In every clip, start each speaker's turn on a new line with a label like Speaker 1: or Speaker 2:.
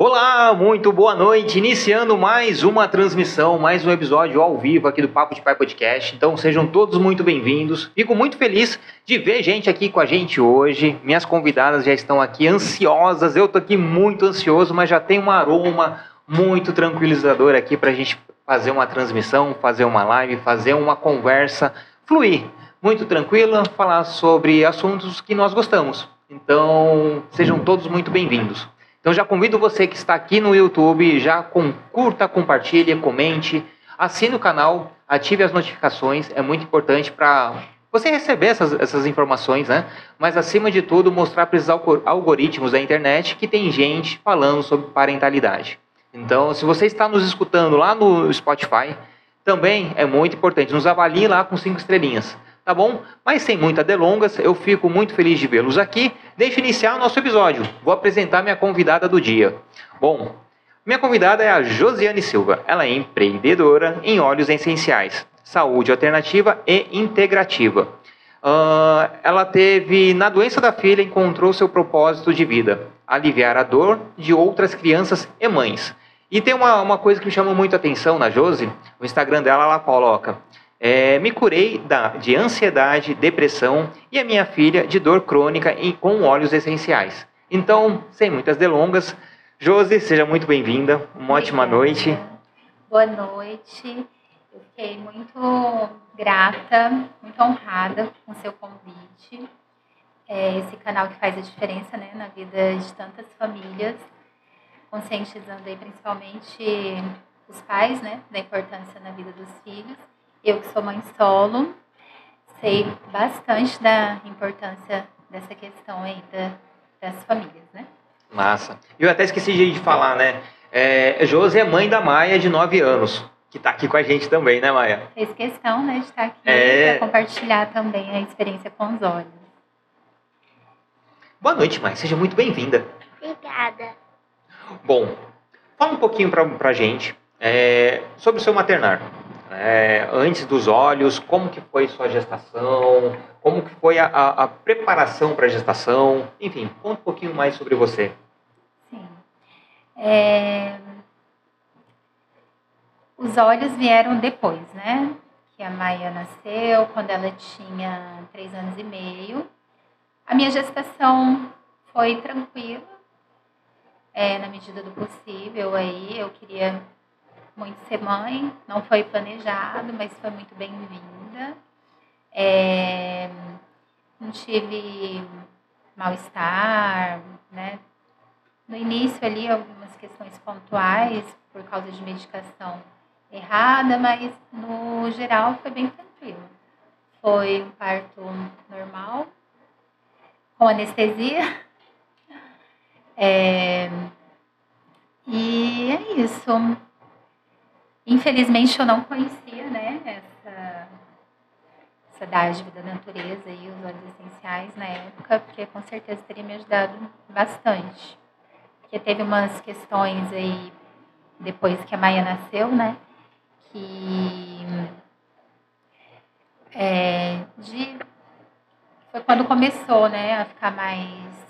Speaker 1: Olá, muito boa noite. Iniciando mais uma transmissão, mais um episódio ao vivo aqui do Papo de Pai Podcast. Então sejam todos muito bem-vindos. Fico muito feliz de ver gente aqui com a gente hoje. Minhas convidadas já estão aqui ansiosas. Eu tô aqui muito ansioso, mas já tem um aroma muito tranquilizador aqui para a gente fazer uma transmissão, fazer uma live, fazer uma conversa fluir. Muito tranquila, falar sobre assuntos que nós gostamos. Então, sejam todos muito bem-vindos. Então já convido você que está aqui no YouTube, já com, curta, compartilhe, comente, assine o canal, ative as notificações, é muito importante para você receber essas, essas informações, né? Mas acima de tudo, mostrar para esses algoritmos da internet que tem gente falando sobre parentalidade. Então, se você está nos escutando lá no Spotify, também é muito importante, nos avalie lá com cinco estrelinhas tá bom? Mas sem muitas delongas, eu fico muito feliz de vê-los aqui. Deixa iniciar o nosso episódio. Vou apresentar minha convidada do dia. Bom, minha convidada é a Josiane Silva. Ela é empreendedora em óleos essenciais, saúde alternativa e integrativa. Uh, ela teve, na doença da filha, encontrou seu propósito de vida, aliviar a dor de outras crianças e mães. E tem uma, uma coisa que me chamou muito a atenção na Josi, o Instagram dela, ela coloca é, me curei da, de ansiedade, depressão e a minha filha de dor crônica em, com óleos essenciais. Então, sem muitas delongas, Josi, seja muito bem-vinda. Uma ótima noite.
Speaker 2: Boa noite. Eu fiquei muito grata, muito honrada com o seu convite. É esse canal que faz a diferença né, na vida de tantas famílias, conscientizando aí principalmente os pais né, da importância na vida dos filhos eu que sou mãe solo, sei bastante da importância dessa questão aí da, das famílias, né?
Speaker 1: Massa. Eu até esqueci de falar, né? É, Josi é mãe da Maia, de 9 anos, que está aqui com a gente também, né, Maia?
Speaker 2: Fez questão, né, de estar aqui é... para compartilhar também a experiência com os olhos.
Speaker 1: Boa noite, Maia. Seja muito bem-vinda.
Speaker 3: Obrigada.
Speaker 1: Bom, fala um pouquinho para a gente é, sobre o seu maternar é, antes dos olhos, como que foi sua gestação, como que foi a, a, a preparação para a gestação, enfim, conta um pouquinho mais sobre você.
Speaker 2: Sim. É... Os olhos vieram depois, né? Que a Maia nasceu quando ela tinha três anos e meio. A minha gestação foi tranquila, é, na medida do possível. Aí eu queria muito ser mãe, não foi planejado, mas foi muito bem-vinda. É, não tive mal-estar, né? No início ali algumas questões pontuais por causa de medicação errada, mas no geral foi bem tranquilo. Foi um parto normal, com anestesia. É, e é isso. Infelizmente eu não conhecia, né, essa, essa dádiva da natureza e os óleos essenciais na época, porque com certeza teria me ajudado bastante. Porque teve umas questões aí, depois que a Maia nasceu, né, que é, de, foi quando começou, né, a ficar mais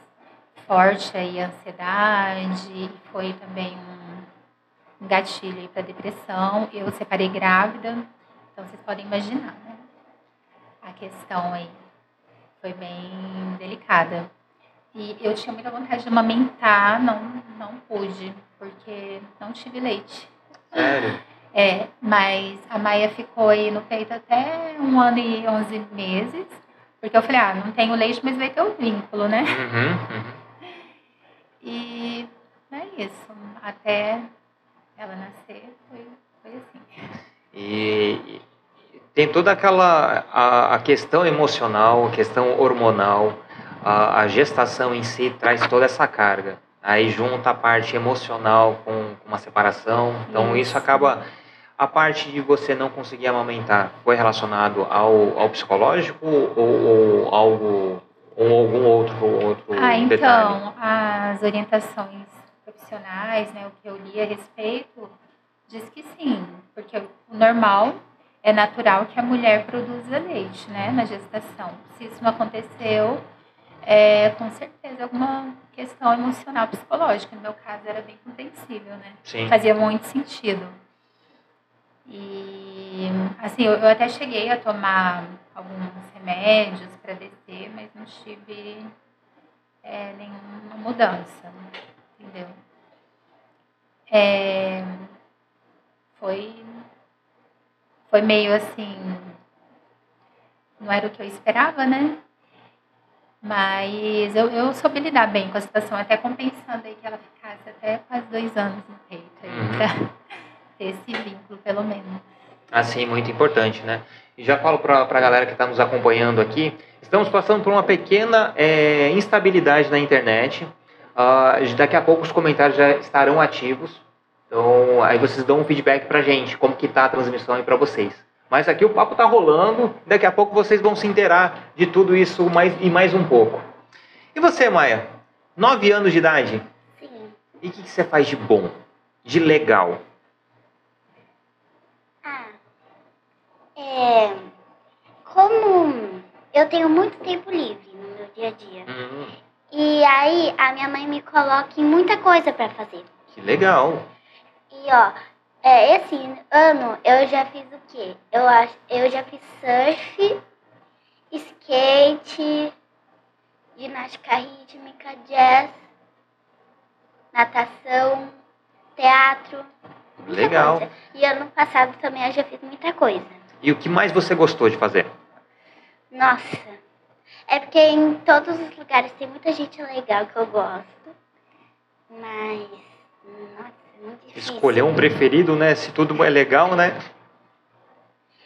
Speaker 2: forte aí a ansiedade, foi também um um gatilho para depressão. Eu separei grávida, então vocês podem imaginar, né? A questão aí foi bem delicada. E eu tinha muita vontade de amamentar, não, não pude, porque não tive leite.
Speaker 1: Sério?
Speaker 2: É, mas a Maia ficou aí no peito até um ano e onze meses, porque eu falei, ah, não tenho leite, mas vai ter o vínculo, né? Uhum, uhum. E é isso. Até ela nascer, foi, foi assim.
Speaker 1: E, tem toda aquela a, a, questão emocional, a questão hormonal, a, a, gestação em si traz toda essa carga. Aí junta a parte emocional com, com uma separação, então isso. isso acaba a parte de você não conseguir amamentar foi relacionado ao, ao psicológico ou, ou algo ou algum outro outro
Speaker 2: ah, então,
Speaker 1: detalhe?
Speaker 2: as orientações profissionais, né, o que eu li a respeito, diz que sim, porque o normal é natural que a mulher produza leite, né, na gestação. Se isso não aconteceu, É, com certeza, alguma questão emocional, psicológica. No meu caso, era bem compreensível, né?
Speaker 1: Sim.
Speaker 2: Fazia muito sentido. E, assim, eu, eu até cheguei a tomar alguns remédios para descer, mas não tive é, nenhuma mudança, entendeu? É, foi, foi meio assim, não era o que eu esperava, né? Mas eu, eu soube lidar bem com a situação, até compensando aí que ela ficasse até quase dois anos no peito, aí,
Speaker 1: Uhum.
Speaker 2: pra ter esse vínculo, pelo menos.
Speaker 1: Assim, muito importante, né? E já falo para a galera que está nos acompanhando aqui, estamos passando por uma pequena é, instabilidade na internet. Ah, daqui a pouco os comentários já estarão ativos. Então, aí vocês dão um feedback pra gente, como que tá a transmissão aí para vocês. Mas aqui o papo tá rolando, daqui a pouco vocês vão se inteirar de tudo isso mais, e mais um pouco. E você, Maia? Nove anos de idade,
Speaker 3: Sim.
Speaker 1: e o que, que você faz de bom, de legal?
Speaker 3: Ah, é, como eu tenho muito tempo livre no meu dia a dia.
Speaker 1: Hum,
Speaker 3: E aí a minha mãe me coloca em muita coisa pra fazer.
Speaker 1: que legal.
Speaker 3: E ó, é, esse ano eu já fiz o quê? Eu, acho, eu já fiz surf, skate, ginástica rítmica, jazz, natação, teatro.
Speaker 1: Legal.
Speaker 3: coisa. E ano passado também eu já fiz muita coisa.
Speaker 1: E o que mais você gostou de fazer?
Speaker 3: Nossa, é porque em todos os lugares tem muita gente legal que eu gosto. Mas, nossa, é muito difícil.
Speaker 1: Escolher um preferido, né? Se tudo é legal, né?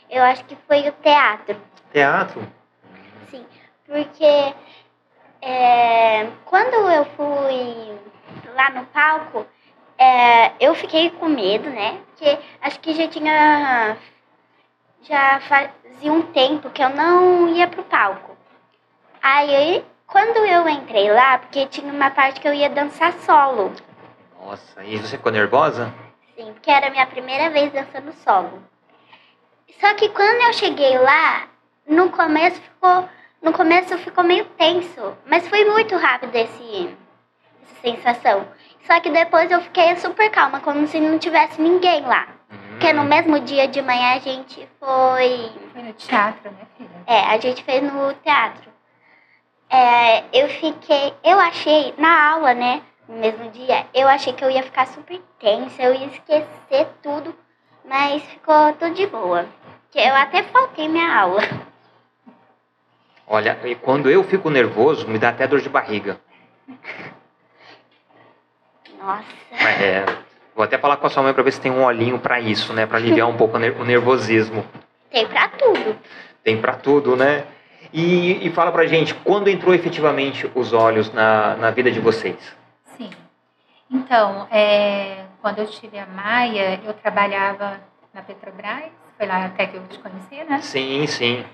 Speaker 3: Eu acho que foi o teatro,
Speaker 1: Teatro.
Speaker 3: sim. Porque é, quando eu fui lá no palco, é, eu fiquei com medo, né? Porque acho que já tinha. Já fazia um tempo que eu não ia pro palco. Aí, quando eu entrei lá, porque tinha uma parte que eu ia dançar solo.
Speaker 1: Nossa, e você ficou nervosa?
Speaker 3: Sim, porque era a minha primeira vez dançando solo. Só que quando eu cheguei lá, no começo ficou, no começo ficou meio tenso, mas foi muito rápido esse, essa sensação. Só que depois eu fiquei super calma, como se não tivesse ninguém lá. Porque no
Speaker 1: Hum,
Speaker 3: mesmo dia de manhã a gente foi
Speaker 2: Foi no teatro, né, filha?
Speaker 3: é, a gente fez no teatro. É, eu fiquei, eu achei, na aula, né, no mesmo dia, eu achei que eu ia ficar super tensa, eu ia esquecer tudo, mas ficou tudo de boa. Que eu até faltei minha aula.
Speaker 1: Olha, e quando eu fico nervoso, me dá até dor de barriga.
Speaker 3: Nossa.
Speaker 1: É, vou até falar com a sua mãe pra ver se tem um olhinho pra isso, né? Pra aliviar um pouco o ner- o nervosismo.
Speaker 3: Tem pra tudo.
Speaker 1: Tem pra tudo, né? E, e fala pra gente, quando entrou efetivamente os olhos na, na vida de vocês?
Speaker 2: Sim. Então, é, quando eu tive a Maia, eu trabalhava na Petrobras, foi lá até que eu te conheci, né?
Speaker 1: Sim, sim.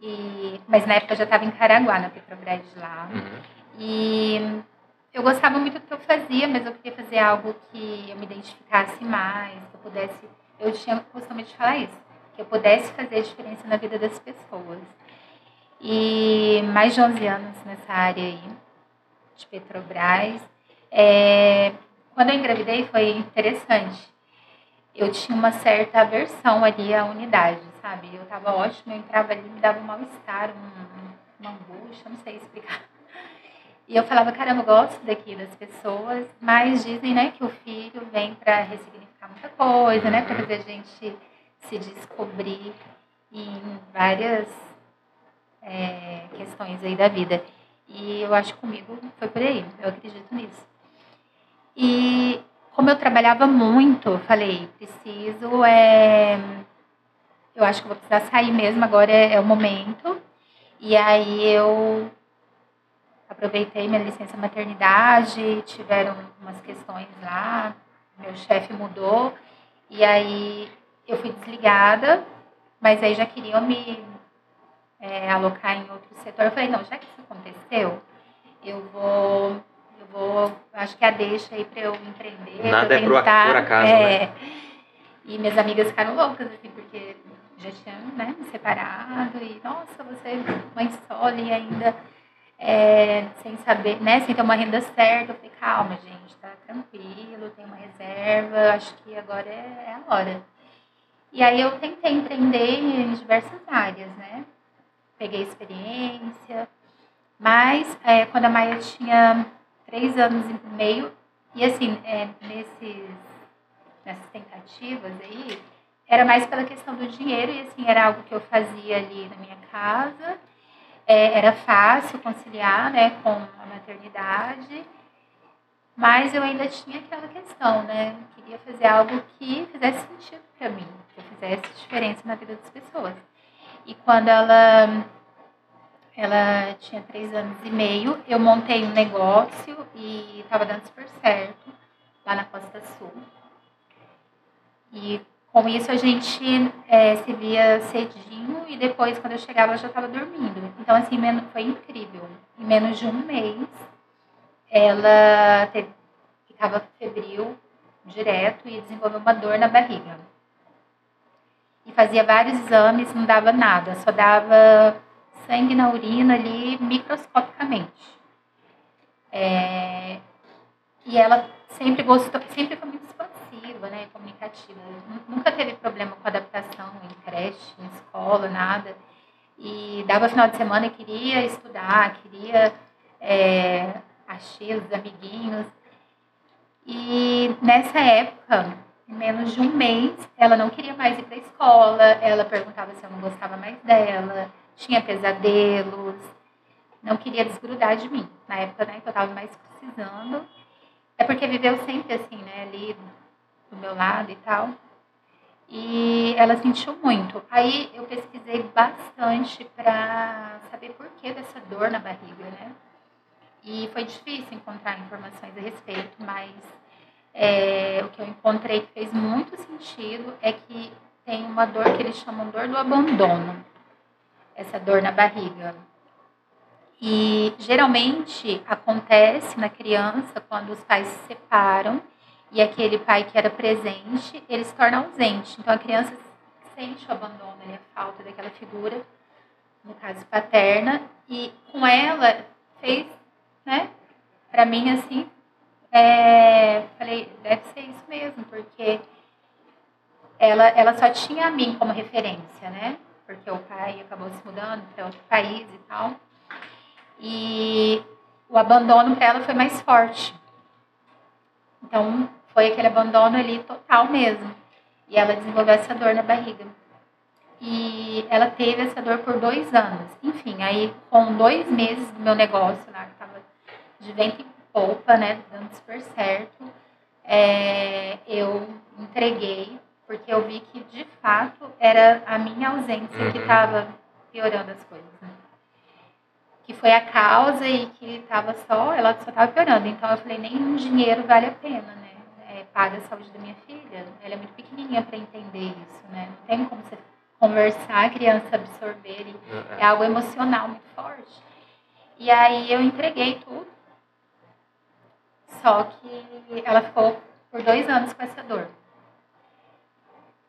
Speaker 2: E, mas na época eu já estava em Caraguá, na Petrobras lá.
Speaker 1: Uhum.
Speaker 2: E eu gostava muito do que eu fazia, mas eu queria fazer algo que eu me identificasse mais, que eu pudesse. Eu tinha costume de falar isso, que eu pudesse fazer a diferença na vida das pessoas. E mais de 11 anos nessa área aí, de Petrobras. É, quando eu engravidei foi interessante. Eu tinha uma certa aversão ali à unidade, sabe? Eu tava ótima, eu entrava ali, me dava um mal-estar, um, uma angústia, não sei explicar. E eu falava, caramba, eu gosto daqui das pessoas, mas dizem, né, que o filho vem para ressignificar muita coisa, né, para fazer a gente se descobrir em várias é, questões aí da vida. E eu acho que comigo foi por aí, eu acredito nisso. E como eu trabalhava muito, eu falei, preciso, é, eu acho que vou precisar sair mesmo, agora é, é o momento. E aí eu aproveitei minha licença maternidade, tiveram umas questões lá, meu chefe mudou, e aí eu fui desligada, mas aí já queriam me é, alocar em outro setor. Eu falei, não, já que isso aconteceu, eu vou, eu vou, acho que a deixa aí para eu empreender,
Speaker 1: Nada
Speaker 2: eu
Speaker 1: é por
Speaker 2: tentar,
Speaker 1: por acaso,
Speaker 2: é,
Speaker 1: né?
Speaker 2: E minhas amigas ficaram loucas, assim, porque já tinham né, me separado, e nossa, você é mãe solo e ainda é, sem saber, né, sem ter uma renda certa. Eu falei, calma, gente, tá tranquilo, tem uma reserva, acho que agora é, é a hora. E aí eu tentei empreender em diversas áreas, né? Peguei experiência, mas é, quando a Maia tinha três anos e meio, e assim, é, nesses, nessas tentativas aí, era mais pela questão do dinheiro, e assim, era algo que eu fazia ali na minha casa, é, era fácil conciliar, né, com a maternidade, mas eu ainda tinha aquela questão, né, eu queria fazer algo que fizesse sentido para mim, que fizesse diferença na vida das pessoas. E quando ela ela tinha três anos e meio, eu montei um negócio e estava dando super certo lá na Costa Sul. E com isso a gente é, se via cedinho e depois, quando eu chegava, eu já estava dormindo. Então, assim, foi incrível. Em menos de um mês, ela teve, ficava febril direto e desenvolveu uma dor na barriga. E fazia vários exames, não dava nada, só dava sangue na urina ali microscopicamente. É, e ela sempre gostou, sempre foi muito expansiva, né, comunicativa. Nunca teve problema com adaptação em creche, em escola, nada. E dava final de semana e queria estudar, queria é, achar os amiguinhos. E nessa época, menos de um mês, ela não queria mais ir para a escola, ela perguntava se eu não gostava mais dela, tinha pesadelos, não queria desgrudar de mim. Na época né, que eu estava mais precisando. É porque viveu sempre assim, né, ali do meu lado e tal. E ela sentiu muito. Aí eu pesquisei bastante para saber por que dessa dor na barriga, né? E foi difícil encontrar informações a respeito, mas é, o que eu encontrei que fez muito sentido é que tem uma dor que eles chamam dor do abandono essa dor na barriga. E geralmente acontece na criança quando os pais se separam e aquele pai que era presente, ele se torna ausente. Então a criança sente o abandono, a falta daquela figura, no caso paterna, e com ela fez, né? Para mim assim, é, falei, deve ser isso mesmo, porque ela, ela só tinha a mim como referência, né? porque o pai acabou se mudando para outro país e tal. E o abandono para ela foi mais forte. Então, foi aquele abandono ali total mesmo. E ela desenvolveu essa dor na barriga. E ela teve essa dor por dois anos. Enfim, aí com dois meses do meu negócio lá, que estava de vento em polpa, né, dando super certo, é, eu entreguei porque eu vi que de fato era a minha ausência uhum. que estava piorando as coisas. Né? Que foi a causa e que estava só, ela só estava piorando. Então eu falei, nem um dinheiro vale a pena, né? É, paga a saúde da minha filha. Ela é muito pequenininha para entender isso, né? Não tem como você conversar, a criança absorver. E é. é algo emocional muito forte. E aí eu entreguei tudo. Só que ela ficou por dois anos com essa dor.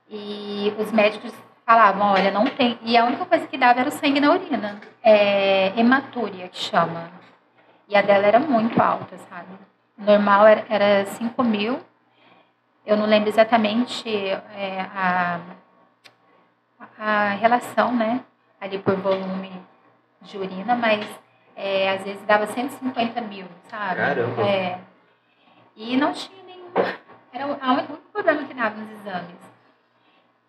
Speaker 2: E os médicos falavam, olha, não tem. E a única coisa que dava era o sangue na urina. É hematúria, que chama. E a dela era muito alta, sabe? Normal era, era 5 mil. Eu não lembro exatamente é, a, a relação, né? Ali por volume de urina, mas é, às vezes dava 150 mil, sabe?
Speaker 1: Caramba!
Speaker 2: É. E não tinha nenhum. Era o único problema que dava nos exames.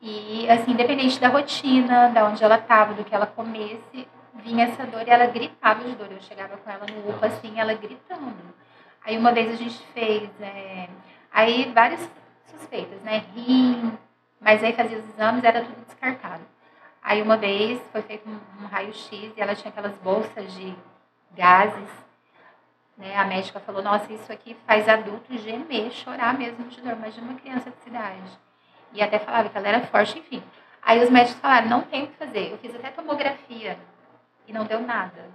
Speaker 2: E, assim, independente da rotina, da onde ela estava, do que ela comesse, vinha essa dor e ela gritava de dor. Eu chegava com ela no UPA, assim, ela gritando. Aí uma vez a gente fez, é... aí várias suspeitas, né? Rim, mas aí fazia os exames era tudo descartado. Aí uma vez foi feito um, um raio-x e ela tinha aquelas bolsas de gases. Né? A médica falou, nossa, isso aqui faz adulto gemer, chorar mesmo de dor. Imagina uma criança de cidade. E até falava que ela era forte, enfim. Aí os médicos falaram, não tem o que fazer. Eu fiz até tomografia e não deu nada.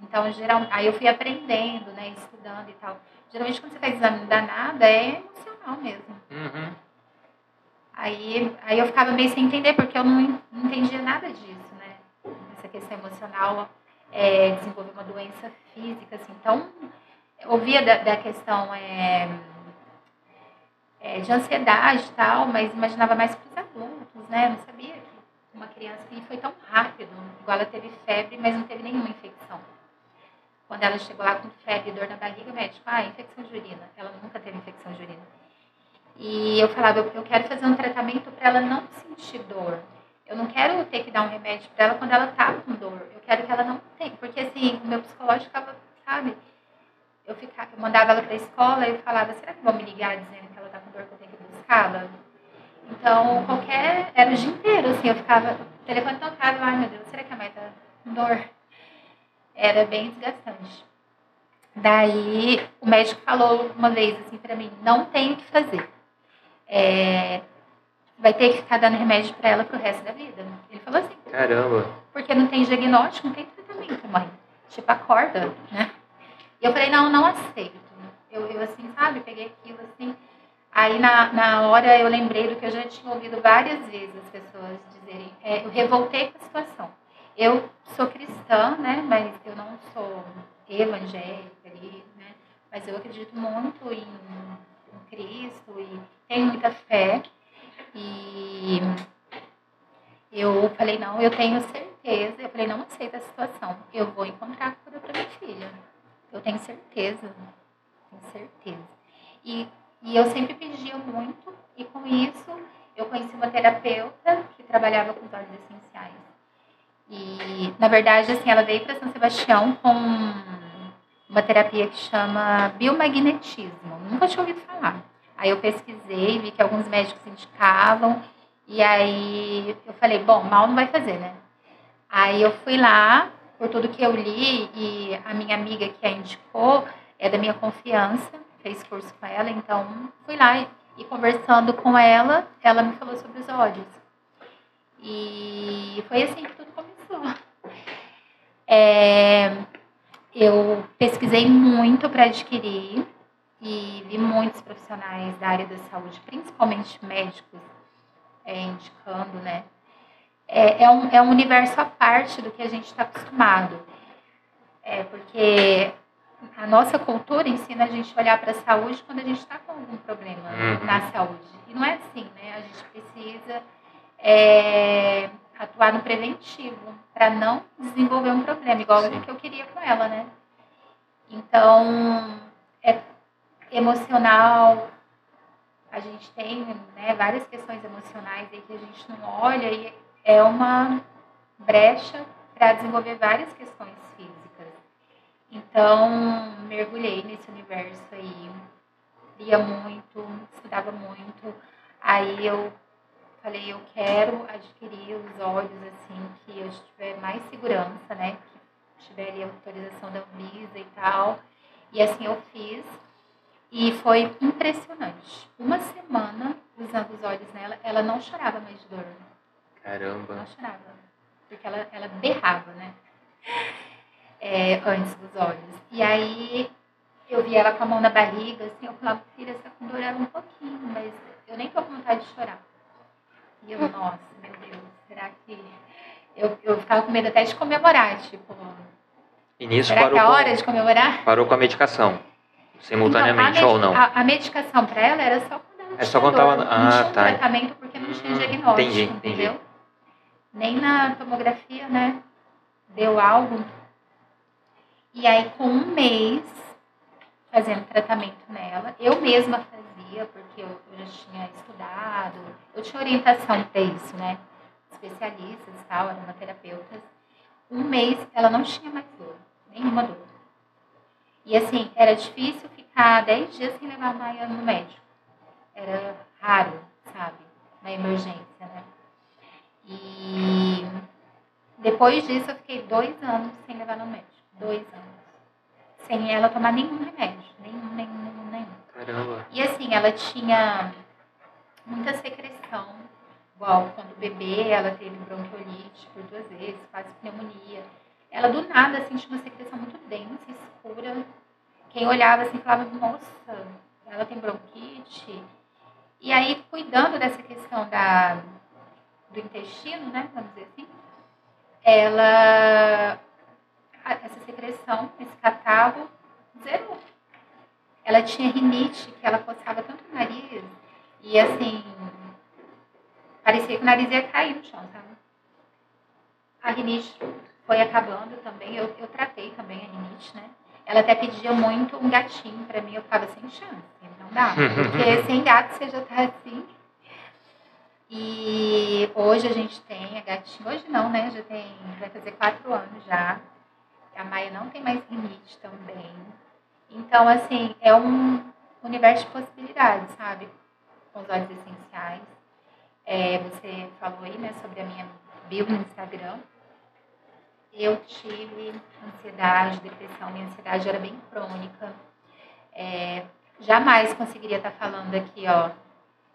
Speaker 2: Então, geral, aí eu fui aprendendo, né, estudando e tal. Geralmente, quando você faz exame não dá nada, é emocional mesmo.
Speaker 1: Uhum.
Speaker 2: Aí, aí eu ficava meio sem entender, porque eu não, não entendia nada disso, né? Essa questão emocional é, desenvolver uma doença física, assim. Então, ouvia da, da questão é, é, de ansiedade e tal, mas imaginava mais para os adultos, né? Não sabia que uma criança que foi tão rápido, igual ela teve febre, mas não teve nenhuma infecção. Quando ela chegou lá com febre e dor na barriga, o médico, ah, infecção de urina. Ela nunca teve infecção de urina. E eu falava, eu quero fazer um tratamento para ela não sentir dor. Eu não quero ter que dar um remédio para ela quando ela tá com dor. Eu quero que ela não tenha. Porque assim, o meu psicológico ficava, sabe? Eu, ficava, eu mandava ela para a escola e eu falava, será que vão me ligar dizendo que ela tá com dor que eu tenho que buscá-la? Então, qualquer. Era o dia inteiro, assim, eu ficava. O telefone tocava, ai meu Deus, será que a mãe tá com dor? Era bem desgastante. Daí, o médico falou uma vez assim para mim: não tem o que fazer. É, vai ter que ficar dando remédio para ela pro resto da vida. Ele falou assim.
Speaker 1: Caramba.
Speaker 2: Porque não tem diagnóstico, não tem tratamento, mãe. Tipo, acorda, né? E eu falei, não, não aceito. Eu, eu assim, sabe, peguei aquilo assim. Aí na, na hora eu lembrei do que eu já tinha ouvido várias vezes as pessoas dizerem. É, eu revoltei com a situação. Eu sou cristã, né? Mas eu não sou evangélica ali, né? Mas eu acredito muito em, em Cristo e tenho muita fé. E eu falei, não, eu tenho certeza. Eu falei, não aceita a situação. Eu vou encontrar a cura para minha filha. Eu tenho certeza. Tenho certeza. E, e eu sempre pedia muito. E com isso, eu conheci uma terapeuta que trabalhava com óleos essenciais. E, na verdade, assim, ela veio para São Sebastião com uma terapia que chama biomagnetismo. Nunca tinha ouvido falar. Aí eu pesquisei, vi que alguns médicos indicavam, e aí eu falei, bom, mal não vai fazer, né? Aí eu fui lá, por tudo que eu li, e a minha amiga que a indicou é da minha confiança, fez curso com ela, então fui lá e, conversando com ela, ela me falou sobre os ódios. E foi assim que tudo começou. É, eu pesquisei muito para adquirir, e vi muitos profissionais da área da saúde, principalmente médicos, é, indicando, né? É, é, um, é um universo à parte do que a gente está acostumado. É, porque a nossa cultura ensina a gente a olhar para a saúde quando a gente está com algum problema uhum. na saúde. E não é assim, né? A gente precisa é, atuar no preventivo para não desenvolver um problema, igual Sim. o que eu queria com ela, né? Então, é emocional. A gente tem né, várias questões emocionais aí que a gente não olha e é uma brecha para desenvolver várias questões físicas. Então, mergulhei nesse universo aí, lia muito, estudava muito. Aí eu falei, eu quero adquirir os olhos assim que eu tiver mais segurança, né? Que tiver ali a autorização da Anvisa e tal. E assim eu fiz. E foi impressionante. Uma semana usando os olhos nela, ela não chorava mais de dor.
Speaker 1: Caramba.
Speaker 2: Não chorava. Porque ela, ela berrava, né? É, antes dos olhos. E aí eu vi ela com a mão na barriga, assim, eu falava, filha, essa com dor ela um pouquinho, mas eu nem tô com vontade de chorar. E eu, nossa, meu Deus, será que. Eu, eu ficava com medo até de comemorar, tipo.
Speaker 1: E nisso
Speaker 2: será
Speaker 1: parou
Speaker 2: que é a hora
Speaker 1: com,
Speaker 2: de comemorar?
Speaker 1: Parou com a medicação simultaneamente então, ou não?
Speaker 2: A, a medicação para ela era só quando ela
Speaker 1: é só quando tava... Ah,
Speaker 2: não tinha
Speaker 1: tá.
Speaker 2: tratamento porque não tinha diagnóstico,
Speaker 1: entendi,
Speaker 2: entendeu?
Speaker 1: Entendi.
Speaker 2: Nem na tomografia, né? Deu algo. E aí, com um mês fazendo tratamento nela, eu mesma fazia, porque eu, eu já tinha estudado, eu tinha orientação para isso, né? Especialistas e tal, aromaterapeutas. Um mês ela não tinha mais dor, nenhuma dor. E assim, era difícil ficar 10 dias sem levar a Maia no médico. Era raro, sabe? Na emergência, né? E depois disso eu fiquei dois anos sem levar no médico. Dois anos. Sem ela tomar nenhum remédio. Nenhum, nenhum, nenhum.
Speaker 1: Caramba.
Speaker 2: E assim, ela tinha muita secreção. Igual quando bebê, ela teve bronquiolite por duas vezes, quase pneumonia. Ela do nada assim, tinha uma secreção muito densa, escura. Quem olhava assim falava, nossa, ela tem bronquite. E aí, cuidando dessa questão da, do intestino, né, vamos dizer assim, ela depressão, esse catarro zerou. Ela tinha rinite, que ela coçava tanto o nariz, e assim, parecia que o nariz ia cair no chão, sabe? A rinite foi acabando também, eu, eu tratei também a rinite, né? Ela até pedia muito um gatinho para mim, eu ficava sem chance, não dá. Porque sem gato você já tá assim. E hoje a gente tem a gatinha, hoje não, né? Já tem, vai fazer quatro anos já. A Maia não tem mais rinite também. Então, assim, é um universo de possibilidades, sabe? Com os olhos essenciais. É, você falou aí, né, sobre a minha bio no Instagram. Eu tive ansiedade, depressão. Minha ansiedade era bem crônica. É, jamais conseguiria estar falando aqui, ó,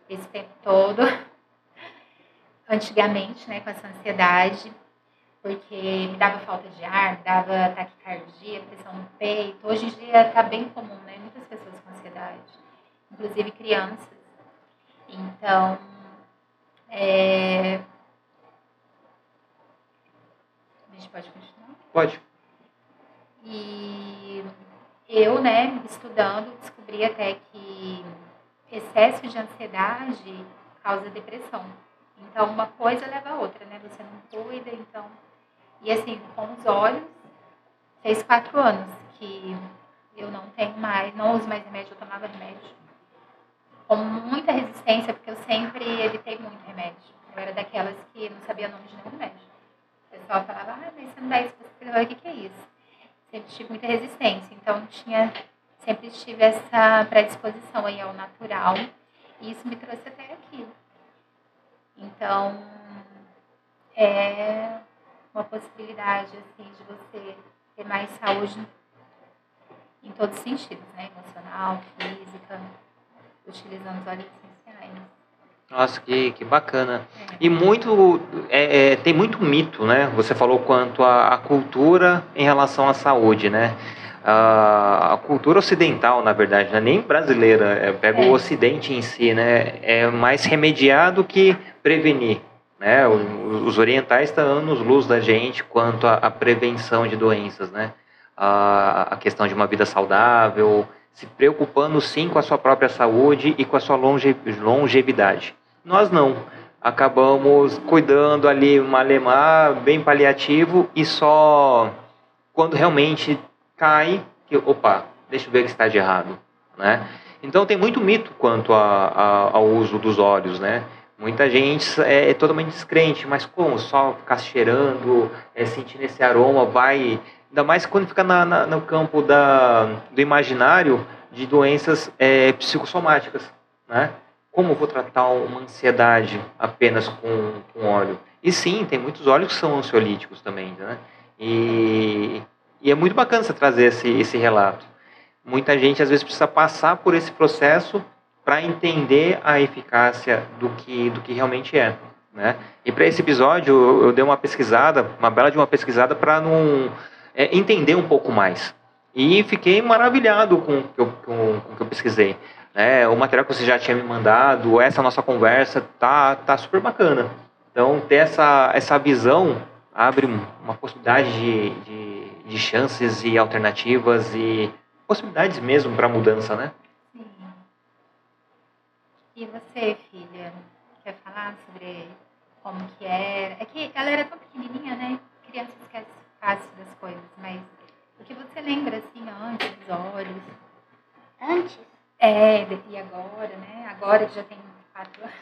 Speaker 2: esse tempo todo. Antigamente, né, com essa ansiedade porque me dava falta de ar, me dava taquicardia, pressão no peito. Hoje em dia está bem comum, né? Muitas pessoas com ansiedade, inclusive crianças. Então, é... a gente pode continuar?
Speaker 1: Pode.
Speaker 2: E eu, né, estudando, descobri até que excesso de ansiedade causa depressão. Então, uma coisa leva a outra, né? Você não cuida, então e assim, com os olhos, fez quatro anos que eu não tenho mais, não uso mais remédio, eu tomava remédio. Com muita resistência, porque eu sempre evitei muito remédio. Eu era daquelas que não sabia o nome de nenhum remédio. Pessoal falava, ah, mas você não dá isso para você. o que, que é isso? Sempre tive muita resistência. Então, tinha, sempre tive essa predisposição aí ao natural. E isso me trouxe até aqui. Então, é, uma possibilidade assim de você ter mais saúde em todos os sentidos, né? Emocional, física, utilizando os essenciais.
Speaker 1: Nossa, que, que bacana. E muito é, é, tem muito mito, né? Você falou quanto à cultura em relação à saúde, né? A, a cultura ocidental, na verdade, né? nem brasileira, é, pega o é. Ocidente em si, né? É mais remediar do que prevenir. Né? Os orientais estão anos-luz da gente quanto à, prevenção de doenças, né? A, a questão de uma vida saudável, se preocupando sim com a sua própria saúde e com a sua longe, longevidade. Nós não. Acabamos cuidando ali, malemar, bem paliativo e só quando realmente cai, que, opa, deixa eu ver o que está de errado, né? Então tem muito mito quanto a, a, ao uso dos óleos, né? Muita gente é, é, totalmente descrente, mas como? Só ficar cheirando, é, sentindo esse aroma, vai. Ainda mais quando fica na, na, no campo da, do imaginário de doenças é, psicossomáticas, né? Como eu vou tratar uma ansiedade apenas com, com óleo? E sim, tem muitos óleos que são ansiolíticos também, né? E, e é muito bacana você trazer esse, esse relato. Muita gente às vezes precisa passar por esse processo para entender a eficácia do que, do que realmente é. Né? E para esse episódio eu, eu, dei uma pesquisada, uma bela de uma pesquisada para não é, entender um pouco mais. E fiquei maravilhado com o que eu, com, com que eu pesquisei. Né? O material que você já tinha me mandado, essa nossa conversa, tá, tá super bacana. Então, ter essa, essa visão abre uma possibilidade de, de, de chances e alternativas e possibilidades mesmo para mudança, né?
Speaker 2: E você, filha, quer falar sobre como que era? É que ela era tão pequenininha, né? Criança esquece fácil das coisas, mas o que você lembra, assim, antes dos olhos?
Speaker 3: Antes?
Speaker 2: É, e agora, né? Agora que já tem quatro anos.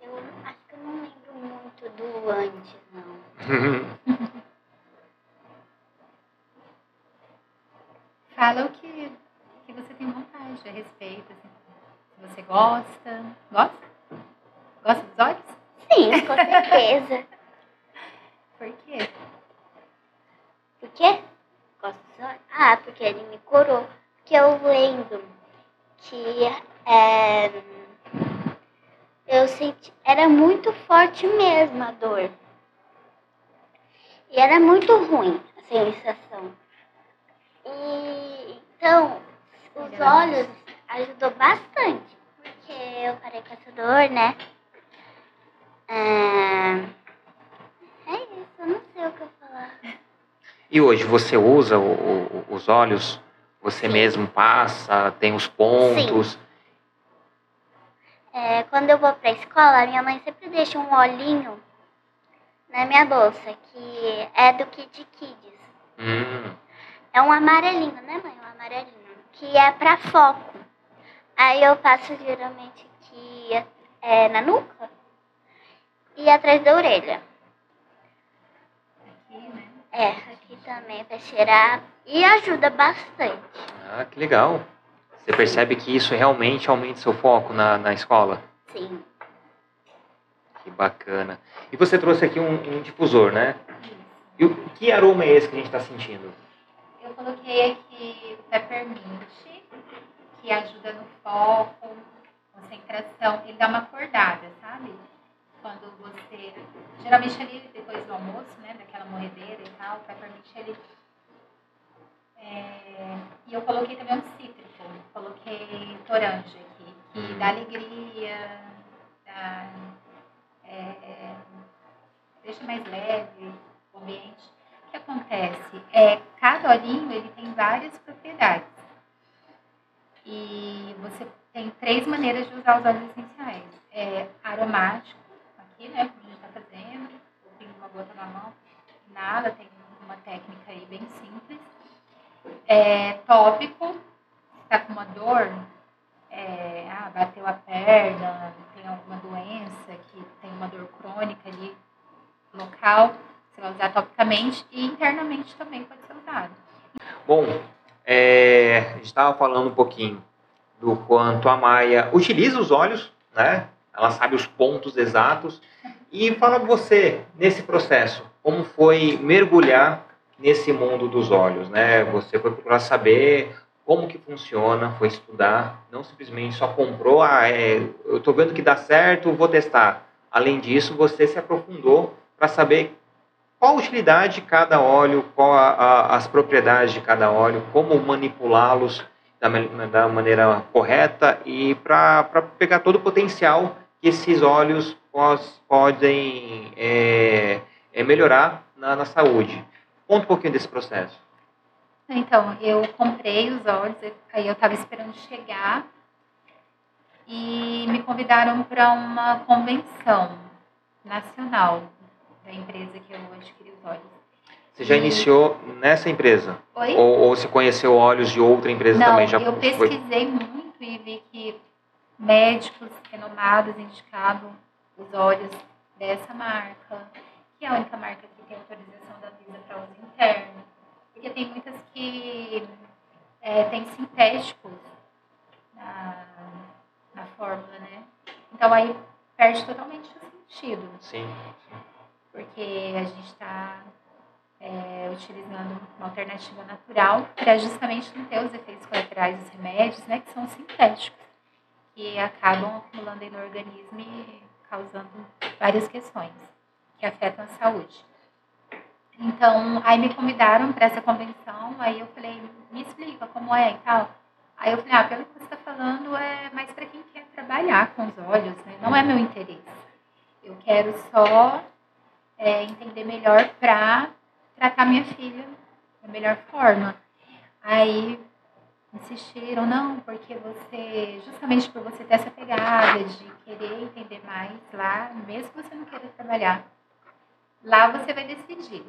Speaker 3: Eu acho que eu não lembro muito do antes, não.
Speaker 2: Fala o que que você tem vontade a respeito, assim, você gosta. Gosta? Gosta dos olhos?
Speaker 3: Sim, com certeza.
Speaker 2: Por quê?
Speaker 3: Por quê? Gosto dos olhos? Ah, porque ele me curou. Porque eu lembro que é, eu senti. Era muito forte mesmo a dor. E era muito ruim a sensação. E então os olhos ajudou bastante, porque eu parei com essa dor, né? É, é isso, eu não
Speaker 1: E hoje você usa o, o, os olhos? Você
Speaker 3: Sim.
Speaker 1: mesmo passa? Tem os pontos?
Speaker 3: É, quando eu vou pra escola, minha mãe sempre deixa um olhinho na minha bolsa, que é do Kid Kids.
Speaker 1: Hum,
Speaker 3: É um amarelinho, né, mãe? Um amarelinho. Que é pra foco. Aí eu passo geralmente aqui é, na nuca e atrás da orelha.
Speaker 2: Aqui, né?
Speaker 3: É, aqui também pra cheirar. E ajuda bastante.
Speaker 1: ah, que legal. Você percebe que isso realmente aumenta seu foco na, na escola?
Speaker 3: Sim.
Speaker 1: Que bacana. E você trouxe aqui um, um difusor, né? E o que aroma é esse que a gente está sentindo?
Speaker 2: Eu coloquei aqui peppermint, que ajuda no foco, concentração. Ele dá uma acordada, sabe? Quando você. Geralmente ali depois do almoço, né? Daquela morredeira e tal, o peppermint ele. é, E eu coloquei também um cítrico. Coloquei toranja aqui, que dá alegria, dá, é, deixa mais leve o ambiente. O que acontece? É, cada olhinho ele tem várias propriedades. E você tem três maneiras de usar os óleos essenciais. É aromático, aqui, né? Como a gente está fazendo, tenho uma gota na mão, nada, tem uma técnica aí bem simples. É tópico, está com uma dor, é, ah, bateu a perna, tem alguma doença que tem uma dor crônica ali local, você vai usar topicamente e internamente também pode ser usado.
Speaker 1: Bom, é, a gente estava falando um pouquinho do quanto a Maia utiliza os olhos, né? Ela sabe os pontos exatos. E fala você, nesse processo, como foi mergulhar nesse mundo dos olhos, né? Você foi procurar saber como que funciona, foi estudar, não simplesmente só comprou, ah, é, eu estou vendo que dá certo, vou testar. Além disso, você se aprofundou para saber qual a utilidade de cada óleo, qual a, a, as propriedades de cada óleo, como manipulá-los da, da maneira correta e para pegar todo o potencial que esses óleos pos- podem é, é, melhorar na, na saúde. Conta um pouquinho desse processo.
Speaker 2: Então, eu comprei os óleos, aí eu estava esperando chegar e me convidaram para uma convenção nacional da empresa que eu adquiri os óleos.
Speaker 1: Você já
Speaker 2: E-
Speaker 1: iniciou nessa empresa?
Speaker 2: Oi?
Speaker 1: Ou, ou você conheceu óleos de outra empresa
Speaker 2: Não,
Speaker 1: também? Já
Speaker 2: eu
Speaker 1: foi-
Speaker 2: pesquisei muito e vi que médicos renomados indicavam os óleos dessa marca, que é a única marca que tem autorização da Visa para uso interno. Porque tem muitas que é, tem sintéticos na, na fórmula, né? Então aí perde totalmente o sentido
Speaker 1: Sim.
Speaker 2: porque a gente está utilizando uma alternativa natural para justamente não ter os efeitos colaterais dos remédios, né, que são sintéticos, que acabam acumulando aí no organismo e causando várias questões que afetam a saúde. Então, aí me convidaram para essa convenção, aí eu falei, me explica como é e tal. Aí eu falei, ah, pelo que você está falando, é mais para quem quer trabalhar com os olhos, né? Não é meu interesse. Eu quero só é, entender melhor para tratar minha filha da melhor forma. Aí insistiram, não, porque você, justamente por você ter essa pegada de querer entender mais lá, mesmo que você não queira trabalhar, lá você vai decidir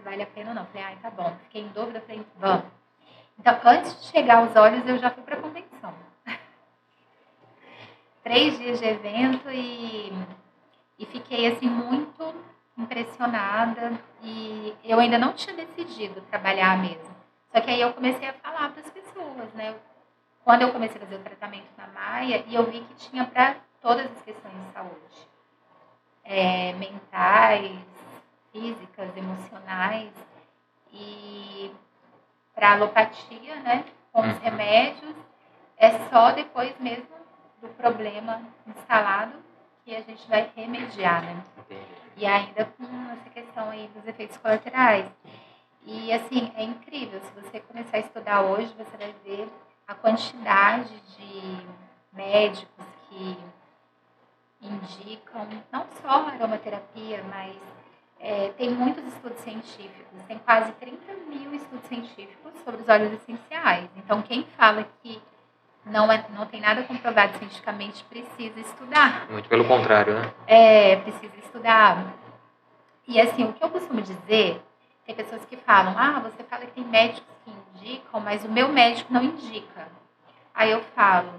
Speaker 2: se vale a pena ou não. Falei, ai, tá bom. Fiquei em dúvida, falei, vamos. Então, antes de chegar aos olhos, eu já fui para a convenção. Três dias de evento e, e fiquei, assim, muito impressionada e eu ainda não tinha decidido trabalhar mesmo. Só que aí eu comecei a falar para as pessoas, né? Quando eu comecei a fazer o tratamento na Maia, e eu vi que tinha para todas as questões de saúde. É, mentais, físicas, emocionais. E para alopatia, né? Com os
Speaker 1: Uhum.
Speaker 2: remédios, é só depois mesmo do problema instalado que a gente vai remediar, né? E ainda com essa questão aí dos efeitos colaterais. E assim, é incrível. Se você começar a estudar hoje, você vai ver a quantidade de médicos que indicam não só aromaterapia, mas É, tem muitos estudos científicos, tem quase 30 mil estudos científicos sobre os óleos essenciais. Então, quem fala que não, é, não tem nada comprovado cientificamente precisa estudar.
Speaker 1: Muito pelo contrário, né?
Speaker 2: É, precisa estudar. E assim, o que eu costumo dizer, tem pessoas que falam, ah, você fala que tem médicos que indicam, mas o meu médico não indica. Aí eu falo,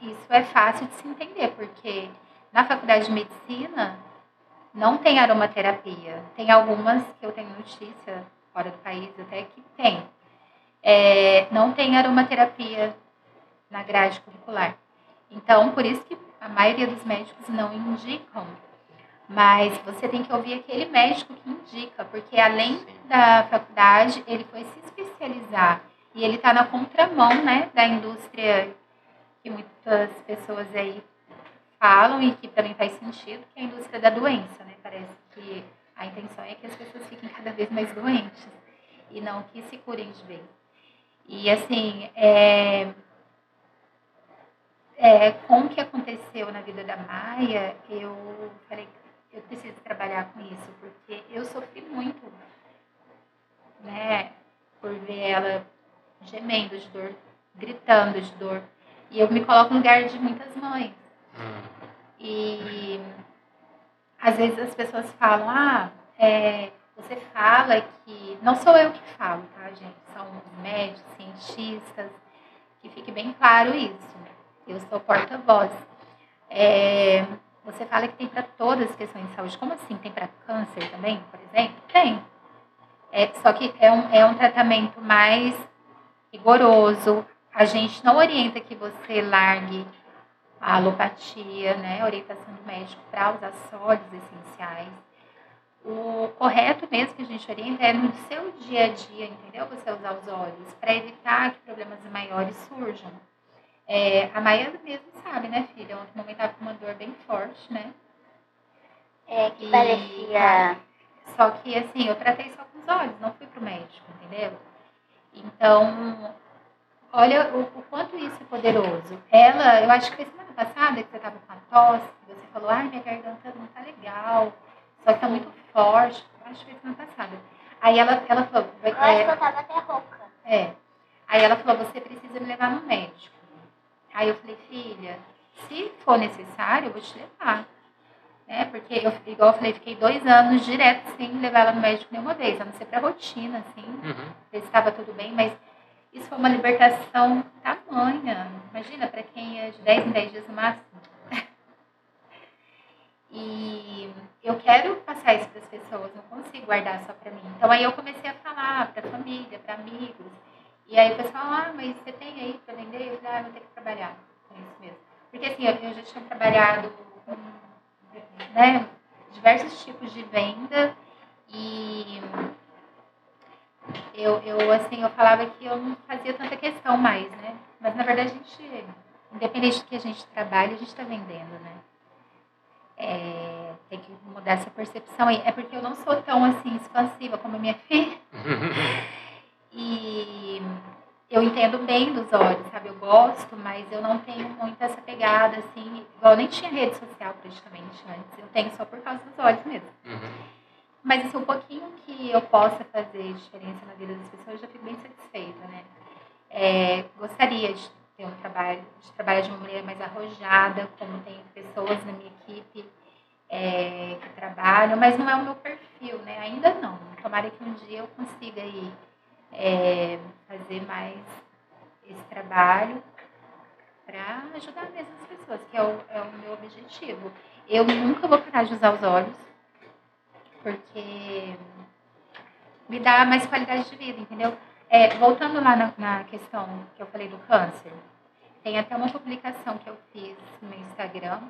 Speaker 2: isso é fácil de se entender, porque na faculdade de medicina não tem aromaterapia. Tem algumas que eu tenho notícia fora do país até que tem. É, não tem aromaterapia na grade curricular. Então, por isso que a maioria dos médicos não indicam. Mas você tem que ouvir aquele médico que indica, porque além da faculdade, ele foi se especializar e ele está na contramão né, da indústria que muitas pessoas aí falam e que também faz sentido, que é a indústria da doença, né? Parece que a intenção é que as pessoas fiquem cada vez mais doentes e não que se curem de vez. E assim, é, é, com o que aconteceu na vida da Maia, eu falei, eu preciso trabalhar com isso, porque eu sofri muito, né, por ver ela gemendo de dor, gritando de dor. E eu me coloco no lugar de muitas mães. E às vezes as pessoas falam, ah, é, você fala que. Não sou eu que falo, tá, gente? São médicos, cientistas, que fique bem claro isso. Eu sou porta-voz. É, você fala que tem para todas as questões de saúde. Como assim? Tem para câncer também, por exemplo? Tem. É, só que é um, é um tratamento mais rigoroso. A gente não orienta que você largue a alopatia, né, a orientação do médico para usar sólidos essenciais. O correto mesmo que a gente orienta é no seu dia a dia, entendeu? Você usar os óleos para evitar que problemas maiores surjam. É, a Maia mesmo sabe, né, filha? Ontem mamãe estava com uma dor bem forte, né?
Speaker 3: É, que e, parecia.
Speaker 2: Só que, assim, eu tratei só com os olhos, não fui pro médico, entendeu? Então, olha o, o quanto isso é poderoso. Ela, eu acho que foi semana passada que você estava com a tosse, você falou, ai, minha garganta não tá legal, só que tá muito forte. Eu acho que foi semana passada. Aí ela, ela falou.
Speaker 3: Eu é, acho que eu tava até rouca.
Speaker 2: É. Aí ela falou, você precisa me levar no médico. Aí eu falei, filha, se for necessário, eu vou te levar. Né? Porque, eu, igual eu falei, fiquei dois anos direto sem levar ela no médico nenhuma vez, a não ser pra rotina, assim, uhum. ver se estava tudo bem, mas isso foi uma libertação tamanha. Imagina, para quem é de 10 em 10 dias no máximo. e eu quero passar isso para as pessoas, não consigo guardar só para mim. Então aí eu comecei a falar para família, para amigos. E aí o pessoal, ah, mas você tem aí para vender? Eu falei, ah, vou ter que trabalhar com isso mesmo. Porque assim, eu, eu já tinha trabalhado com né, diversos tipos de venda e eu, eu, assim, eu falava que eu não fazia tanta questão mais, né? Mas, na verdade, a gente, independente do que a gente trabalha, a gente está vendendo, né? É, tem que mudar essa percepção aí. É porque eu não sou tão, assim, expansiva como a minha filha. e eu entendo bem dos olhos, sabe? Eu gosto, mas eu não tenho muito essa pegada, assim. Igual eu nem tinha rede social praticamente antes. Eu tenho só por causa dos olhos mesmo. Uhum. Mas assim, um pouquinho que eu possa fazer diferença na vida das pessoas, eu já fico bem satisfeita, né? É, gostaria de ter um trabalho, de trabalhar de uma maneira mais arrojada, como tem pessoas na minha equipe é, que trabalham, mas não é o meu perfil, né? Ainda não. Tomara que um dia eu consiga aí é, fazer mais esse trabalho para ajudar mesmo as pessoas, que é o, é o meu objetivo. Eu nunca vou parar de usar os olhos, porque me dá mais qualidade de vida, entendeu? É, voltando lá na, na, questão que eu falei do câncer, tem até uma publicação que eu fiz no Instagram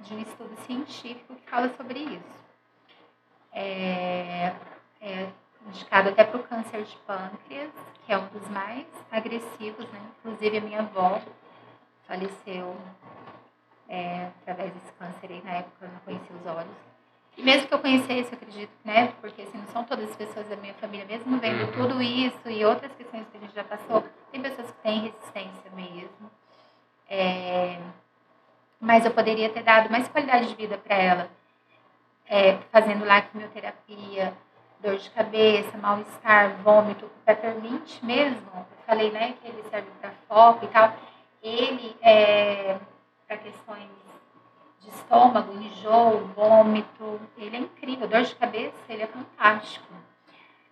Speaker 2: de um estudo científico que fala sobre isso. É, é indicado até para o câncer de pâncreas, que é um dos mais agressivos, né? Inclusive a minha avó faleceu é, através desse câncer aí, na época eu não conhecia os olhos. E mesmo que eu conhecesse, eu acredito, né? Porque assim, não são todas as pessoas da minha família, mesmo vendo uhum. tudo isso e outras questões que a gente já passou, tem pessoas que têm resistência mesmo. É... Mas eu poderia ter dado mais qualidade de vida para ela. é, fazendo lá quimioterapia, dor de cabeça, mal-estar, vômito, peppermint mesmo, eu falei, né, que ele serve para foco e tal, ele é para questões de estômago, enjoo, vômito, ele é incrível, dor de cabeça, ele é fantástico.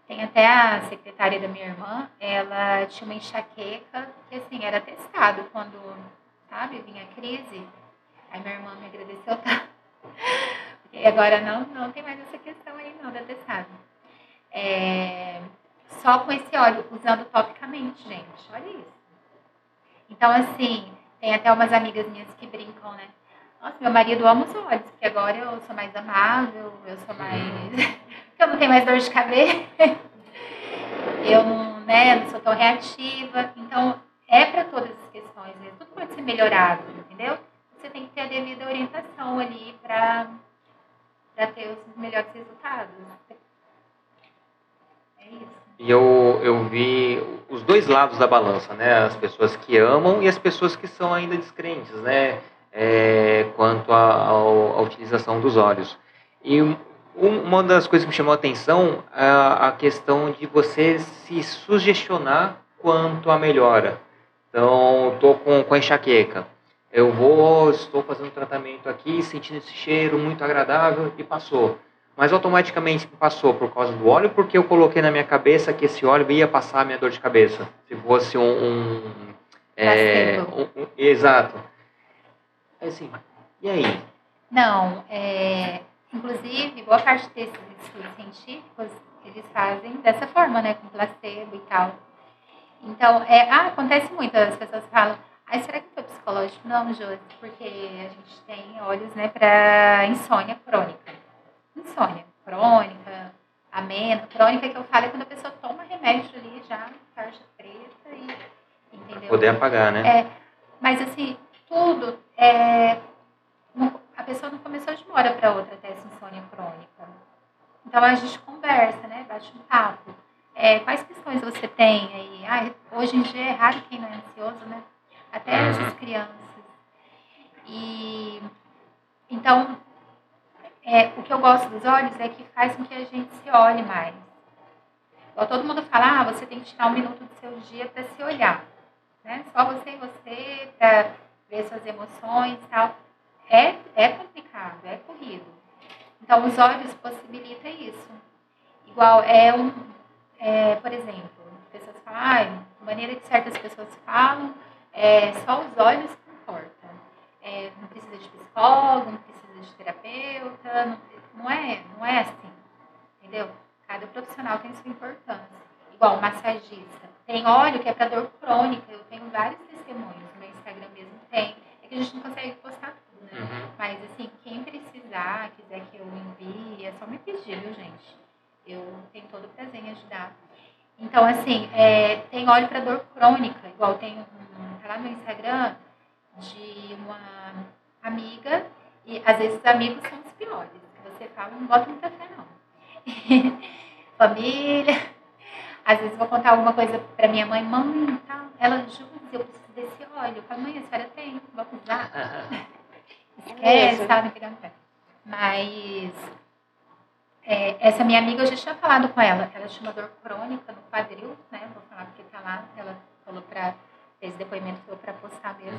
Speaker 2: Tem até a secretária da minha irmã, ela tinha uma enxaqueca que assim, era testado quando, sabe, vinha a crise. Aí minha irmã me agradeceu, tá? E agora não, não tem mais essa questão aí não da testada. É, só com esse óleo, usando topicamente, gente. Olha isso. Então, assim, tem até umas amigas minhas que brincam, né? Nossa, meu marido ama os óleos, porque agora eu sou mais amável, eu sou mais. porque eu não tenho mais dor de cabeça. eu não, né, não sou tão reativa. Então, é para todas as questões mesmo. Tudo pode ser melhorado, entendeu? Você tem que ter a devida orientação ali para ter os melhores resultados. É isso.
Speaker 1: E eu, eu vi os dois lados da balança, né? As pessoas que amam e as pessoas que são ainda descrentes, né? É, quanto à utilização dos óleos. E uma das coisas que me chamou a atenção é a questão de você se sugestionar quanto à melhora. Então, estou com, com a enxaqueca. Eu vou, estou fazendo tratamento aqui, sentindo esse cheiro muito agradável e passou mas automaticamente passou por causa do óleo, porque eu coloquei na minha cabeça que esse óleo ia passar a minha dor de cabeça. Se fosse um. um, é, um, um exato. Assim, e aí?
Speaker 2: Não, é, inclusive, boa parte desses estudos científicos eles fazem dessa forma, né, com placebo e tal. Então, é, ah, acontece muito, as pessoas falam, ah, será que foi psicológico? Não, Josi, porque a gente tem óleos, né, para insônia crônica insônia crônica, amena. Crônica que eu falo é quando a pessoa toma remédio ali já, tarja preta e. Entendeu?
Speaker 1: Poder apagar, né?
Speaker 2: É, mas assim, tudo. É, a pessoa não começou de uma hora para outra ter essa insônia crônica. Então a gente conversa, né? Bate um papo. É, quais questões você tem aí? Ah, hoje em dia é raro quem não é ansioso, né? Até uhum. essas crianças. E então é, o que eu gosto dos olhos é que faz com que a gente se olhe mais. Igual todo mundo fala, ah, você tem que tirar um minuto do seu dia para se olhar. Né? Só você e você, para ver suas emoções e tal. É, é complicado, é corrido. Então, os olhos possibilitam isso. Igual, é um, é, por exemplo, pessoas falam, ah, a maneira que certas pessoas falam, é, só os olhos que importam. É, não precisa de psicólogo, não precisa de terapeuta, não, não é, não é assim, entendeu? Cada profissional tem sua importância. Igual massagista. Tem óleo que é para dor crônica. Eu tenho vários testemunhos no meu Instagram mesmo tem. É que a gente não consegue postar tudo, né? Uhum. Mas assim, quem precisar, quiser que eu envie, é só me pedir, viu, gente? Eu tenho todo o prazer em ajudar. Então, assim, é, tem óleo para dor crônica, igual tem um, tá lá no Instagram de uma amiga e às vezes os amigos são os piores. Que você fala, não bota muita fé, não. Família. Às vezes vou contar alguma coisa para minha mãe, mãe, tal. Ela, Júlia, eu preciso desse óleo. Eu falo, mãe, a senhora tem, vamos usar. Esquece, tá, não pegando pé. Mas é, essa minha amiga, eu já tinha falado com ela. Ela tinha uma dor crônica no quadril, né? Vou falar porque tá lá. Ela falou para esse depoimento foi para postar mesmo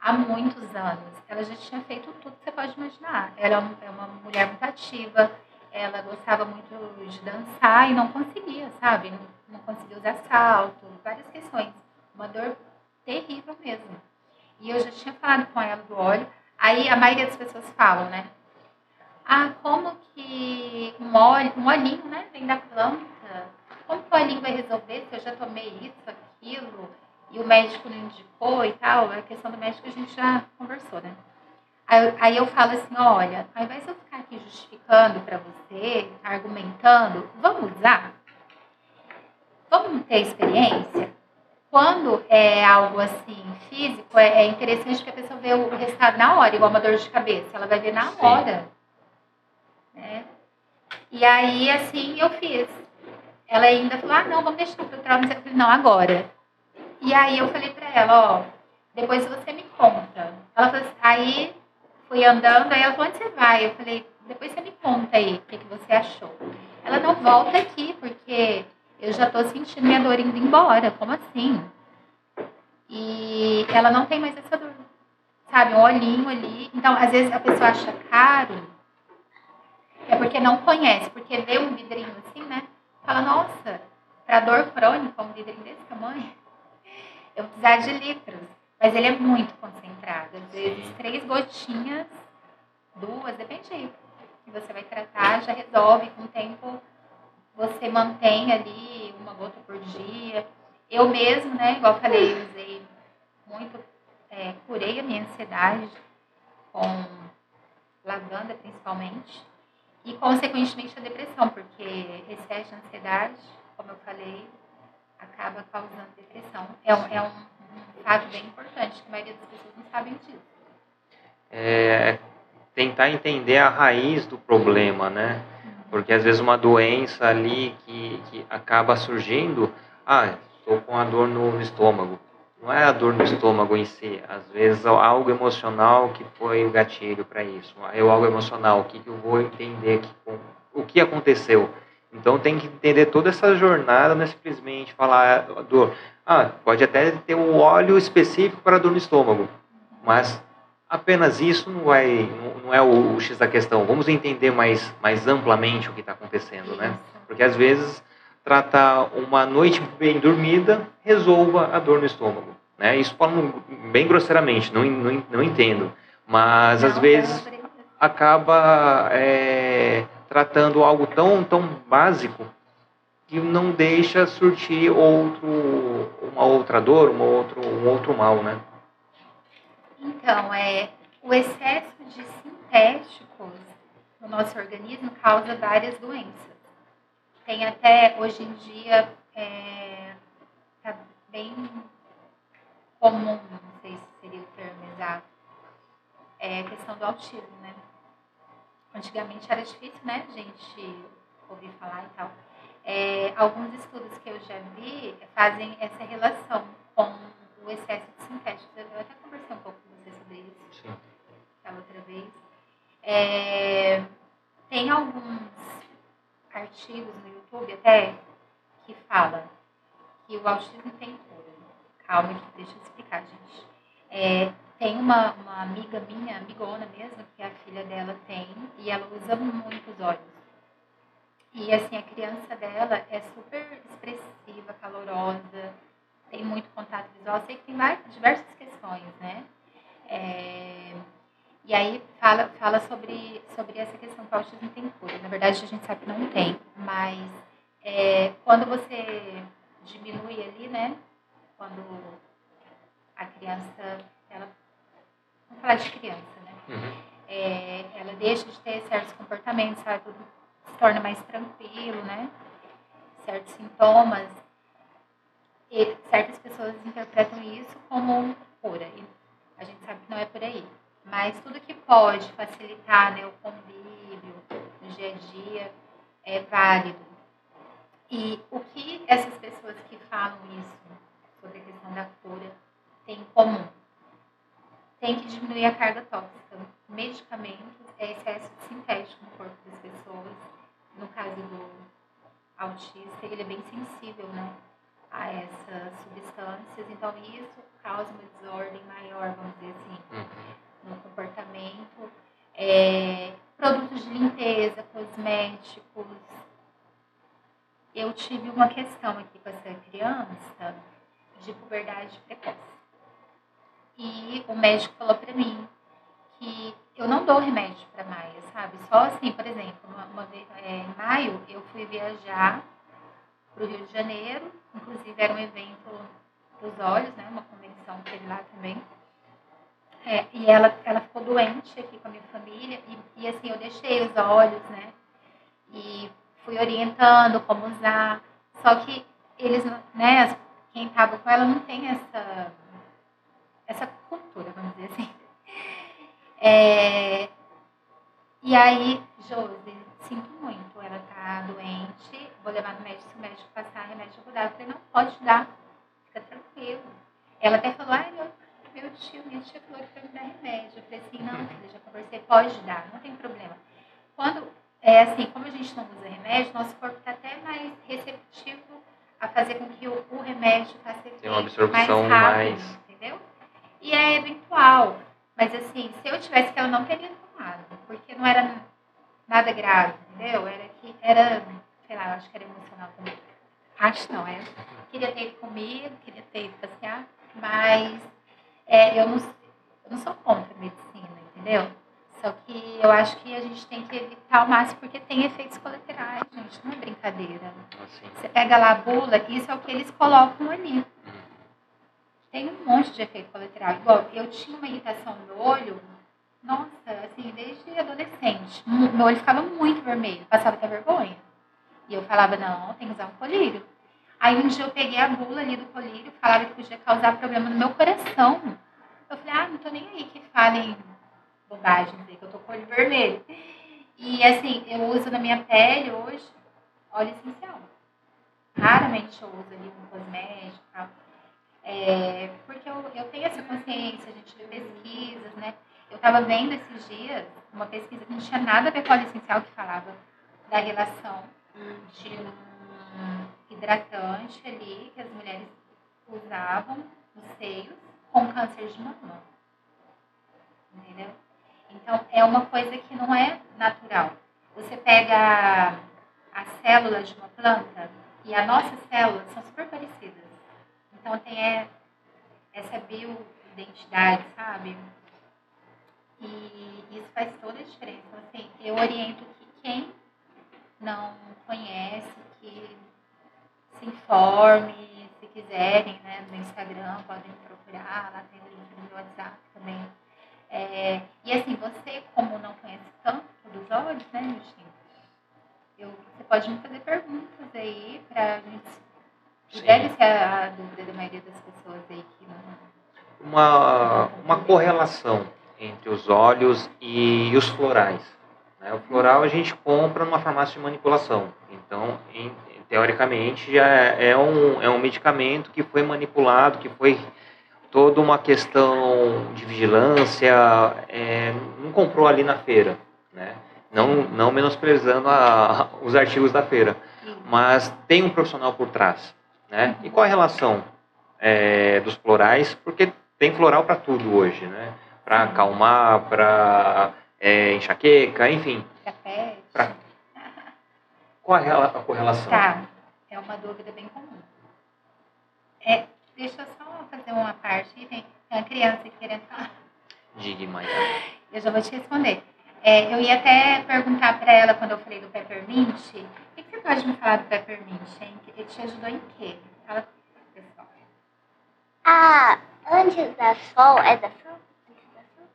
Speaker 2: há muitos anos. Ela já tinha feito tudo que você pode imaginar. Ela é uma mulher muito ativa, ela gostava muito de dançar e não conseguia, sabe? Não, não conseguia usar salto, várias questões. Uma dor terrível mesmo. E eu já tinha falado com ela do óleo. Aí a maioria das pessoas falam, né? Ah, como que um óleo, um olhinho, né? Vem da planta. Como que o olhinho vai resolver se eu já tomei isso, aquilo? E o médico não indicou e tal, a questão do médico a gente já conversou, né? Aí, aí eu falo assim, olha, ao invés de eu ficar aqui justificando para você, argumentando, vamos usar? Vamos ter experiência? Quando é algo assim físico, é, é interessante que a pessoa vê o resultado na hora, igual uma dor de cabeça, ela vai ver na hora. Né? E aí, assim, eu fiz. Ela ainda falou, ah, não, vamos deixar para o trauma. Eu falei, não, agora. E aí eu falei pra ela, ó, depois você me conta. Ela falou assim, aí fui andando, aí ela falou, onde você vai? Eu falei, depois você me conta aí o que, que você achou. Ela não volta aqui, porque eu já tô sentindo minha dor indo embora. Como assim? E ela não tem mais essa dor. Sabe, um olhinho ali. Então, às vezes a pessoa acha caro, é porque não conhece, porque vê um vidrinho assim, né? Fala, nossa, para dor crônica, um vidrinho desse tamanho, eu precisar de litros. Mas ele é muito concentrado. Às vezes, três gotinhas, duas, depende aí. Que você vai tratar, já resolve. Com o tempo, você mantém ali uma gota por dia. Eu mesmo, né, igual eu falei, usei muito, é, curei a minha ansiedade com lavanda principalmente e consequentemente a depressão, porque excesso de ansiedade, como eu falei, acaba causando depressão. É um, é um, fato bem importante que a maioria das pessoas não sabem disso.
Speaker 1: É tentar entender a raiz do problema, né? Porque às vezes uma doença ali que, que acaba surgindo, ah, estou com a dor no, estômago. Não é a dor no estômago em si, às vezes algo emocional que foi o gatilho para isso. É algo emocional, o que, que eu vou entender aqui, o que aconteceu. Então tem que entender toda essa jornada, não é simplesmente falar ah, dor. Ah, pode até ter um óleo específico para dor no estômago, mas apenas isso não, vai, não é o, o X da questão. Vamos entender mais, mais amplamente o que está acontecendo, né? Porque às vezes tratar uma noite bem dormida resolva a dor no estômago. Né? Isso falando bem grosseiramente, não, não, não entendo. Mas não, às vezes acaba é, tratando algo tão, tão básico que não deixa surtir outro, uma outra dor, uma outro, um outro mal, né?
Speaker 2: Então, é, o excesso de sintéticos no nosso organismo causa várias doenças tem até, hoje em dia, é, tá bem comum, não sei se seria o termo exato, é a questão do autismo, né? Antigamente era difícil, né, gente ouvir falar e tal. É, alguns estudos que eu já vi fazem essa relação com o excesso de sintéticos. Eu até conversei um pouco com você sobre isso, Sim. da outra vez. É, tem alguns artigos no YouTube até que fala que o autismo tem cura. Calma, deixa eu explicar, gente. É, tem uma, uma amiga minha, amigona mesmo, que a filha dela tem, e ela usa muito os olhos. E assim, a criança dela é super expressiva, calorosa, tem muito contato visual. sei que tem várias, diversas questões, né? É, e aí fala, fala sobre, sobre essa questão que o autismo tem cura. Na verdade, a gente sabe que não tem, mas é, quando você diminui ali, né? Quando a criança, ela. Vamos falar de criança, né? Uhum. É, ela deixa de ter certos comportamentos, sabe? Tudo se torna mais tranquilo, né? Certos sintomas. E certas pessoas interpretam isso como cura. E a gente sabe que não é por aí. Mas tudo que pode facilitar né, o convívio no dia a dia é válido. E o que essas pessoas que falam isso sobre a questão da cura têm em comum? Tem que diminuir a carga tóxica. Medicamentos é excesso sintético no corpo das pessoas. No caso do autista, ele é bem sensível né, a essas substâncias. Então, isso causa uma desordem maior, vamos dizer assim. Uhum no comportamento, é, produtos de limpeza, cosméticos. Eu tive uma questão aqui com essa criança de puberdade precoce. E o médico falou para mim que eu não dou remédio para Maia, sabe? Só assim, por exemplo, uma, uma vez, é, em maio eu fui viajar para o Rio de Janeiro, inclusive era um evento dos olhos, né? Uma convenção que teve lá também. É, e ela, ela ficou doente aqui com a minha família, e, e assim, eu deixei os olhos, né? E fui orientando como usar. Só que eles, né, quem estava com ela não tem essa, essa cultura, vamos dizer assim. É, e aí, Josi, sinto muito, ela tá doente, vou levar no médico, se o médico passar remédio, dar. Eu falei, não, pode dar, fica tranquilo. Ela até falou, ah, eu meu tio, minha tia falou que foi me dar remédio. Eu falei assim, não, filha, já conversei, pode dar, não tem problema. Quando é assim, como a gente não usa remédio, nosso corpo está até mais receptivo a fazer com que o, o remédio faça efeito
Speaker 1: Tem uma absorção
Speaker 2: mais rápido,
Speaker 1: mais-
Speaker 2: entendeu? E é eventual. Mas assim, se eu tivesse que ela não teria tomado, porque não era nada grave, entendeu? Era que era, sei lá, eu acho que era emocional também. Acho não, é. Queria ter ido comigo, queria ter ido passear, mas é, eu, não, eu não sou contra a medicina, entendeu? Só que eu acho que a gente tem que evitar ao máximo, porque tem efeitos colaterais, gente, não é brincadeira.
Speaker 1: Assim.
Speaker 2: Você pega lá a bula, isso é o que eles colocam ali. Tem um monte de efeito colateral. Igual, eu tinha uma irritação no olho, nossa, assim, desde adolescente. Meu olho ficava muito vermelho, passava até vergonha. E eu falava, não, tem que usar um colírio. Aí um dia eu peguei a bula ali do colírio, falava que podia causar problema no meu coração. Eu falei, ah, não tô nem aí que falem bobagens que eu tô com olho vermelho. E assim, eu uso na minha pele hoje óleo essencial. Raramente eu uso ali um cosmético tal. É, porque eu, eu tenho essa consciência, a gente vê pesquisas, né? Eu estava vendo esses dias uma pesquisa que não tinha nada a ver com óleo essencial que falava da relação de um hidratante ali que as mulheres usavam nos seios com câncer de mama. Entendeu? Então, é uma coisa que não é natural. Você pega as células de uma planta e as nossas células são super parecidas. Então, tem é, essa bioidentidade, sabe? E isso faz toda a diferença. Então, assim, eu oriento que quem não conhece, que se informe, se quiserem, né, no Instagram, podem procurar, lá tem o link no meu WhatsApp também. É, e assim, você, como não conhece tanto dos olhos, né, Justin? Você pode me fazer perguntas aí pra gente.
Speaker 1: Sim.
Speaker 2: deve ser a, a dúvida da maioria das pessoas aí que não.
Speaker 1: Uma, uma correlação entre os óleos e os florais. né? O floral a gente compra numa farmácia de manipulação. Então, em- teoricamente, já é um, é um medicamento que foi manipulado, que foi toda uma questão de vigilância, é, não comprou ali na feira. Né? Não, não menosprezando a- os artigos da feira. mas tem um profissional por trás, né? E qual a relação é, dos florais? Porque tem floral para tudo hoje, né? Para acalmar, para enxaqueca, enfim.
Speaker 2: Café.
Speaker 1: Pra- Qual a, a correlação?
Speaker 2: Tá, é uma dúvida bem comum. É, deixa eu só fazer uma parte. Tem uma criança querendo falar.
Speaker 1: Diga, Maia.
Speaker 2: Eu já vou te responder. É, eu ia até perguntar para ela quando eu falei do peppermint. O que, que você pode me falar do peppermint, hein? Ele te ajudou em quê? Fala pro pessoal.
Speaker 3: Ah, antes da sol, é da sol? Sol?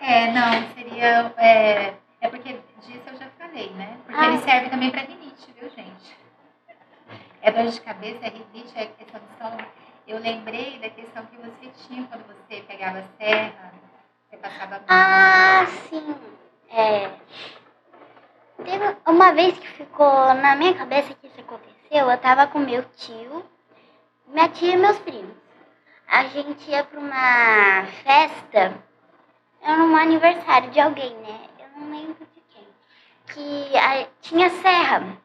Speaker 2: É, não, seria. É, é porque disso eu já falei, né? Porque
Speaker 3: Ah.
Speaker 2: ele serve também para rinite, viu, gente? É dor de cabeça, é rinite, é questão de estômago. Eu lembrei da questão que você tinha quando você pegava a serra, você passava.
Speaker 3: Ah, sim. É. Teve uma vez que ficou na minha cabeça que isso aconteceu, eu tava com meu tio, minha tia e meus primos. A gente ia pra uma festa, era um aniversário de alguém, né? Eu não lembro de quem. Que a- tinha serra.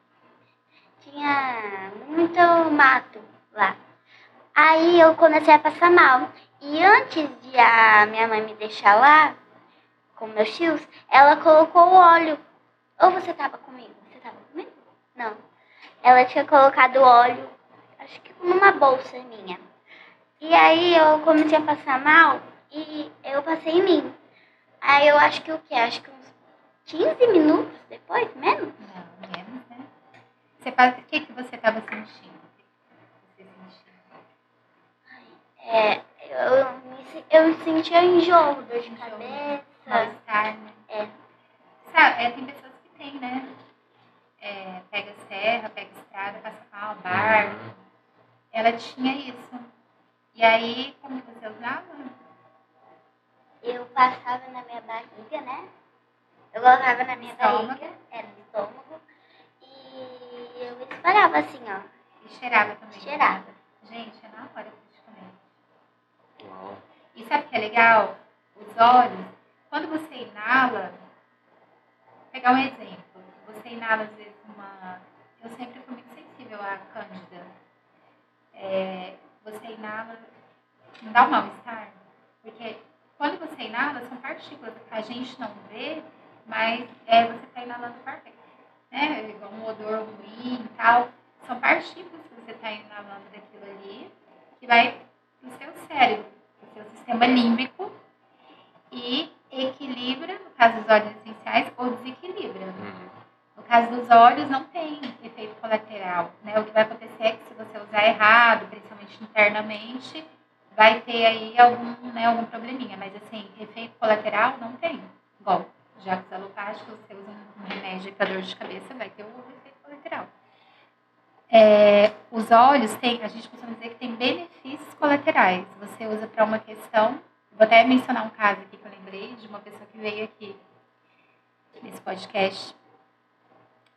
Speaker 3: Tinha muito mato lá. Aí eu comecei a passar mal. E antes de a minha mãe me deixar lá, com meus tios, ela colocou o óleo. Ou você tava comigo? Você tava comigo? Não. Ela tinha colocado óleo, acho que numa bolsa minha. E aí eu comecei a passar mal e eu passei em mim. Aí eu acho que o quê? Acho que uns 15 minutos depois, menos?
Speaker 2: Não, menos, né? Você o que, que você estava sentindo? Que que você sentiu?
Speaker 3: É, eu, eu sentia enjoo, dor de cabeça.
Speaker 2: Mal-estar, né?
Speaker 3: É.
Speaker 2: Sabe, é, tem pessoas que tem, né? É, pega serra, pega estrada, passa mal, barco. Ela tinha isso. E aí, como você usava?
Speaker 3: Eu passava na minha barriga, né? Eu colocava na minha
Speaker 2: Estômago.
Speaker 3: barriga, é, no estômago. E eu espalhava assim, ó.
Speaker 2: E cheirava também.
Speaker 3: Cheirava.
Speaker 2: Gente, é na hora.
Speaker 1: Uau.
Speaker 2: E sabe o que é legal? Os olhos, quando você inala, vou pegar um exemplo. você inala às vezes uma. Eu sempre fui muito sensível à cândida. É, você inala, não dá um mal-estar? Porque quando você inala, são partículas que a gente não vê, mas é, você está inalando partículas. Né? Igual um odor ruim e tal. São partículas que você está inalando daquilo ali, que vai para o seu cérebro, para o seu sistema límbico, e equilibra, no caso dos óleos essenciais, ou desequilibra.
Speaker 1: Uhum.
Speaker 2: No caso dos olhos, não tem efeito colateral. Né? O que vai acontecer é que se você usar errado, principalmente internamente, vai ter aí algum, né, algum probleminha. Mas, assim, efeito colateral não tem. Bom, já que os alopáticos, você usa um remédio para dor de cabeça, vai ter o efeito colateral. É, os olhos têm, a gente costuma dizer que tem benefícios colaterais. Você usa para uma questão. Vou até mencionar um caso aqui que eu lembrei de uma pessoa que veio aqui nesse podcast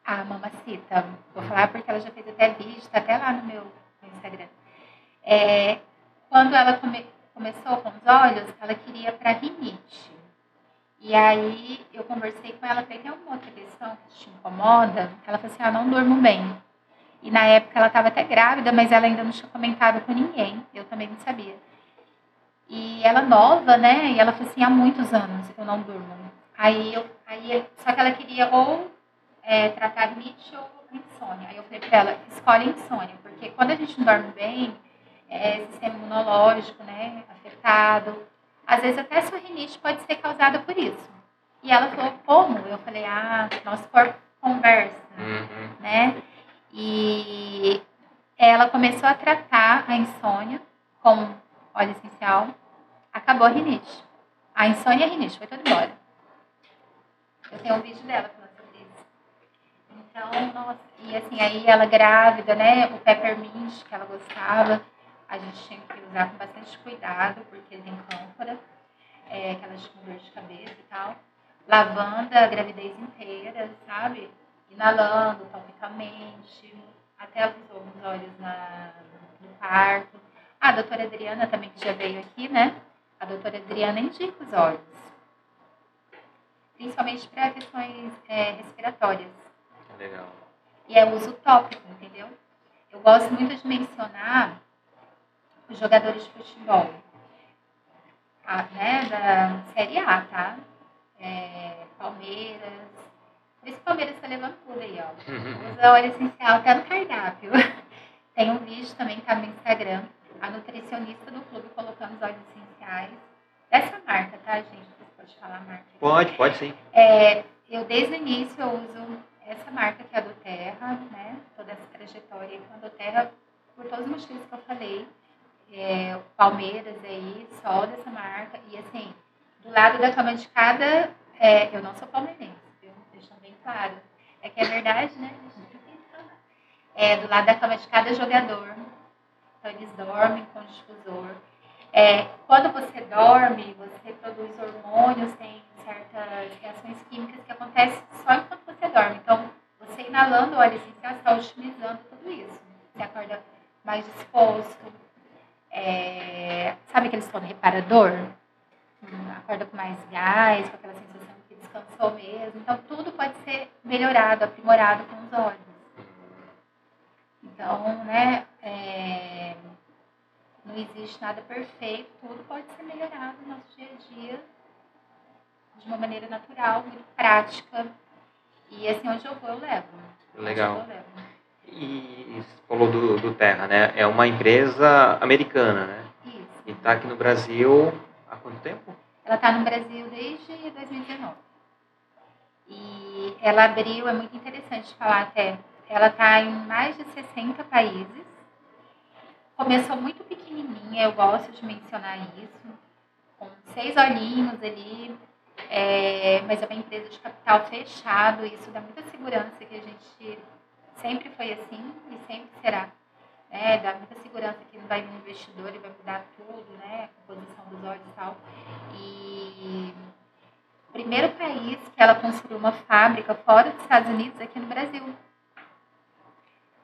Speaker 2: a Mamacita. Vou falar porque ela já fez até vídeo, está até lá no meu Instagram. É, quando ela come, começou com os olhos, ela queria para rinite. E aí eu conversei com ela, falei, tem alguma outra questão que te incomoda? Ela falou assim, ah, não durmo bem. E na época ela estava até grávida, mas ela ainda não tinha comentado com ninguém. Eu também não sabia. E ela nova, né? E ela falou assim, há muitos anos eu não durmo. Aí, eu, aí só que ela queria ou é, tratar rinite ou insônia. Aí eu falei para ela, escolhe insônia, porque quando a gente não dorme bem, é, sistema imunológico, né, afetado, às vezes até sua rinite pode ser causada por isso. E ela falou, como? Eu falei, ah, nosso corpo conversa,
Speaker 1: Uhum.
Speaker 2: né? E ela começou a tratar a insônia com óleo essencial, acabou a rinite. A insônia e a rinite, foi tudo embora. Eu tenho um vídeo dela falando sobre isso. Então, nossa, e assim, aí ela grávida, né? O peppermint que ela gostava, a gente tinha que usar com bastante cuidado, porque tem cânfora, é, que ela tinha com dor de cabeça e tal. Lavanda a gravidez inteira, sabe? Inalando topicamente, até ela usou alguns óleos na, no parto. Ah, a doutora Adriana também, que já veio aqui, né? A doutora Adriana indica os óleos. Principalmente para questões é, respiratórias.
Speaker 1: Legal.
Speaker 2: E é uso tópico, entendeu? Eu gosto muito de mencionar os jogadores de futebol. A, né, da Série A, tá? É, Palmeiras. O Palmeiras está levando tudo aí, ó. Usa óleo essencial até no cardápio. Tem um vídeo também que tá no Instagram. A nutricionista do clube colocando os óleos essenciais. Dessa marca, tá, gente? Você pode falar a marca.
Speaker 1: Pode, pode sim.
Speaker 2: É, eu desde o início eu uso essa marca que é a do Terra, né? Toda essa trajetória com a do Terra, por todos os motivos que eu falei. É, Palmeiras aí, só dessa marca. E assim, do lado da cama de cada. é, eu não sou palmeirense, claro. É que é verdade, né? É, do lado da cama de cada jogador. Então eles dormem com difusor. É, quando você dorme, você produz hormônios, tem certas reações químicas que acontecem só enquanto você dorme. Então, você inalando o óleo essencial, está otimizando tudo isso. Você acorda mais disposto. É, sabe aquele sono reparador? Hum, acorda com mais gás, com aquela sensação descansou mesmo. Então, tudo pode ser melhorado, aprimorado com os óleos. Então, né, é, não existe nada perfeito, tudo pode ser melhorado no nosso dia a dia de uma maneira natural, muito prática. E assim, onde eu vou, eu levo.
Speaker 1: Legal.
Speaker 2: Onde eu vou, eu levo.
Speaker 1: E você falou do, do Terra, né? É uma empresa americana, né?
Speaker 2: Isso.
Speaker 1: E tá aqui no Brasil há quanto tempo?
Speaker 2: Ela está no Brasil desde 2019. E ela abriu, é muito interessante falar até, ela está em mais de 60 países. Começou muito pequenininha, eu gosto de mencionar isso, com seis olhinhos ali, é, mas é uma empresa de capital fechado, isso dá muita segurança que a gente sempre foi assim e sempre será. Né? Dá muita segurança que não vai vir um investidor e vai mudar tudo, né? A composição dos olhos e tal. E primeiro país que ela construiu uma fábrica fora dos Estados Unidos aqui no Brasil.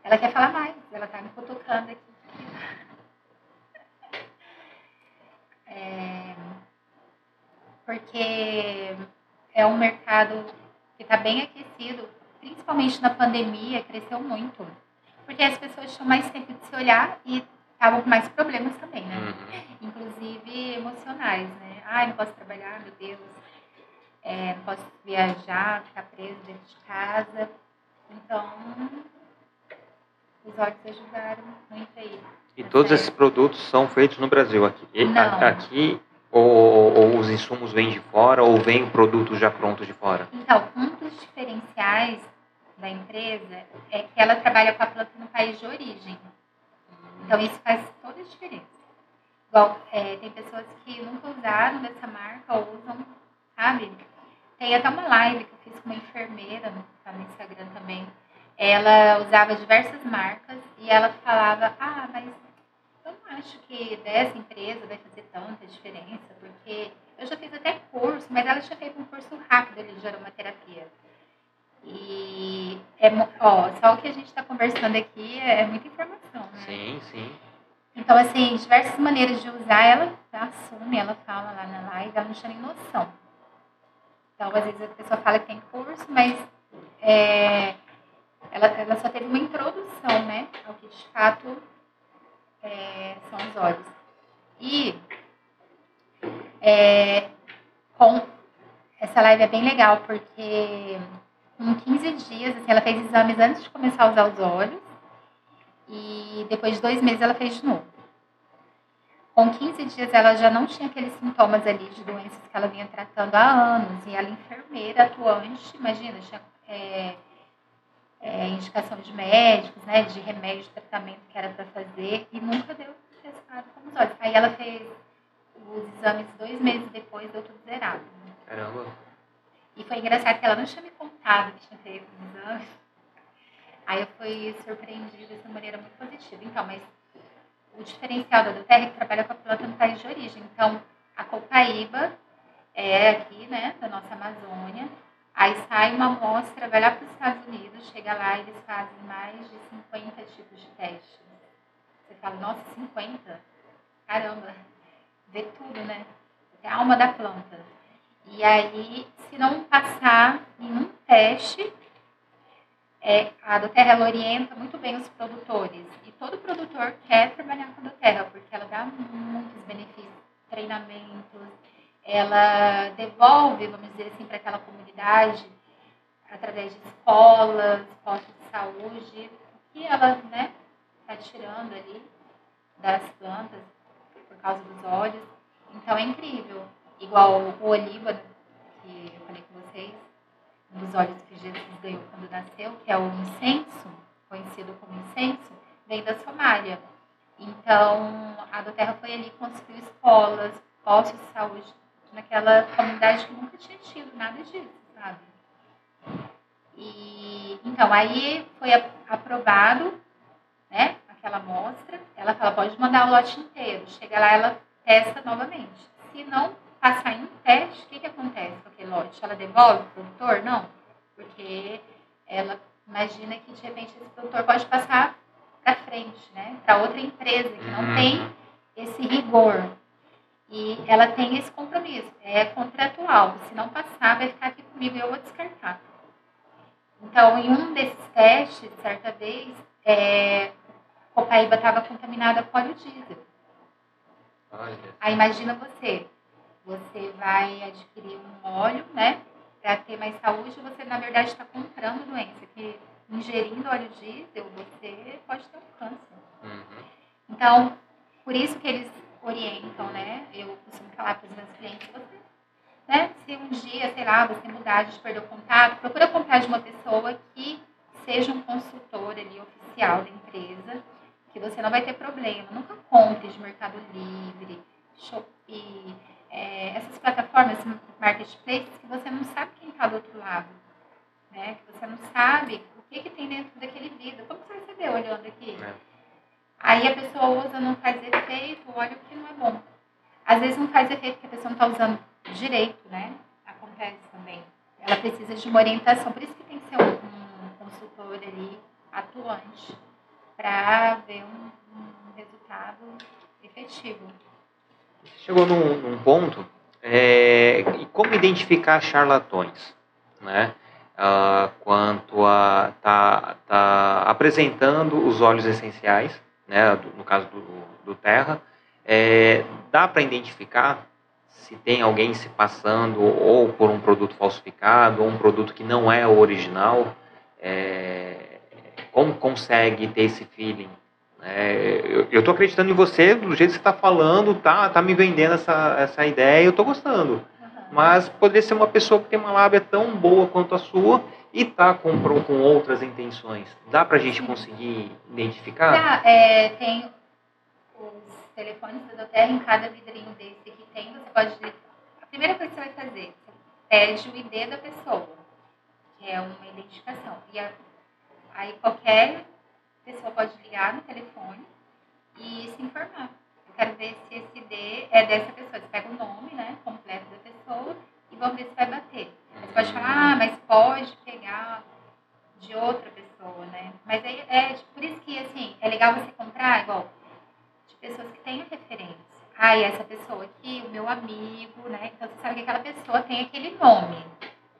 Speaker 2: Ela quer falar mais, ela está me cutucando aqui. É, porque é um mercado que está bem aquecido, principalmente na pandemia, cresceu muito. Porque as pessoas tinham mais tempo de se olhar e estavam com mais problemas também, né?
Speaker 1: Uhum.
Speaker 2: Inclusive emocionais, né? Ai, não posso trabalhar, meu Deus. É, posso viajar, ficar preso dentro de casa. Então, os olhos ajudaram muito aí.
Speaker 1: E todos esses produtos são feitos no Brasil aqui. E-
Speaker 2: Não.
Speaker 1: a- Aqui, ou, ou os insumos vêm de fora, ou vem o produto já pronto de fora?
Speaker 2: Então, um dos diferenciais da empresa é que ela trabalha com a planta no país de origem. Então, isso faz toda a diferença. Igual, é, tem pessoas que nunca usaram dessa marca ou usam, sabe? Tem até uma live que eu fiz com uma enfermeira, tá no Instagram também. Ela usava diversas marcas e ela falava, ah, mas eu não acho que dessa empresa vai fazer tanta diferença, porque eu já fiz até curso, mas ela tinha feito um curso rápido ali de aromaterapia. E é, ó, só o que a gente está conversando aqui é, é muita informação, né?
Speaker 1: Sim, sim.
Speaker 2: Então, assim, diversas maneiras de usar, ela assume, ela fala lá na live, ela não tinha nem noção. Então, às vezes a pessoa fala que tem curso, mas é, ela, ela só teve uma introdução, né, ao que de fato é, são os olhos. E é, com essa live é bem legal, porque em 15 dias, assim, ela fez exames antes de começar a usar os olhos, e depois de dois meses ela fez de novo. Com 15 dias ela já não tinha aqueles sintomas ali de doenças que ela vinha tratando há anos. E ela, enfermeira, atuante, imagina, tinha é, é, indicação de médicos, né, de remédio, de tratamento que era para fazer, e nunca deu resultado com os olhos. Aí ela fez os exames dois meses depois, deu tudo zerado.
Speaker 1: Caramba.
Speaker 2: E foi engraçado que ela não tinha me contado que tinha feito os exames. Aí eu fui surpreendida de uma maneira muito positiva. Então, mas o diferencial da Doterra é que trabalha com a planta no país de origem. Então, a copaíba é aqui, né, da nossa Amazônia. Aí sai uma amostra, vai lá para os Estados Unidos, chega lá e eles fazem mais de 50 tipos de testes. Você fala, nossa, 50? Caramba, vê tudo, né? É a alma da planta. E aí, se não passar em um teste, é, a Doterra ela orienta muito bem os produtores. Todo produtor quer trabalhar com a Doterra, porque ela dá muitos benefícios, treinamentos, ela devolve, vamos dizer assim, para aquela comunidade, através de escolas, postos de saúde, o que ela está né, tá tirando ali das plantas por causa dos olhos. Então é incrível. Igual o Oliva, que eu falei com vocês, um dos olhos que Jesus ganhou quando nasceu, que é o incenso, conhecido como incenso, vem da Somália. Então, a Doterra foi ali construir escolas, postos de saúde, naquela comunidade que nunca tinha tido nada disso, sabe? E, então, aí foi aprovado, né, aquela amostra, ela fala, pode mandar o lote inteiro. Chega lá, ela testa novamente. Se não passar em um teste, o que, que acontece com aquele lote? Ela devolve o produtor? Não, porque ela imagina que de repente esse produtor pode passar para frente, né? Para outra empresa que não
Speaker 1: Uhum.
Speaker 2: tem esse rigor. E ela tem esse compromisso, é contratual. Se não passar, vai ficar aqui comigo e eu vou descartar. Então, em um desses testes, certa vez, é, Copaíba estava contaminada com óleo diesel.
Speaker 1: Olha.
Speaker 2: Aí imagina você, você vai adquirir um óleo, né, para ter mais saúde, você na verdade está comprando doença, que ingerindo óleo diesel você pode ter um câncer.
Speaker 1: Uhum.
Speaker 2: Então, por isso que eles orientam, né, eu costumo falar para os meus clientes, você, né, se um dia, sei lá, você mudar, a gente perdeu o contato, procura comprar de uma pessoa que seja um consultor ali oficial da empresa, que você não vai ter problema. Nunca compre de Mercado Livre, Shopee, é, essas plataformas, marketplaces, que você não sabe quem está do outro lado. Né? Que você não sabe que, que tem dentro daquele vidro. Como você saber olhando aqui?
Speaker 1: É.
Speaker 2: Aí a pessoa usa, não faz efeito, olha o que não é bom. Às vezes não faz efeito porque a pessoa não está usando direito, né? Acontece também. Ela precisa de uma orientação, por isso que tem que ser um, um consultor ali atuante para ver um, um resultado efetivo.
Speaker 1: Chegou num, num ponto, é, e como identificar charlatões, né? Ah, quanto a, apresentando os óleos essenciais, né, do, no caso do, do Terra, é, dá para identificar se tem alguém se passando ou por um produto falsificado ou um produto que não é o original, é, como consegue ter esse feeling? É, eu estou acreditando em você do jeito que você está falando, tá, tá me vendendo essa, essa ideia, eu estou gostando. Mas poderia ser uma pessoa que tem uma lábia tão boa quanto a sua e está com, com outras intenções. Dá para a gente conseguir identificar?
Speaker 2: Tá, é, tem os telefones da Doterra em cada vidrinho desse que tem, você pode. A primeira coisa que você vai fazer, você pede o ID da pessoa, que é uma identificação. E a, aí qualquer pessoa pode ligar no telefone e se informar. Eu quero ver se esse ID é dessa pessoa. Você pega o nome né, completo da pessoa e vamos ver se vai bater. Você pode falar, ah, mas pode pegar de outra pessoa, né? Mas aí é por isso que assim, é legal você comprar igual de pessoas que têm referência. Ah, e essa pessoa aqui, o meu amigo, né? Então você sabe que aquela pessoa tem aquele nome.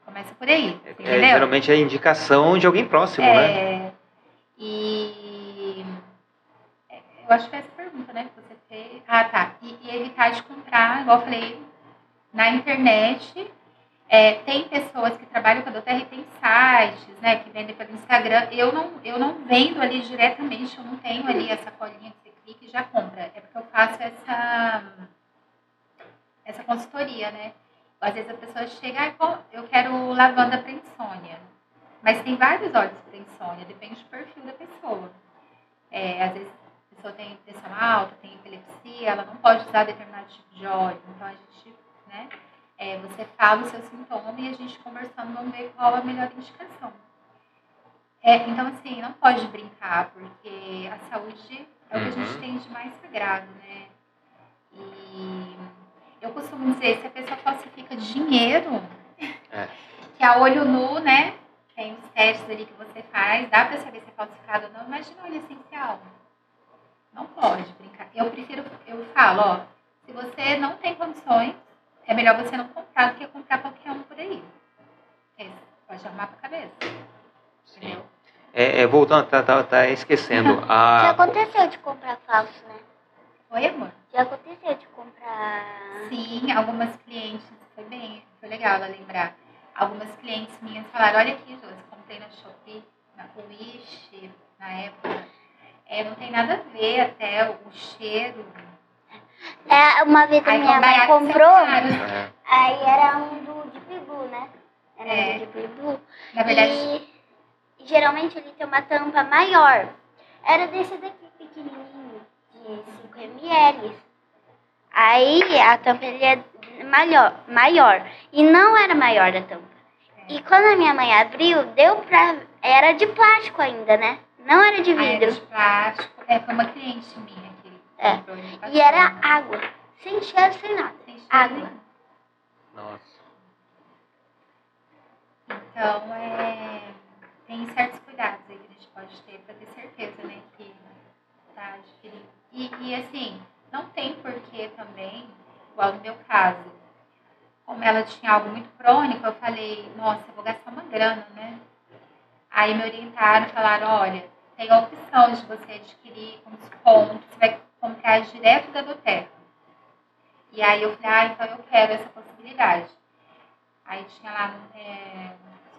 Speaker 2: Começa por aí. É,
Speaker 1: é, geralmente é indicação de alguém próximo, é,
Speaker 2: né? E é, eu acho que é essa pergunta, né? Que você fez. Ah, tá. E, e evitar de comprar, igual eu falei, na internet. É, tem pessoas que trabalham com a Doterra e tem sites, né, que vendem pelo Instagram. Eu não, eu não vendo ali diretamente, eu não tenho ali essa colinha que você clica e já compra. É porque eu faço essa, essa consultoria, né? Às vezes a pessoa chega, ah, eu quero lavanda para insônia. Mas tem vários óleos para insônia, depende do perfil da pessoa. É, às vezes a pessoa tem pressão alta, tem epilepsia, ela não pode usar determinado tipo de óleo. Então a gente, né, é, você fala o seu sintoma e a gente conversando vamos ver qual a melhor indicação. É, então, assim, não pode brincar, porque a saúde é o que a gente uhum. tem de mais sagrado, né? E eu costumo dizer, se a pessoa falsifica dinheiro, é. que a olho nu, né? Tem os testes ali que você faz, dá pra saber se é falsificado ou não. Imagina o óleo essencial. Não pode brincar. Eu prefiro, eu falo, ó, se você não tem condições, é melhor você não comprar do que comprar qualquer um por aí. É, pode arrumar pra cabeça. Sim. Entendeu?
Speaker 1: É, é, voltando, tá, tá, tá esquecendo.
Speaker 3: a... Já aconteceu de comprar falso, né?
Speaker 2: Oi, amor?
Speaker 3: Já aconteceu de comprar.
Speaker 2: Sim, algumas clientes, foi bem, foi legal ela lembrar. Algumas clientes minhas falaram, olha aqui, Josi, comprei na Shopee, na Wish, na época. É, não tem nada a ver até o cheiro.
Speaker 3: É, uma vez a minha mãe comprou, é. aí era um do Deep Blue, né? Era é. um do Deep Blue.
Speaker 2: Na verdade... E
Speaker 3: geralmente ele tem uma tampa maior. Era desse daqui, pequenininho, de 5 ml. Aí a tampa ele é maior, maior. E não era maior a tampa. E quando a minha mãe abriu, deu pra. Era de plástico ainda, né? Não era de vidro.
Speaker 2: era de plástico. É, foi uma cliente minha
Speaker 3: é. E era água. Sem cheiro, sem nada. Sem cheiro água.
Speaker 1: Nossa.
Speaker 2: Então, é tem certos cuidados aí que a gente pode ter para ter certeza, né, que tá adquirindo. E, e assim, não tem porquê também, igual no meu caso, como ela tinha algo muito crônico, eu falei, nossa, eu vou gastar uma grana, né? Aí me orientaram, falaram, olha, tem a opção de você adquirir com desconto, você vai comprar direto da Doterra. E aí eu falei, ah, então eu quero essa possibilidade. Aí tinha lá é,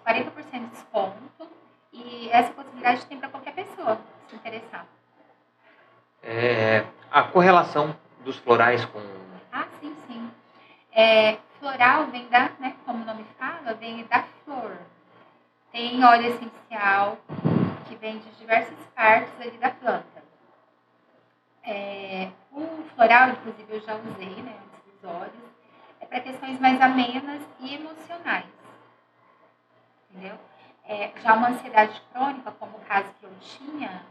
Speaker 2: 40% de desconto e essa possibilidade tem para qualquer pessoa se interessar.
Speaker 1: É, a correlação dos florais com.
Speaker 2: Ah, sim, sim. É, floral vem da, né, como o nome fala, vem da flor. Tem óleo essencial que vem de diversas partes ali da planta. É, o floral, inclusive, eu já usei, né, antes dos óleos, é para questões mais amenas e emocionais entendeu? É, já uma ansiedade crônica, como o caso que eu tinha,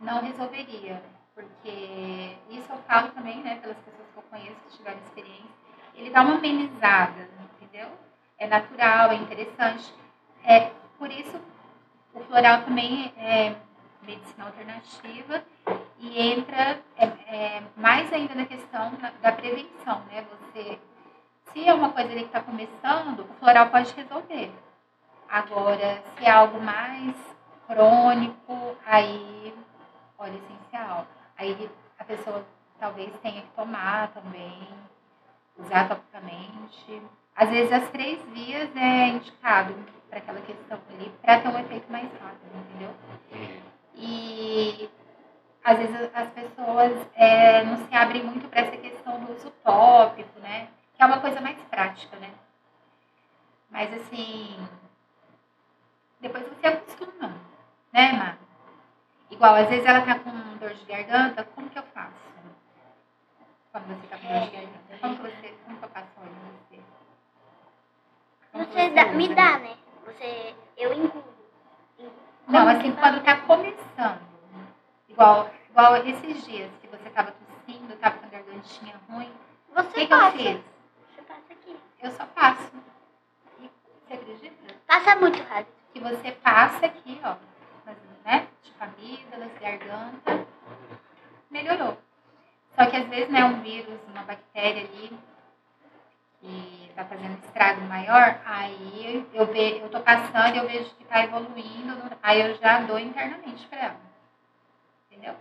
Speaker 2: não resolveria, porque isso eu falo também, né, pelas pessoas que eu conheço que tiveram experiência, ele dá uma amenizada, entendeu? É natural, é interessante. É, por isso, o floral também é medicina alternativa e entra é, é, mais ainda na questão da, da, prevenção, né? Você, se é uma coisa ali que está começando, o floral pode resolver. Agora, se é algo mais crônico, aí óleo essencial. Aí a pessoa talvez tenha que tomar também, usar topicamente. Às vezes as três vias é indicado para aquela questão ali, para ter um efeito mais rápido, entendeu? E às vezes as pessoas é, não se abrem muito para essa questão do uso tópico, né? Que é uma coisa mais prática, né? Mas assim, depois você acostuma, né, Má? Igual, às vezes ela tá com dor de garganta, como que eu faço? Quando você tá com dor de garganta, como que você, como que eu faço em você? Como que
Speaker 3: Você dá, me dá, né? Você, eu engulo.
Speaker 2: Não, assim, quando tá começando. Igual, igual esses dias que você tava tossindo, tava com a gargantinha ruim. O
Speaker 3: Você
Speaker 2: que, que eu
Speaker 3: passa.
Speaker 2: fiz?
Speaker 3: Você passa aqui.
Speaker 2: Eu só passo. E você acredita?
Speaker 3: Passa muito rápido.
Speaker 2: Que você passa aqui, ó, nas, né? Tipo amígdalas, garganta. Melhorou. Só que às vezes, né, um vírus, uma bactéria ali que tá fazendo estrago maior, aí eu, ve, eu tô passando e eu vejo que tá evoluindo, aí eu já dou internamente pra ela. Entendeu?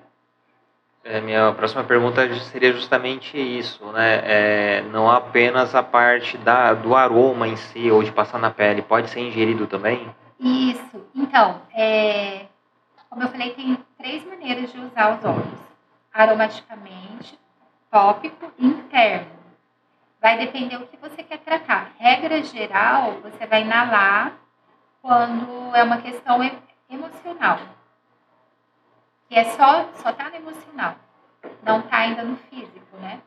Speaker 1: É, minha próxima pergunta seria justamente isso, né? É, não apenas a parte da, do aroma em si, ou de passar na pele, pode ser ingerido também?
Speaker 2: Isso. Então, é, como eu falei, tem três maneiras de usar os óleos: aromaticamente, tópico e interno. Vai depender do que você quer tratar. Regra geral, você vai inalar quando é uma questão emocional. Que é só, só tá no emocional. Não tá ainda no físico, né?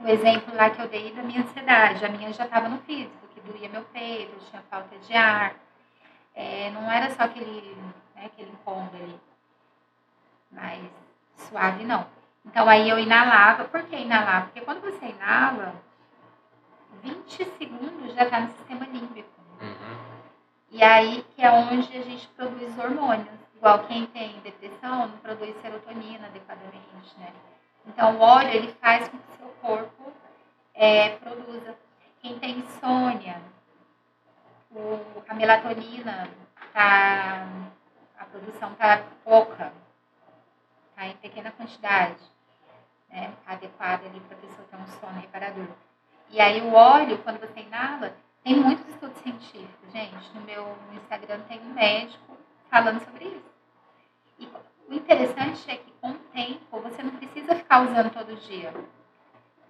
Speaker 2: O exemplo lá que eu dei da minha ansiedade. A minha já estava no físico, que doía meu peito, tinha falta de ar. É, não era só aquele, né, aquele incômodo ali. Mas suave não. Então aí eu inalava. Por que inalar? Porque quando você inala, 20 segundos já está no sistema límbico. E aí que é onde a gente produz hormônios. Igual quem tem depressão não produz serotonina adequadamente, né? Então o óleo ele faz com que seu corpo é, produza. Quem tem insônia, o- a melatonina tá, a produção tá pouca, tá em pequena quantidade, né? Adequada ali para a pessoa ter um sono reparador. E aí o óleo, quando você inala, tem muitos estudos científicos, gente. No meu Instagram tem um médico falando sobre isso. E o interessante é que com o tempo você não precisa ficar usando todo dia.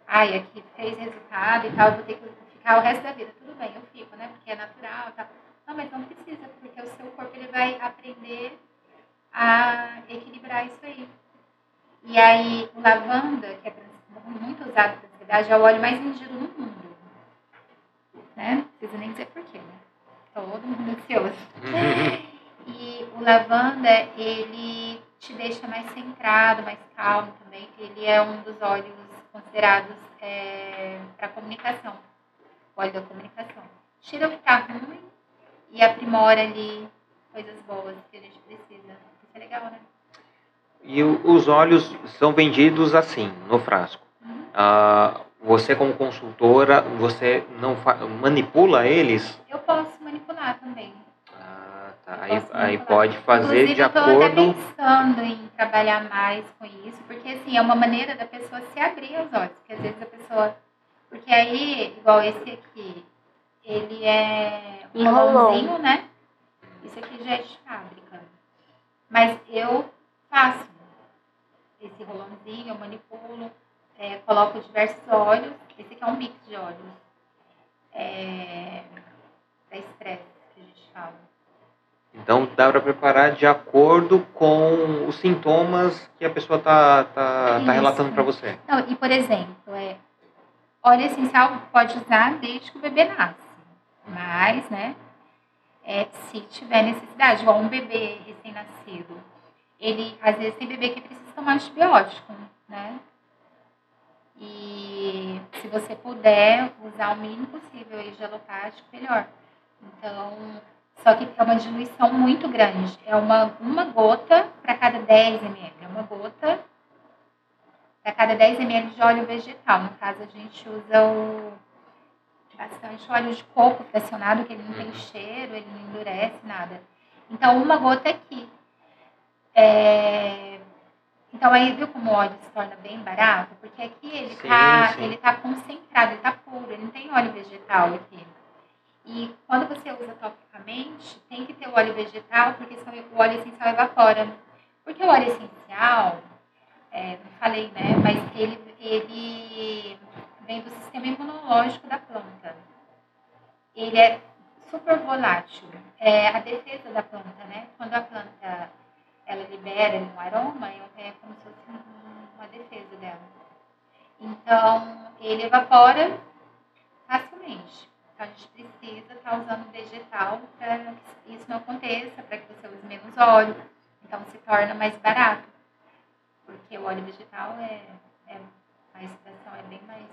Speaker 2: Ai, aqui fez resultado e tal, eu vou ter que ficar o resto da vida. Tudo bem, eu fico, né? Porque é natural e tal. Não, mas não precisa, porque o seu corpo ele vai aprender a equilibrar isso aí. E aí, o lavanda, que é muito usado para ansiedade, é o óleo mais vendido no mundo. Né? Não preciso nem dizer porquê, né? Todo mundo ansioso. E o lavanda, ele te deixa mais centrado, mais calmo também. Ele é um dos óleos considerados para comunicação. O óleo da comunicação. Tira o que tá ruim e aprimora ali coisas boas que a gente precisa. Isso é legal, né?
Speaker 1: E os óleos são vendidos assim, no frasco.
Speaker 2: Uhum.
Speaker 1: Ah, você como consultora, você não manipula eles?
Speaker 2: Eu posso manipular também. Eu
Speaker 1: Aí, aí pode fazer
Speaker 2: Inclusive,
Speaker 1: de
Speaker 2: eu tô até
Speaker 1: acordo.
Speaker 2: pensando em trabalhar mais com isso, porque assim, é uma maneira da pessoa se abrir aos olhos. Porque às vezes a pessoa. Porque aí, igual esse aqui, ele é um
Speaker 3: Enrolou.
Speaker 2: rolãozinho, né? Isso aqui já é de fábrica. Mas eu faço esse rolãozinho, eu manipulo, é, coloco diversos óleos. Esse aqui é um mix de óleos. É, da estresse, que a gente fala.
Speaker 1: Então dá para preparar de acordo com os sintomas que a pessoa tá, tá, tá
Speaker 2: Isso.
Speaker 1: relatando para você.
Speaker 2: Não, e por exemplo, é, óleo essencial pode usar desde que o bebê nasce. Mas, né, é, se tiver necessidade, igual um bebê recém-nascido, ele, às vezes, tem bebê que precisa tomar antibiótico, né? E se você puder usar o mínimo possível de alopático, melhor. Então, só que é uma diluição muito grande. É uma, uma gota para cada 10 ml. É uma gota para cada 10 ml de óleo vegetal. No caso, a gente usa o bastante óleo de coco fracionado, que ele não tem cheiro, ele não endurece nada. Então, uma gota aqui. É, Então, aí viu como o óleo se torna bem barato? Porque aqui ele
Speaker 1: Sim,
Speaker 2: tá, ele tá concentrado, ele tá puro, ele não tem óleo vegetal aqui. E quando você usa topicamente, tem que ter o óleo vegetal, porque o óleo essencial evapora. Porque o óleo essencial, é, não falei, né? Mas ele, ele vem do sistema imunológico da planta. Ele é super volátil. É a defesa da planta, né? Quando a planta ela libera um aroma, é como se fosse um- uma defesa dela. Então, ele evapora facilmente. Então, a gente precisa estar usando vegetal para que isso não aconteça, para que você use menos óleo. Então, se torna mais barato. Porque o óleo vegetal é, é a extração é bem mais.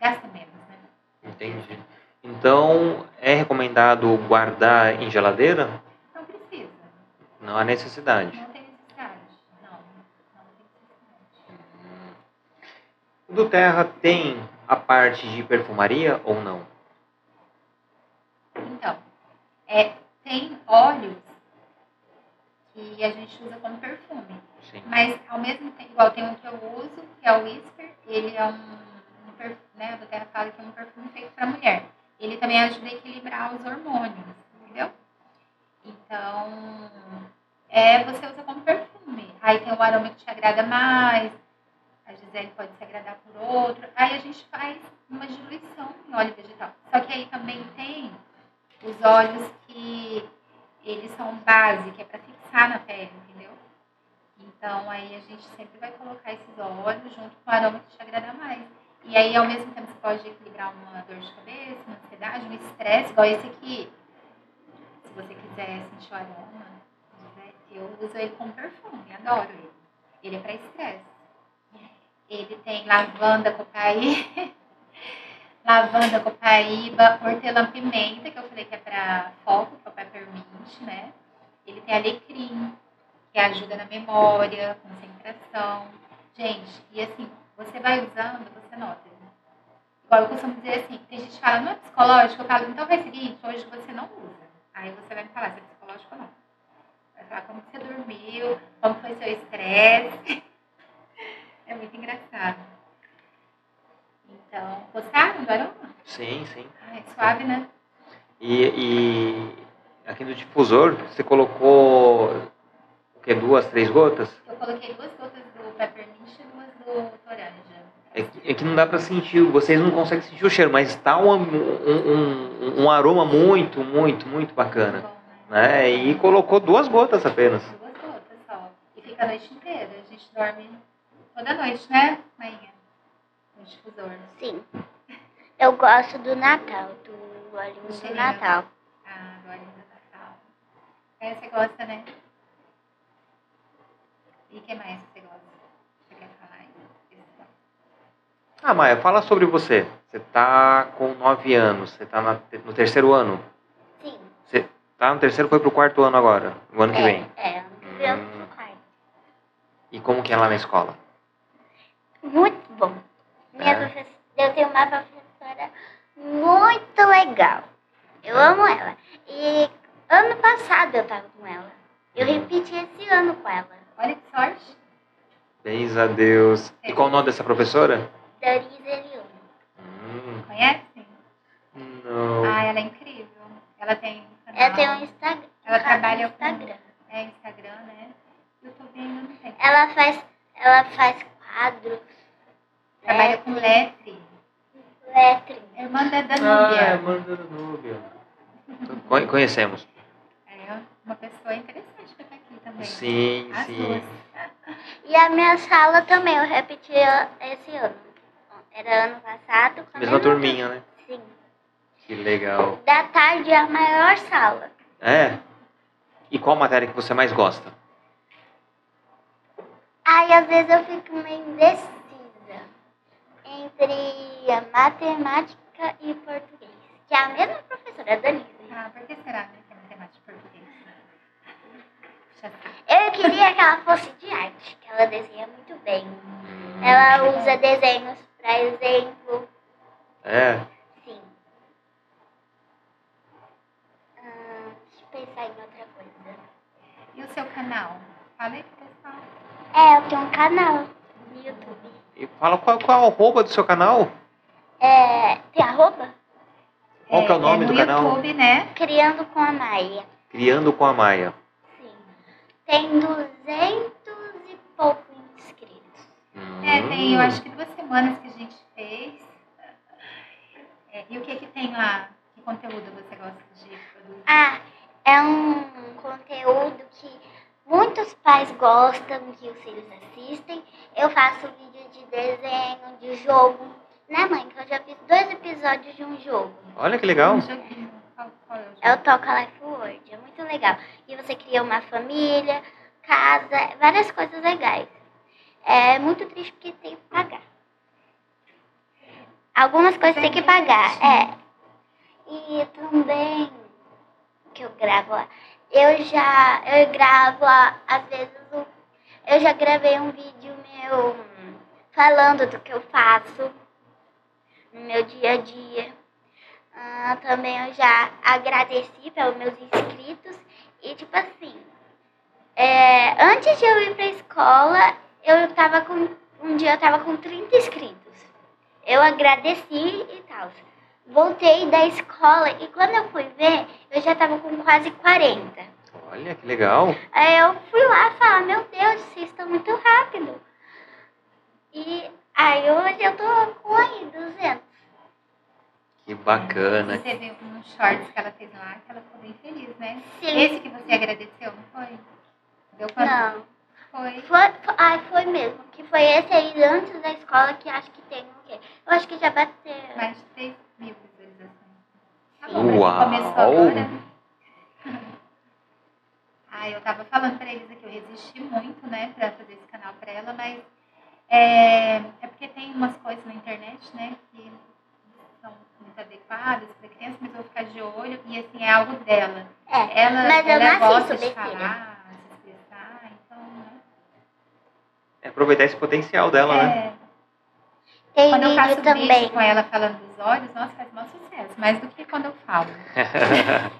Speaker 2: gasta menos, né?
Speaker 1: Entendi. Então, é recomendado guardar em geladeira?
Speaker 2: Não precisa.
Speaker 1: Não há necessidade.
Speaker 2: Não tem necessidade. Não, não tem necessidade.
Speaker 1: O do Terra tem a parte de perfumaria ou não?
Speaker 2: Então, é, tem óleos que a gente usa como perfume.
Speaker 1: Sim.
Speaker 2: Mas ao mesmo tempo, igual tem um que eu uso, que é o Whisper, ele é um, um perfume, né? A Terra fala que é um perfume feito para mulher. Ele também ajuda a equilibrar os hormônios, entendeu? Então, é, você usa como perfume. Aí tem o aroma que te agrada mais, a Gisele pode se agradar por outro. Aí a gente faz uma diluição em óleo vegetal. Só que aí também tem os óleos que eles são base, que é para fixar na pele, entendeu? Então aí a gente sempre vai colocar esses óleos junto com o aroma que te agrada mais. E aí ao mesmo tempo você pode equilibrar uma dor de cabeça, uma ansiedade, um estresse, igual esse aqui. Se você quiser sentir o aroma, né, eu uso ele como perfume, adoro ele. Ele é para estresse. Ele tem lavanda, copaí, lavanda, copaíba, hortelã-pimenta, que eu falei que é para foco, que é o peppermint, né? Ele tem alecrim, que ajuda na memória, concentração. Gente, e assim, você vai usando, você nota. né? Igual eu costumo dizer assim, tem gente que fala, não é psicológico, eu falo, então faz o seguinte, hoje você não usa. Aí você vai me falar se é psicológico ou não. Vai falar como você dormiu, como foi seu estresse. É muito engraçado. Então, gostaram do aroma?
Speaker 1: Sim, sim.
Speaker 2: É suave, né?
Speaker 1: E, e aqui no difusor, você colocou o que? Duas, três gotas?
Speaker 2: Eu coloquei duas gotas do peppermint e duas do toranja.
Speaker 1: É que, é que não dá pra sentir, vocês não conseguem sentir o cheiro, mas tá um, um, um, um aroma muito, muito, muito bacana.
Speaker 2: Bom, né?
Speaker 1: Né? E colocou duas gotas apenas.
Speaker 2: Duas gotas só. E fica a noite inteira. A gente dorme toda noite, né, Mainha? No difusor.
Speaker 3: Sim. Eu gosto do Natal, do olhinho do
Speaker 2: Cheirinho.
Speaker 3: Natal.
Speaker 2: Ah, do olhinho do Natal. É, você gosta, né? E o que mais que você gosta? Você quer falar aí?
Speaker 1: Ah, Maia, fala sobre você. Você tá com nove anos, você tá na- no terceiro ano.
Speaker 3: Sim.
Speaker 1: Você tá no terceiro, foi pro quarto ano agora, no ano que
Speaker 3: é,
Speaker 1: vem.
Speaker 3: É, ano que vem eu
Speaker 1: Hum.
Speaker 3: no quarto.
Speaker 1: E como que é lá na escola?
Speaker 3: Muito. Minha
Speaker 1: É.
Speaker 3: professora, eu tenho uma professora muito legal. Eu amo ela. E ano passado eu tava com ela. Eu repeti esse ano com ela.
Speaker 2: Olha que sorte.
Speaker 1: Beijo a Deus. E qual o nome dessa professora?
Speaker 3: Dariza Eliane.
Speaker 1: Hum,
Speaker 2: Conhece?
Speaker 1: não.
Speaker 2: Ah, ela é incrível. Ela tem um canal.
Speaker 3: Ela tem um Instagram.
Speaker 2: Ela trabalha com-
Speaker 3: Instagram.
Speaker 2: É Instagram, né? YouTube ainda não tem.
Speaker 3: Ela faz, ela faz quadros.
Speaker 2: Trabalha com letre.
Speaker 3: Lettering.
Speaker 2: Irmã da
Speaker 1: Ah, é
Speaker 2: Danúbia.
Speaker 1: Manda Danúbia. Con- Conhecemos.
Speaker 2: É uma pessoa interessante que tá aqui também.
Speaker 1: Sim,
Speaker 2: As
Speaker 1: sim.
Speaker 2: duas.
Speaker 3: E a minha sala também, eu repeti esse ano. Era ano passado. com
Speaker 1: Mesma turminha, né?
Speaker 3: Sim.
Speaker 1: Que legal.
Speaker 3: Da tarde é a maior sala.
Speaker 1: É? E qual matéria que você mais gosta?
Speaker 3: Aí às vezes eu fico meio indecisa entre matemática e português. Que é a mesma professora, a Danise.
Speaker 2: Ah, por que será, né? Que é matemática e português.
Speaker 3: Eu queria que ela fosse de arte, que ela desenha muito bem. Ela usa desenhos para exemplo.
Speaker 1: É.
Speaker 3: Sim. Ah, deixa eu pensar em outra coisa.
Speaker 2: E o seu canal? Fala aí pro pessoal.
Speaker 3: É, eu tenho um canal no YouTube.
Speaker 1: E fala qual, qual é o arroba do seu canal?
Speaker 3: É, tem arroba?
Speaker 1: Qual que é o nome
Speaker 2: no
Speaker 1: do canal?
Speaker 2: YouTube, né?
Speaker 3: Criando com a Maia.
Speaker 1: Criando com a Maia.
Speaker 3: Sim. Tem 200 e pouco inscritos.
Speaker 2: É, tem, eu
Speaker 1: Hum.
Speaker 2: acho que duas semanas que a gente fez. É, e o que que tem lá? Que conteúdo você gosta de produzir?
Speaker 3: Ah, é um conteúdo que muitos pais gostam, que os filhos assistem. Eu faço vídeo de desenho, de jogo. Né, mãe? Que eu já fiz dois episódios de um jogo.
Speaker 1: Olha que legal.
Speaker 2: É?
Speaker 3: É o Toca Life World. É muito legal. E você cria uma família, casa, várias coisas legais. É muito triste porque tem que pagar. Algumas coisas tem que pagar, é. E também que eu gravo lá. Eu já eu gravo às vezes eu já gravei um vídeo meu falando do que eu faço no meu dia a dia. Ah, também eu já agradeci pelos meus inscritos e tipo assim, é, antes de eu ir pra escola, eu tava com um dia eu tava com 30 inscritos. Eu agradeci e tal. Voltei da escola e quando eu fui ver, eu já tava com quase 40.
Speaker 1: Olha que legal.
Speaker 3: Aí eu fui lá falar, meu Deus, vocês estão muito rápido. E aí hoje eu tô com aí 200.
Speaker 1: Que bacana.
Speaker 2: Você viu nos shorts que ela fez lá, que ela ficou bem feliz, né?
Speaker 3: Sim.
Speaker 2: Esse que você agradeceu, não foi? Deu quanto?
Speaker 3: Não.
Speaker 2: Foi.
Speaker 3: Foi, foi, ai, foi mesmo. Que foi esse aí antes da escola que acho que tem o quê? Eu acho que já bateu.
Speaker 2: Mais de 3 mil visualizações. Tá bom,
Speaker 1: Uau!
Speaker 2: começou agora. Ah, eu tava falando pra eles aqui, eu resisti muito, né, pra fazer esse canal pra ela, mas é, é porque tem umas coisas na internet, né, que são muito adequadas pra criança, mas eu vou ficar de olho e assim, é algo dela.
Speaker 3: É,
Speaker 2: Ela,
Speaker 3: mas eu
Speaker 2: ela
Speaker 3: não
Speaker 2: gosta de falar, se expressar, então, né?
Speaker 1: É aproveitar esse potencial dela, né?
Speaker 2: É,
Speaker 3: Tem
Speaker 2: quando eu faço
Speaker 3: também.
Speaker 2: vídeo com ela falando dos olhos, nossa, faz maior sucesso, mais do que quando eu falo.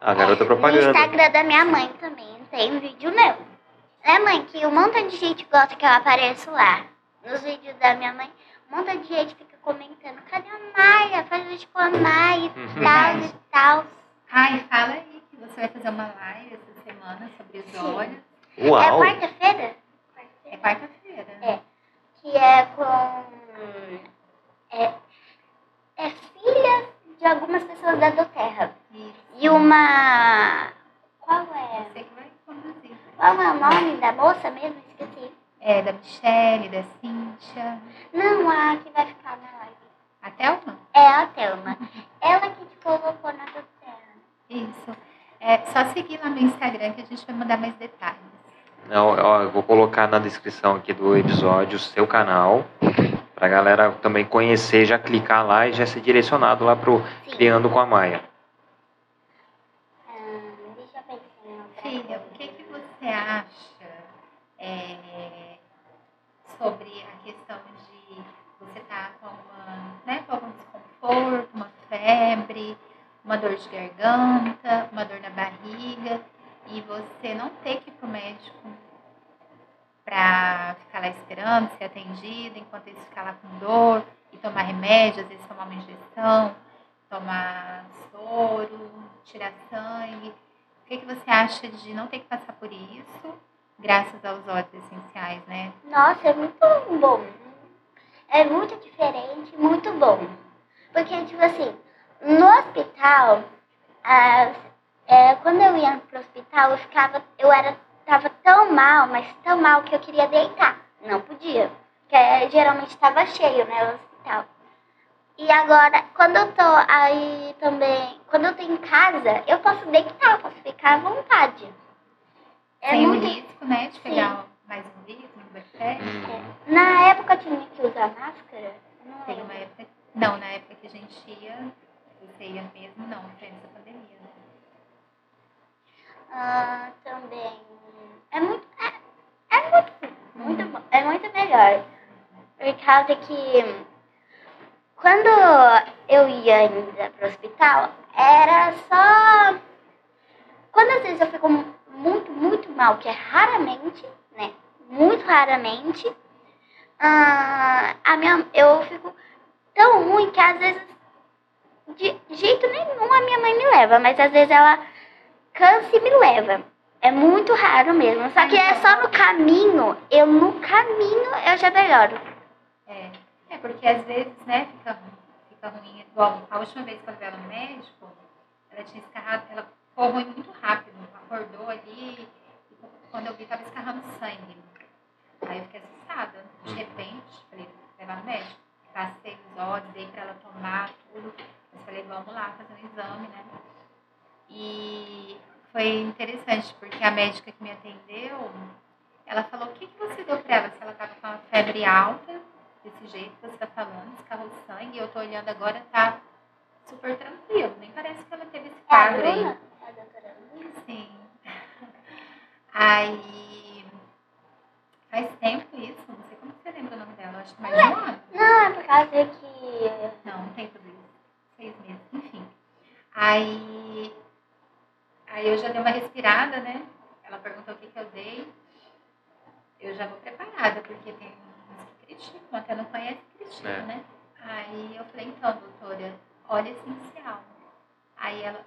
Speaker 1: a garota
Speaker 3: No
Speaker 1: propaganda.
Speaker 3: Instagram da minha mãe também tem vídeo meu. Né, mãe? Que um montão de gente gosta que eu apareço lá. Nos vídeos da minha mãe, um montão de gente fica comentando: cadê a Maia? Faz vídeo com a Maia e
Speaker 1: Uhum.
Speaker 3: tal e tal.
Speaker 2: Ai, fala aí que você vai fazer uma live essa semana sobre os
Speaker 3: Sim.
Speaker 2: olhos.
Speaker 3: É
Speaker 1: Uau!
Speaker 3: quarta-feira?
Speaker 2: É quarta-feira.
Speaker 3: É. Que é com. É, é filha de algumas pessoas da Doterra.
Speaker 2: Isso.
Speaker 3: E uma. Qual é?
Speaker 2: Você que vai conduzir.
Speaker 3: Qual é o nome da moça mesmo? Esqueci.
Speaker 2: É da Michelle, da Cíntia.
Speaker 3: Não, a que vai ficar na live.
Speaker 2: A Thelma?
Speaker 3: É a Thelma. Ela que te colocou na Doterra.
Speaker 2: Isso. É só seguir lá no Instagram que a gente vai mandar mais detalhes.
Speaker 1: Não, ó, eu vou colocar na descrição aqui do episódio o seu canal. Pra galera também conhecer, já clicar lá e já ser direcionado lá pro
Speaker 3: Sim.
Speaker 1: Criando com a Maia.
Speaker 3: Ah, deixa eu pensar
Speaker 2: Filha, o que, que você acha é, sobre a questão de você estar com, alguma, né, com algum desconforto, uma febre, uma dor de garganta, uma dor na barriga, e você não ter que ir para o médico para ficar lá esperando ser atendido, enquanto ele ficar lá com dor, e tomar remédio, às vezes tomar uma injeção, tomar soro, tirar sangue. O que, que você acha de não ter que passar por isso, graças aos óleos essenciais, né?
Speaker 3: Nossa, é muito bom. É muito diferente, muito bom. Porque, tipo assim, no hospital, as- é, quando eu ia pro hospital, eu ficava, eu era, tava tão mal, mas tão mal que eu queria deitar. Não podia. Porque é, geralmente estava cheio, né, o hospital. E agora, quando eu tô aí também, quando eu tô em casa, eu posso deitar, eu posso ficar à vontade. É
Speaker 2: Sem
Speaker 3: muito
Speaker 2: o risco, né, de pegar mais um vírus, um bactéria.
Speaker 1: Hum.
Speaker 3: Na época eu tinha que usar máscara? Não
Speaker 2: Tem uma época. Não, na época que a gente ia, você ia mesmo, não, antes da pandemia?
Speaker 3: Ah, também. É muito. É, é muito, muito bom. É muito melhor. Por causa que quando eu ia ainda pro hospital, era só. Quando às vezes eu fico muito, muito mal, que é raramente, né? Muito raramente, ah, a minha, eu fico tão ruim que às vezes de jeito nenhum a minha mãe me leva, mas às vezes ela cansa e me leva. É muito raro mesmo. Só que é só no caminho, eu no caminho eu já melhoro.
Speaker 2: É, é porque às vezes, né, fica, fica ruim. Bom, a última vez que eu levei ela no médico, ela tinha escarrado, ela ficou ruim muito rápido. Acordou ali, e quando eu vi, tava escarrando sangue. Aí eu fiquei assustada. De repente, falei, levar no médico. Passei os olhos, dei pra ela tomar tudo. Eu falei, vamos lá fazer um exame, né? E foi interessante, porque a médica que me atendeu, ela falou, o que, que você deu pra ela? Se ela tava com uma febre alta, desse jeito que você tá falando, escarrou sangue, eu tô olhando agora, tá super tranquilo. Nem parece que ela teve esse quadro
Speaker 3: é
Speaker 2: aí.
Speaker 3: A doutora?
Speaker 2: Sim. Aí. Faz tempo isso, não sei como você lembra o nome dela, acho que mais de um ano.
Speaker 3: Não, é por causa que.
Speaker 2: Não, não tem tudo isso. Seis meses, enfim. Aí. Aí eu já dei uma respirada, né? Ela perguntou o que, que eu dei. Eu já vou preparada, porque tem uns que criticam, até não conhece criticam,
Speaker 1: É.
Speaker 2: né? Aí eu falei, então, doutora, óleo essencial. Aí ela,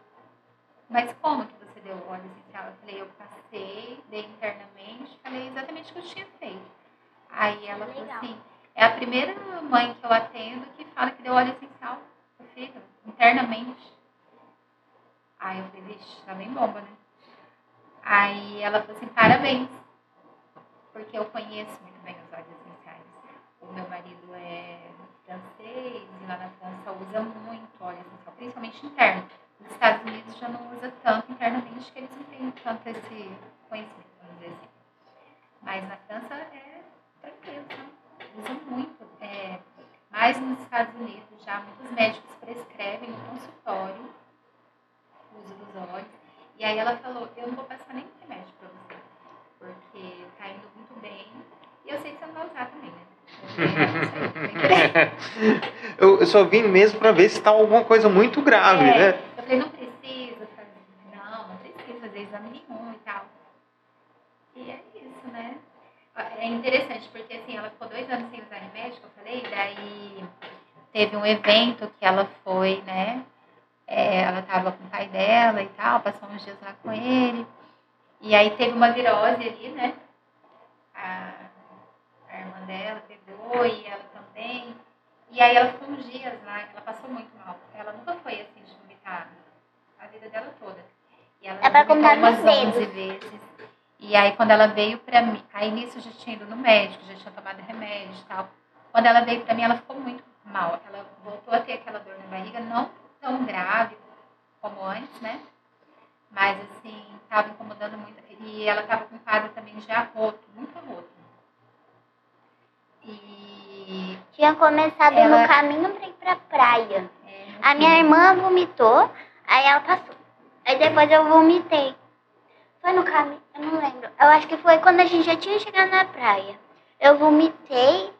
Speaker 2: mas como que você deu óleo essencial? Eu falei, eu passei, dei internamente, falei exatamente o que eu tinha feito. Aí ela falou assim, é a primeira mãe que eu atendo que fala que deu óleo essencial pro filho, internamente. Aí eu falei, vixe, tá bem bomba, né? Aí ela falou assim, parabéns, porque eu conheço muito bem os óleos essenciais. O meu marido é francês e lá na França usa muito óleo essencial, principalmente interno. Nos Estados Unidos já não usa tanto internamente, que eles não têm tanto esse conhecimento, vamos dizer assim. Mas na França é tranquilo, sabe? Usam muito. É, mas nos Estados Unidos já muitos médicos prescrevem no consultório uso dos óleos. E aí ela falou, eu não vou passar nenhum remédio pra você, porque tá indo muito bem. E eu sei que você não vai usar também, né? Eu.
Speaker 1: Eu, só vim mesmo pra ver se tá alguma coisa muito grave,
Speaker 2: É,
Speaker 1: né?
Speaker 2: Eu falei, não precisa fazer. Não, não precisa fazer exame nenhum e tal. E é isso, né? É interessante, porque assim, ela ficou dois anos sem usar remédio, que eu falei, daí teve um evento que ela foi, né? É, ela tava com o pai dela e tal, passou uns dias lá com ele. E aí teve uma virose ali, né? A, a irmã dela pegou e ela também. E aí ela ficou uns dias lá, ela passou muito mal. Ela nunca foi assim de vomitar a vida dela toda. E ela
Speaker 3: É pra contar
Speaker 2: umas
Speaker 3: nos dedos.
Speaker 2: 11 vezes. E aí quando ela veio pra mim, aí nisso eu já tinha ido no médico, já tinha tomado remédio e tal. Quando ela veio pra mim, ela ficou muito mal. Ela voltou a ter aquela dor na barriga, não tão grave como antes, né? Mas assim, tava incomodando muito. E ela tava com um quadro também de arroto, muito arroto. E
Speaker 3: Tinha começado
Speaker 2: Ela-
Speaker 3: no caminho pra ir pra praia.
Speaker 2: é,
Speaker 3: A minha irmã vomitou, aí ela passou. Aí depois eu vomitei. Foi no caminho, eu não lembro. Eu acho que foi quando a gente já tinha chegado na praia. Eu vomitei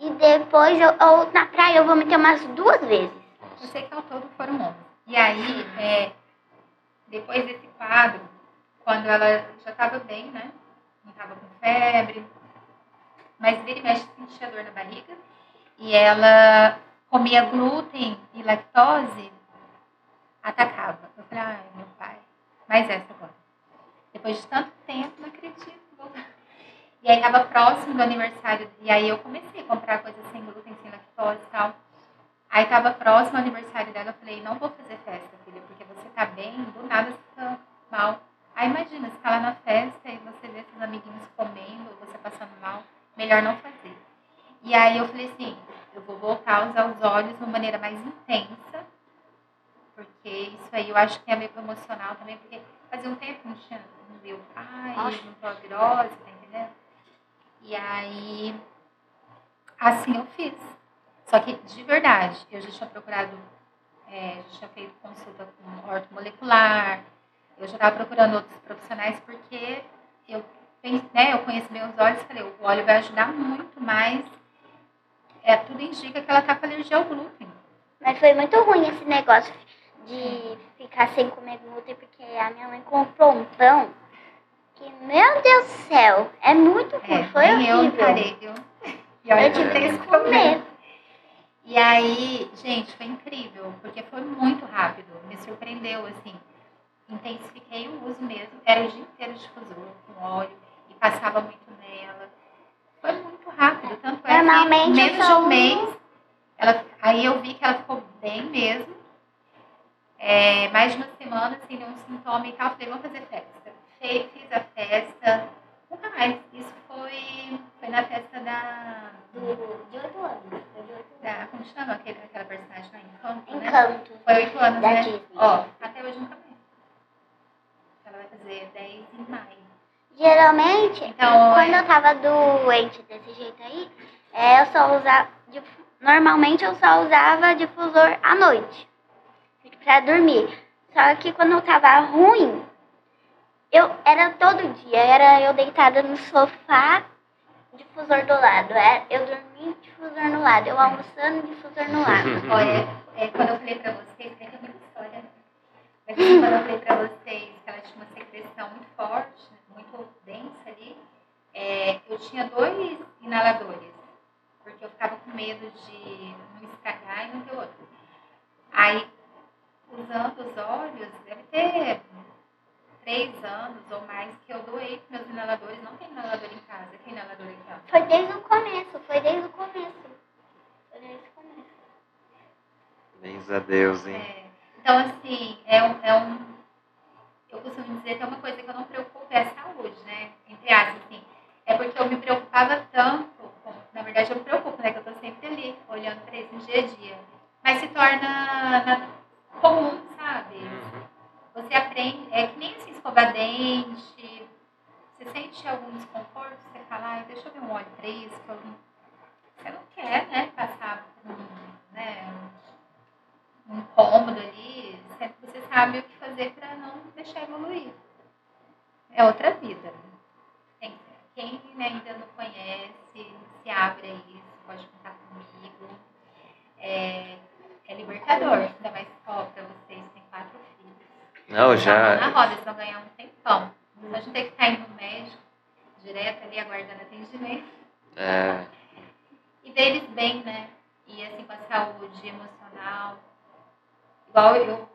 Speaker 3: e depois eu, eu- na praia eu vomitei umas duas vezes.
Speaker 2: Eu sei que ao todo foram 11. E aí, é, depois desse quadro, quando ela já estava bem, né? Não estava com febre, mas vira e mexe sentia dor na barriga. E ela comia glúten e lactose, atacava. Eu falei, ai, meu pai, mais essa agora. Depois de tanto tempo, não acredito. E aí estava próximo do aniversário, e aí eu comecei a comprar coisas sem glúten, sem lactose e tal. Aí tava próximo ao aniversário dela, eu falei, não vou fazer festa, filha, porque você tá bem, do nada você fica mal. Aí imagina, você tá lá na festa e você vê seus amiguinhos comendo, você passando mal, melhor não fazer. E aí eu falei assim, eu vou voltar a usar os olhos de uma maneira mais intensa, porque isso aí eu acho que tem a ver com o emocional também, porque fazia um tempo não tinha, não o pai, não tô a virose, tá entendendo? E aí, assim eu fiz. Só que, de verdade, eu já tinha procurado, é, já tinha feito consulta com ortomolecular, eu já estava procurando outros profissionais, porque eu, né, eu conheço bem os olhos e falei, o óleo vai ajudar muito, mas é, tudo indica que ela está com alergia ao glúten.
Speaker 3: Mas foi muito ruim esse negócio de ficar sem comer glúten, porque a minha mãe comprou um pão que, Meu Deus do céu, é muito ruim,
Speaker 2: É,
Speaker 3: foi
Speaker 2: nem eu
Speaker 3: horrível.
Speaker 2: encarei, viu? E olha
Speaker 3: Eu tive que
Speaker 2: problema.
Speaker 3: comer.
Speaker 2: E aí, gente, foi incrível, porque foi muito rápido, me surpreendeu, assim. Intensifiquei o uso mesmo, era o dia inteiro difusor com óleo e passava muito nela. Foi muito rápido, tanto é que menos de um mês, ela, aí eu vi que ela ficou bem mesmo. É, mais de uma semana, sem nenhum sintoma e tal, falei, vamos fazer festa. Fe- Fiz a festa, nunca mais. Isso foi, foi na festa da
Speaker 3: Do- De oito anos.
Speaker 2: da, como chama aquele, aquela personagem lá? Encanto, né?
Speaker 3: Encanto.
Speaker 2: Foi oito anos,
Speaker 3: Da
Speaker 2: né?
Speaker 3: Disney.
Speaker 2: Ó, até hoje nunca mais. Ela vai fazer 10 em maio.
Speaker 3: Geralmente,
Speaker 2: Então,
Speaker 3: quando
Speaker 2: é-
Speaker 3: eu tava doente desse jeito aí, é, eu só usava. Normalmente eu só usava difusor à noite. Pra dormir. Só que quando eu tava ruim, eu era todo dia. Era eu deitada no sofá, difusor do lado. É, eu dormia, difusor no lado. Eu almoçando, difusor no lado.
Speaker 2: Olha, é, quando eu falei pra vocês, é que é muita história, né? Mas assim, quando eu falei pra vocês que ela tinha uma secreção muito forte, né, muito densa ali, é, eu tinha dois inaladores, porque eu ficava com medo de não estragar e não ter outro. Aí, usando os olhos, deve ter três anos ou mais que eu doei meus inaladores. Não tem inalador em casa. Que inalador aqui, ó?
Speaker 3: Foi desde o começo, foi desde o começo. Foi desde o começo.
Speaker 1: Graças a Deus, hein?
Speaker 2: É, então, assim, é um, é um. Eu costumo dizer que é uma coisa que eu não preocupo, é a saúde, né? Entre aspas, assim. É porque eu me preocupava tanto, com- na verdade eu me preocupo, né? Que eu tô sempre ali, olhando pra isso no dia a dia. Mas se torna na- comum, sabe?
Speaker 1: Uhum.
Speaker 2: Você aprende, é que nem assim, escovar dente. Você sente algum desconforto, você fala, ai, deixa eu ver um óleo não... Você não quer, né, passar por né, um incômodo ali, você sabe o que fazer pra não deixar evoluir. É outra vida. Tem, quem ainda não conhece, se abre a isso, pode contar comigo. É, é libertador, ainda mais só pra vocês.
Speaker 1: Não, já.
Speaker 2: na roda, eles vão ganhar um tempão. A gente tem que estar indo no médico, direto ali, aguardando atendimento.
Speaker 1: É,
Speaker 2: E ver eles bem, né? E assim, com a saúde emocional. Igual eu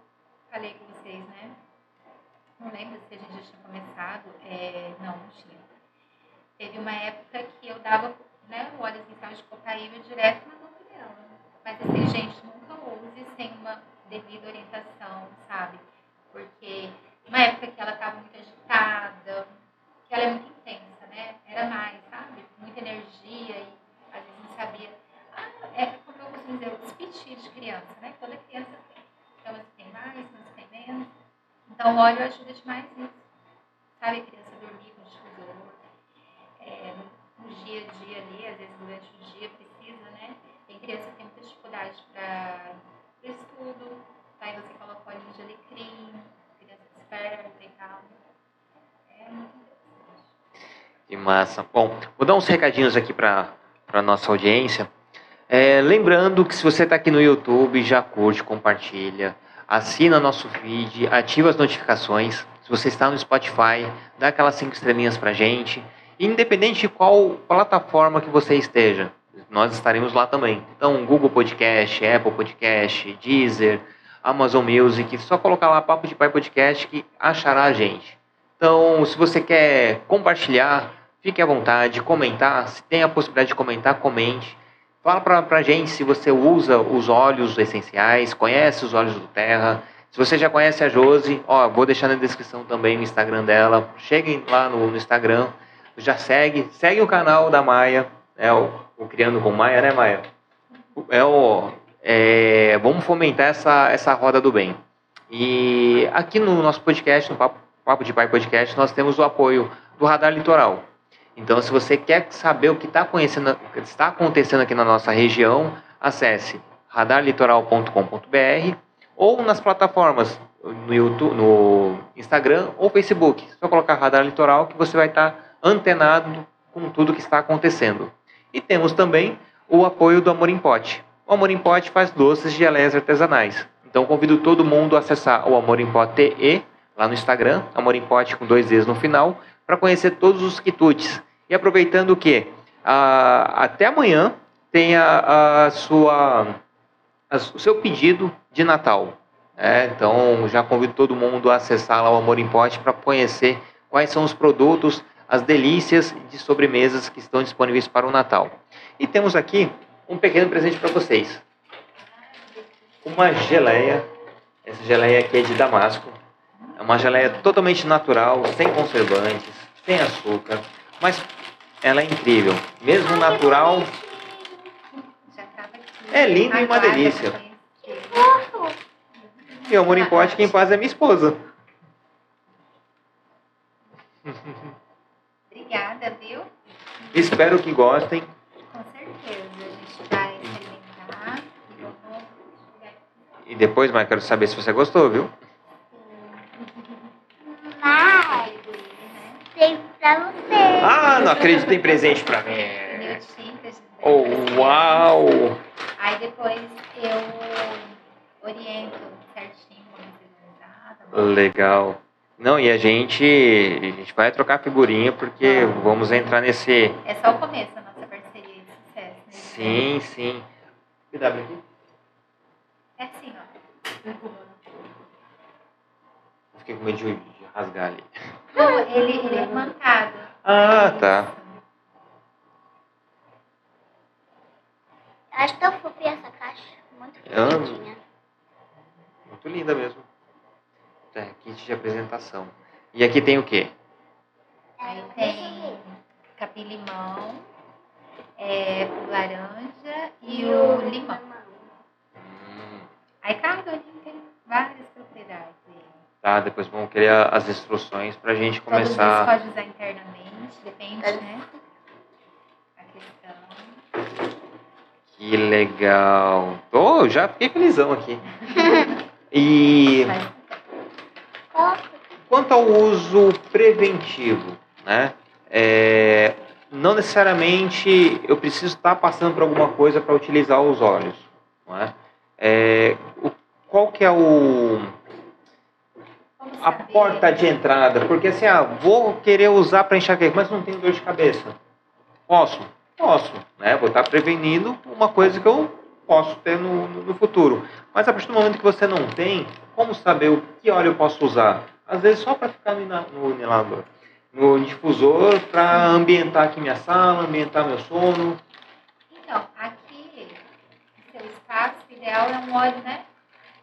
Speaker 2: falei com vocês, né? Não lembro se a gente já tinha começado. É, não, não tinha. Teve uma época que eu dava né, o óleo essencial de copaíba direto na boca dela. Mas assim, gente, nunca use sem uma devida orientação, sabe? Porque uma época que ela estava muito agitada, que ela é muito intensa, né? Era mais, sabe? Muita energia e às vezes não sabia. Ah, é como eu costumo dizer, o speech de criança, né? Toda criança tem. Então, umas tem mais, umas tem menos. Então, o óleo ajuda demais nisso. Sabe, a criança dormir com difusor. É, no, dia a dia ali, às vezes durante o dia precisa, né? Tem criança que tem muita dificuldade para estudo. Aí você coloca óleo de alecrim, e tal. É
Speaker 1: que massa. Bom, vou dar uns recadinhos aqui para a nossa audiência. É, lembrando que se você está aqui no YouTube, já curte, compartilha, assina nosso feed, ativa as notificações. Se você está no Spotify, dá aquelas cinco estrelinhas pra gente. Independente de qual plataforma que você esteja, nós estaremos lá também. Então, Google Podcast, Apple Podcast, Deezer, Amazon Music, só colocar lá Papo de Pai Podcast que achará a gente. Então, se você quer compartilhar, fique à vontade, comentar, se tem a possibilidade de comentar, comente. Fala pra, pra gente se você usa os óleos essenciais, conhece os óleos do Terra. Se você já conhece a Josi, ó, vou deixar na descrição também o Instagram dela. Cheguem lá no, no Instagram, já segue, segue o canal da Maia, é o, o Criando com Maia, né, Maia? É o, é, vamos fomentar essa, essa roda do bem. E aqui no nosso podcast, no Papo, Papo de Pai Podcast, nós temos o apoio do Radar Litoral. Então, se você quer saber o que está acontecendo, o que está acontecendo aqui na nossa região, acesse radarlitoral.com.br ou nas plataformas no YouTube, no Instagram ou Facebook. Só colocar Radar Litoral que você vai estar antenado com tudo que está acontecendo. E temos também o apoio do Amor em Pote. O Amor em Pote faz doces de geleias artesanais. Então convido todo mundo a acessar o Amor em Pote TE lá no Instagram, Amor em Pote com dois E's no final. para conhecer todos os quitutes. E aproveitando que? Ah, até amanhã tem a, a sua, a, o seu pedido de Natal. É, então já convido todo mundo a acessar lá o Amor em Pote para conhecer quais são os produtos, as delícias de sobremesas que estão disponíveis para o Natal. E temos aqui um pequeno presente para vocês. Uma geleia. Essa geleia aqui é de Damasco. É uma geleia totalmente natural, sem conservantes, sem açúcar, mas ela é incrível. Mesmo natural, é lindo e uma delícia. E o amor em pote, quem faz é minha esposa.
Speaker 2: Obrigada, viu?
Speaker 1: Espero que gostem.
Speaker 2: E
Speaker 1: depois, mas quero saber se você gostou, viu?
Speaker 3: Mas tem pra você.
Speaker 1: Ah, não acredito em presente pra mim.
Speaker 2: Pneu tintas. de
Speaker 1: Oh,
Speaker 2: presente.
Speaker 1: uau!
Speaker 2: Aí depois eu oriento certinho como tá?
Speaker 1: Legal. Não, e a gente, a gente vai trocar figurinha porque vamos entrar nesse.
Speaker 2: É só o começo da nossa parceria de sucesso. Né?
Speaker 1: Sim, sim. PW aqui?
Speaker 2: É assim, ó.
Speaker 1: Fiquei com medo de, de rasgar ali.
Speaker 2: Não, ele, ele é mantado.
Speaker 1: Ah, tá.
Speaker 3: Eu acho tão fofinha essa caixa. Muito bonitinha.
Speaker 1: Muito linda mesmo. Tá, kit de apresentação. E aqui tem o quê?
Speaker 2: Aí tem capim-limão, é, o laranja e o limão. Aí cada um tem várias propriedades.
Speaker 1: tá, depois vamos querer a- as instruções pra gente
Speaker 2: Todos eles
Speaker 1: começar.
Speaker 2: pode usar internamente, depende, né? A questão.
Speaker 1: Que legal. Tô, já fiquei felizão aqui. E quanto ao uso preventivo, né? É, não necessariamente eu preciso estar passando por alguma coisa para utilizar os olhos, não é? É, o- qual que é o a porta de entrada? Porque assim, ah, vou querer usar para enxaqueca, mas não tenho dor de cabeça. Posso? Posso, né? Vou estar prevenindo uma coisa que eu posso ter no, no- no futuro. Mas a partir do momento que você não tem, como saber o que óleo eu posso usar? Às vezes só para ficar no, no inilador, no difusor, para ambientar aqui minha sala, ambientar meu sono.
Speaker 2: Então, aqui, o é um óleo, né?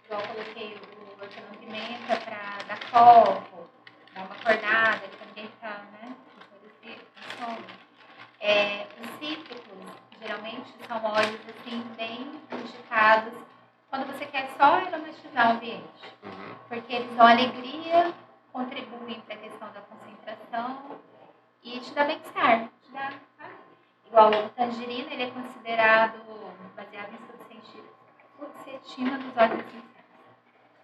Speaker 2: Igual eu coloquei o hortelã-pimenta para dar foco, dar uma acordada, também tá, né? Esse sono. É, os cítricos, geralmente, são óleos, assim, bem indicados quando você quer só aromatizar o ambiente. Porque eles dão alegria, contribuem para a questão da concentração e te dá bem-estar. Te dá, sabe? Igual o tangerina, ele é considerado baseado em fluoxetina dos óleos essenciais.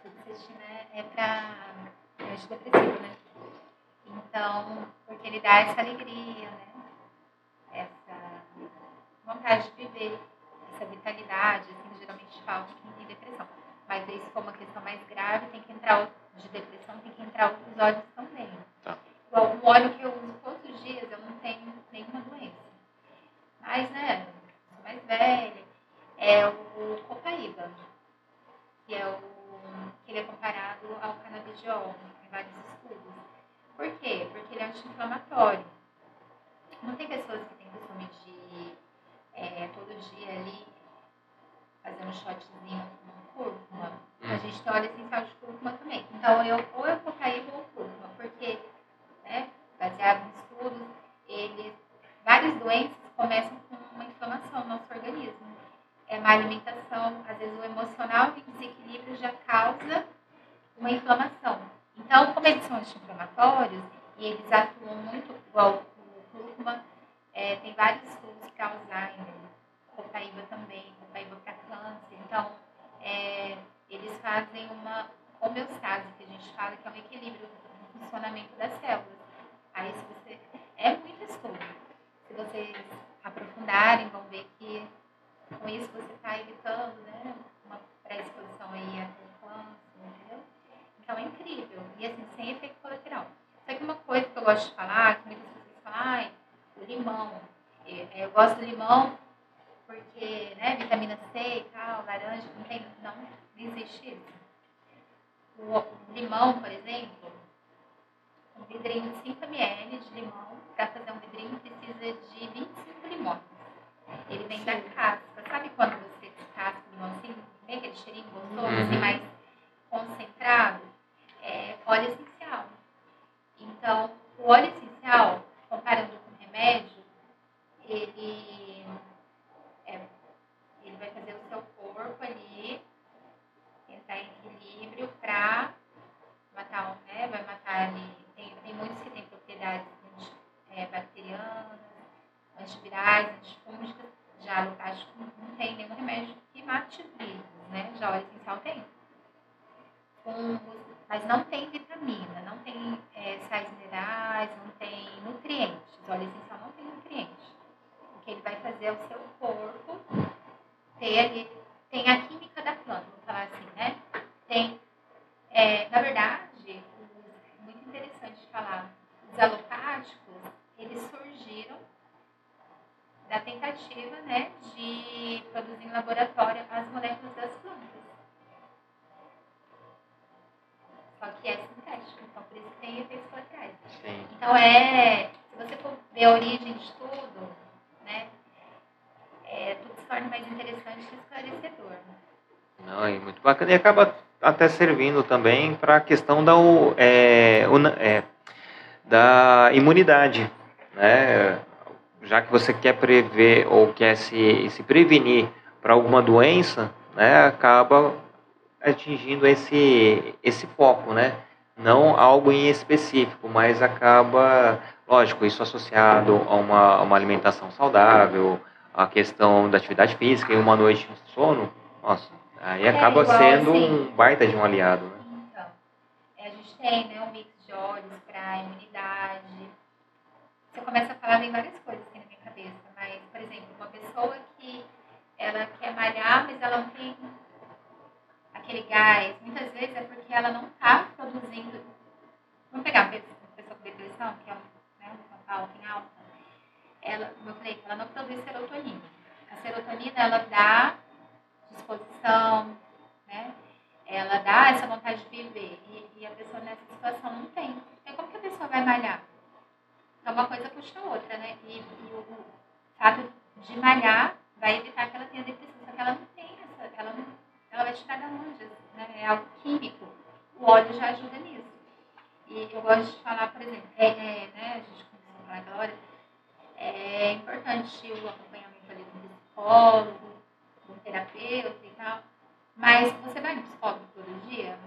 Speaker 2: Fluoxetina é, é para antidepressivo, né? Então, porque ele dá essa alegria, né? Essa vontade de viver, essa vitalidade, assim, geralmente falta quem tem depressão. Mas aí, se for uma questão mais grave, tem que entrar de depressão, tem que entrar outros óleos também.
Speaker 1: Tá.
Speaker 2: Igual um óleo que eu uso todos os dias, eu não tenho nenhuma doença. Mas, né, sou mais velha, é o copaíba, que é o que ele é comparado ao canabidiol em vários estudos. Por quê? Porque ele é anti-inflamatório. Não tem pessoas que têm costume de é, todo dia ali fazer um shotzinho com cúrcuma. A gente tem óleo essencial de cúrcuma também. Então, eu, ou eu cocaíba ou cúrcuma, porque, né, baseado em estudos, eles, várias doenças começam com uma inflamação no nosso organismo. É má alimentação, às vezes o emocional em desequilíbrio já causa uma inflamação. Então, como eles são anti-inflamatórios e eles atuam muito igual o cúrcuma, é, tem vários estudos para Alzheimer, copaíba também, copaíba para câncer. Então, é, eles fazem uma homeostase, que a gente fala que é um equilíbrio no funcionamento das células. Aí, se você. É muito estudo. Se vocês aprofundarem, vão ver que com isso você está evitando né, uma predisposição aí a ter entendeu? Então é incrível. E assim, sem efeito colateral. Só que uma coisa que eu gosto de falar, que muitas pessoas falam, o limão. É, eu gosto do limão porque, né, vitamina C e tal, laranja, não tem, não, não existe isso. O limão, por exemplo, um vidrinho de 5 ml de limão, para fazer um vidrinho precisa de 25 limões. Ele vem da casca. Sabe quando você descasca o limão assim, vem aquele cheirinho gostoso, uhum. assim, mais concentrado? É óleo essencial. Então, o óleo essencial, comparando com remédio, ele, é, ele vai fazer o seu corpo ali entrar em equilíbrio para matar, né, vai matar ali, tem, tem muitos que têm propriedades é, bacterianas, antivirais, antifúngicas, já alopático não tem nenhum remédio que mate vírus, né, já o óleo essencial tem. Fungos, mas não tem vitamina, não tem é, sais minerais, não tem nutrientes. O óleo essencial não tem nutrientes. O que ele vai fazer é o seu corpo ter ali, tem a química da planta, vamos falar assim, né? Tem, é, na verdade, muito interessante falar, os alopáticos, eles surgiram da tentativa, né, de produzir em laboratório as moléculas das plantas. Só que é sintético, então por isso tem efeitos colaterais. Sim. Então é, se você for ver a origem de tudo, né, é, tudo se torna mais interessante e esclarecedor.
Speaker 1: Não, é muito bacana e acaba até servindo também para a questão da, é, é, da imunidade, né? Já que você quer prever ou quer se, se prevenir para alguma doença, né? Acaba atingindo esse, esse foco, né? Não algo em específico, mas acaba, lógico, isso associado a uma, a uma alimentação saudável, a questão da atividade física e uma noite de sono, nossa, aí é acaba sendo assim, um baita de um aliado, né?
Speaker 2: Então, é, a gente tem né, um mix de óleos para imunidade. Você começa a falar, vem várias coisas aqui na minha cabeça, mas, por exemplo, uma pessoa que ela quer malhar, mas ela não tem aquele gás, muitas vezes é porque ela não está produzindo. Vamos pegar uma pessoa com depressão, que é um, né, uma alta em alta. Ela, como eu falei, ela não produz serotonina. A serotonina, ela dá disposição, né? Ela dá essa vontade de viver. E, e a pessoa nessa situação não tem. Então, como que a pessoa vai malhar? Então, uma coisa puxa a outra, né? E, e o, fato de malhar vai evitar que ela tenha depressão. Só que ela não tem essa, ela não ela vai tirar da onde? Né? É algo químico. O óleo já ajuda nisso. E eu gosto de falar, por exemplo, é, é, né, a gente começou a falar agora, é importante o acompanhamento ali do psicólogo, do terapeuta e tal, mas você vai no psicólogo todo dia?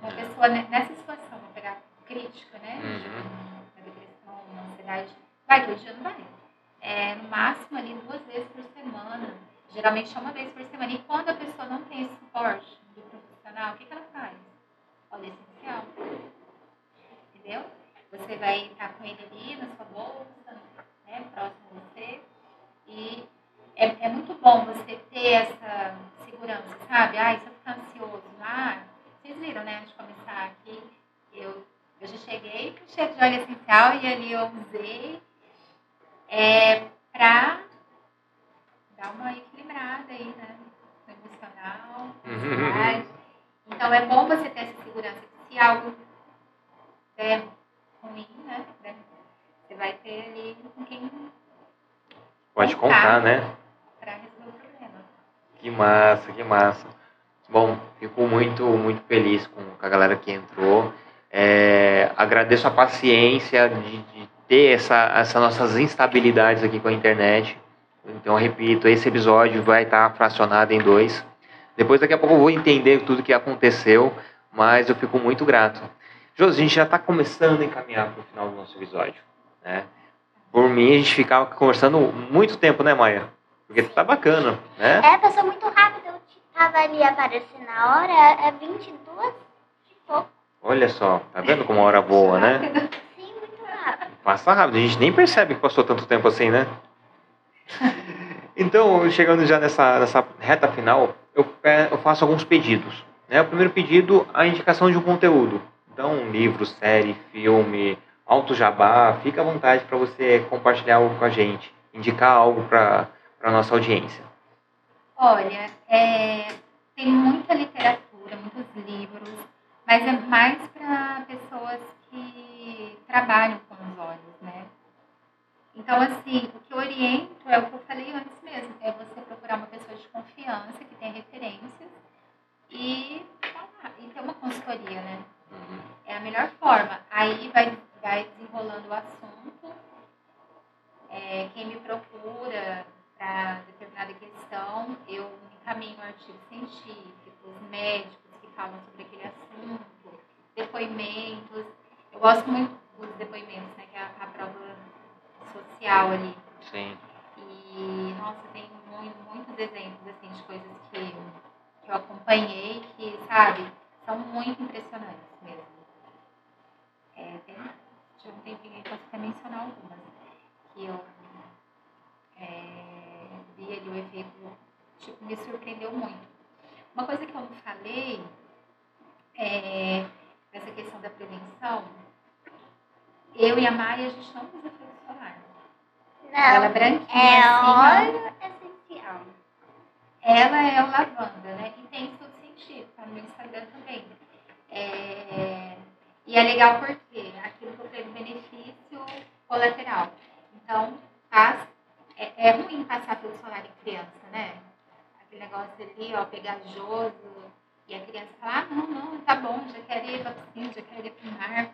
Speaker 2: Uma pessoa nessa situação, vou pegar crítica, né? Uhum. Uma depressão, uma ansiedade, vai todo dia? Não vai. É, no máximo ali duas vezes por semana Geralmente é uma vez por semana. E quando a pessoa não tem esse suporte do profissional, o que, que ela faz? Óleo essencial. Entendeu? Você vai estar com ele ali na sua bolsa, né, próximo a você. E é, é muito bom você ter essa segurança, sabe? Ah, se eu ficar ansioso, ah, vocês viram, né, antes de começar aqui, eu, eu já cheguei com cheiro de óleo essencial e ali eu usei é, para dar uma equilibrada aí, né? No emocional, uhum. Então é bom você ter essa segurança que se algo der ruim, né? Você vai ter ali com quem.
Speaker 1: Pode contar, contar né?
Speaker 2: Para resolver o problema.
Speaker 1: Que massa, que massa. Bom, fico muito, muito feliz com a galera que entrou. É, agradeço a paciência de, de ter essa, essas nossas instabilidades aqui com a internet. Então, repito, esse episódio vai estar fracionado em dois. Depois, daqui a pouco, eu vou entender tudo que aconteceu, mas eu fico muito grato. Josi, a gente já está começando a encaminhar para o final do nosso episódio. Né? Por mim, a gente ficava conversando muito tempo, né, Maia? Porque tá bacana, né?
Speaker 3: É, passou muito rápido. Eu tava ali aparecendo na hora, é 22 e pouco.
Speaker 1: Olha só, tá vendo como a hora voa, né?
Speaker 3: Sim, muito rápido.
Speaker 1: Passa rápido, a gente nem percebe que passou tanto tempo assim, né? Então, chegando já nessa, nessa reta final, eu, eu faço alguns pedidos. Né? O primeiro pedido, a indicação de um conteúdo. Então, um livro, série, filme, alto jabá, fica à vontade para você compartilhar algo com a gente. indicar algo para a nossa audiência.
Speaker 2: Olha, é, tem muita literatura, muitos livros, mas é mais para pessoas que trabalham com os olhos, né? Então, assim, o que eu oriento é o que eu falei antes mesmo, é você procurar uma pessoa de confiança, que tem referências, e, e ter uma consultoria, né? Uhum. É a melhor forma. Aí vai, vai desenrolando o assunto, é, quem me procura para determinada questão, eu encaminho artigos científicos, médicos que falam sobre aquele assunto, depoimentos. Eu gosto muito dos depoimentos, né, que é a, a prova social ali.
Speaker 1: Sim.
Speaker 2: E, nossa, tem muito, muitos exemplos, assim, de coisas que, que eu acompanhei que, sabe, são muito impressionantes mesmo. É, tem, tive um tempinho aí, posso até mencionar algumas, que eu é, vi ali o efeito, tipo, me surpreendeu muito. Uma coisa que eu não falei é, essa questão da prevenção, eu e a Maia, a gente não usa filtro solar.
Speaker 3: Não, ela é branquinha, é assim, óleo essencial.
Speaker 2: Ela é o lavanda, né? E tem estudo científico, tá no meu Instagram também. É, e é legal porque aquilo que eu tenho benefício colateral. Então, faz, é, é ruim passar pelo solar em criança, né? Aquele negócio ali, ó, pegajoso. E a criança fala, ah, não, não, tá bom, já quero ir pra piscina, já quero ir pro mar.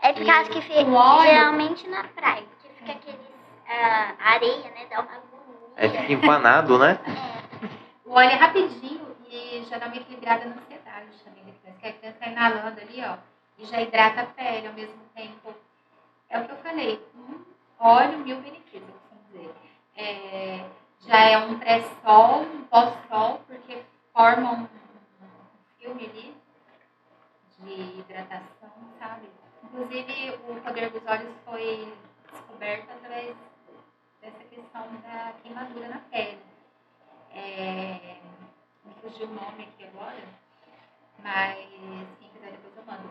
Speaker 3: É por causa que fica óleo, geralmente na praia, que fica aquele uh, areia, né? Dá uma agonia.
Speaker 1: É, fica empanado, né?
Speaker 2: É. O óleo é rapidinho e já dá uma equilibrada na ansiedade também da criança. Que a criança tá inalando ali, ó, e já hidrata a pele ao mesmo tempo. É o que eu falei, um óleo, mil benefícios, dizer. É, já é um pré-sol, um pós-sol, porque forma um, filme ali de hidratação, sabe? Inclusive, o poder dos olhos foi descoberto através dessa questão da queimadura na pele. É, me fugiu o nome aqui agora, mas quem quiser depois eu mando.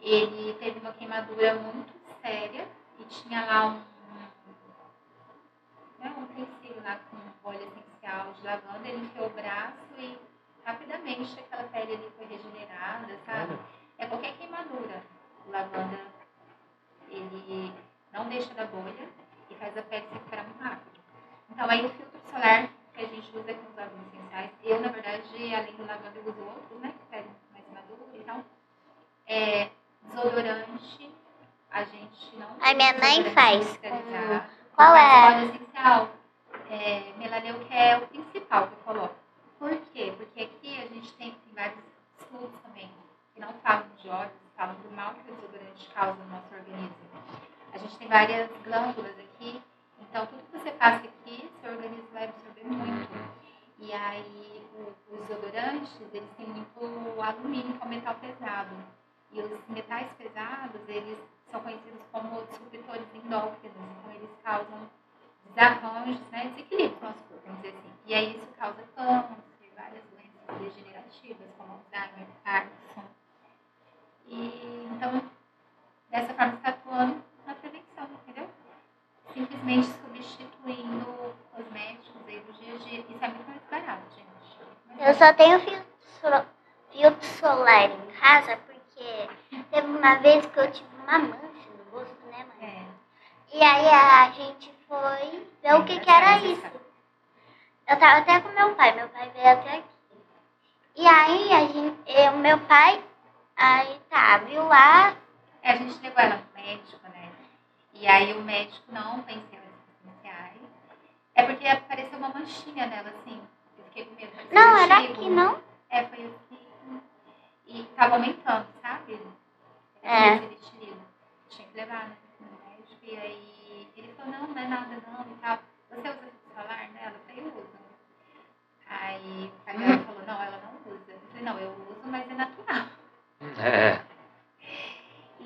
Speaker 2: Ele teve uma queimadura muito séria e tinha lá um utensílio lá com óleo essencial de lavanda, ele enfiou o braço e rapidamente aquela pele ali foi regenerada, sabe? É qualquer queimadura. O lavanda, ele não deixa da bolha e faz a pele se recuperar muito rápido. Então, aí o filtro solar que a gente usa com os óleos essenciais, eu, na verdade, além do lavanda, uso outros, né, que pele mais madura e tal. É, desodorante, a gente não
Speaker 3: A minha mãe faz.
Speaker 2: Qual é? Óleo essencial, é, melaleu, que é o principal que eu coloco. Por quê? Porque aqui a gente tem, tem vários estudos também que não falam de óleos, falam do mal que o desodorante causa no nosso organismo. A gente tem várias glândulas aqui, então tudo que você passa aqui, seu organismo vai absorver muito. E aí o, os desodorantes, eles têm muito alumínio, que é um metal pesado. E os metais pesados, eles são conhecidos como disruptores endócrinos, então eles causam desarranjos, né, desequilíbrio nosso corpo, vamos dizer assim. E aí isso causa câncer, várias doenças degenerativas, como Alzheimer, Parkinson. E, então, dessa forma, está atuando na prevenção, entendeu? Simplesmente substituindo os médicos aí do dia a dia. Isso é muito mais barato, gente.
Speaker 3: Eu só tenho filtro solar em casa porque teve uma vez que eu tive uma mancha no rosto, né, mãe? É. E aí a gente foi ver o que, que era isso. Eu tava até com meu pai, meu pai veio até aqui. E aí a gente, eu, meu pai, aí tá, viu lá.
Speaker 2: É, a gente levou ela pro médico, né? E aí o médico não venceu as essenciais. É porque apareceu uma manchinha nela, assim. Eu fiquei com medo.
Speaker 3: Não, era aqui, não?
Speaker 2: É, foi assim. E tava aumentando, sabe?
Speaker 3: É.
Speaker 2: Tinha que levar, né? No médico. E aí falou, não, não é nada não e tal. Você usa solar nela? Eu falei, eu uso. Aí a galera falou, não, ela não usa. Eu falei, não, eu uso, mas é natural.
Speaker 1: É.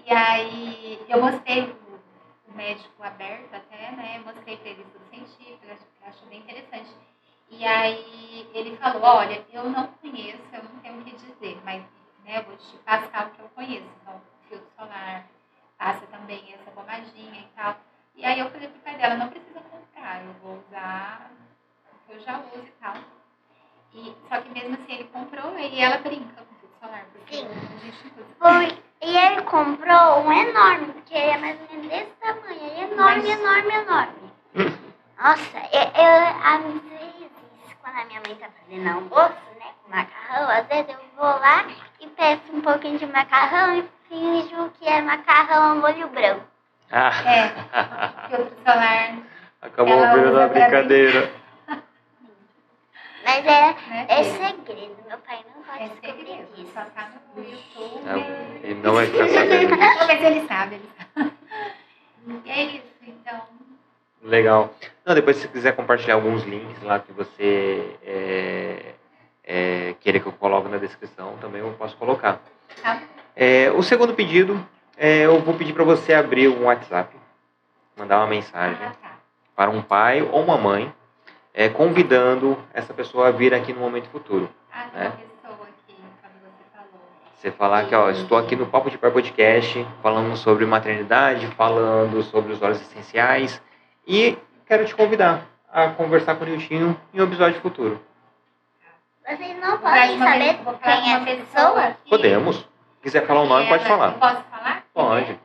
Speaker 2: E aí eu mostrei o, médico aberto até, né? Mostrei para ele tudo científico, eu acho bem interessante. E aí ele falou, olha, eu não conheço, eu não tenho o que dizer, mas né, eu vou te passar o que eu conheço. Então, filtro solar, passa também essa pomadinha e tal. E aí eu falei pro pai dela, não precisa comprar, eu vou usar o que eu já uso e tal. E, só que mesmo assim ele comprou e ela brinca com o solar, porque
Speaker 3: Sim.
Speaker 2: a gente não usa.
Speaker 3: Foi. E ele comprou um enorme, porque ele é mais ou menos desse tamanho. Ele é enorme, enorme, enorme. Nossa, eu, eu, às vezes, quando a minha mãe tá fazendo almoço, né, com macarrão, às vezes eu vou lá e peço um pouquinho de macarrão e finjo que é macarrão ao molho branco.
Speaker 1: Ah,
Speaker 2: É, filtro solar,
Speaker 1: acabou virando
Speaker 2: pra
Speaker 1: brincadeira.
Speaker 3: Mas é,
Speaker 2: né?
Speaker 3: é segredo, meu pai não pode
Speaker 2: É
Speaker 3: descobrir
Speaker 2: segredo,
Speaker 3: isso.
Speaker 2: só tá no YouTube.
Speaker 1: É, Ele não vai ficar sabendo disso.
Speaker 2: Não, mas ele sabe, ele sabe. E é isso, então.
Speaker 1: Legal. Não, depois se você quiser compartilhar alguns links lá que você é, é, querer que eu coloque na descrição, também eu posso colocar.
Speaker 2: Tá.
Speaker 1: É, o segundo pedido, é, eu vou pedir para você abrir um WhatsApp, mandar uma mensagem
Speaker 2: Ah, tá.
Speaker 1: para um pai ou uma mãe, é, convidando essa pessoa a vir aqui no momento futuro.
Speaker 2: Ah,
Speaker 1: É.
Speaker 2: pessoa aqui, quando você falou.
Speaker 1: Você falar que, ó, estou aqui no Papo de Pai Podcast, falando sobre maternidade, falando sobre os óleos essenciais e quero te convidar a conversar com o Niltinho em um episódio futuro.
Speaker 3: Vocês não podem saber quem é essa pessoa?
Speaker 2: aqui,
Speaker 1: Podemos. Se quiser falar o nome, pode
Speaker 2: ela-
Speaker 1: falar.
Speaker 2: Posso falar?
Speaker 1: Pode.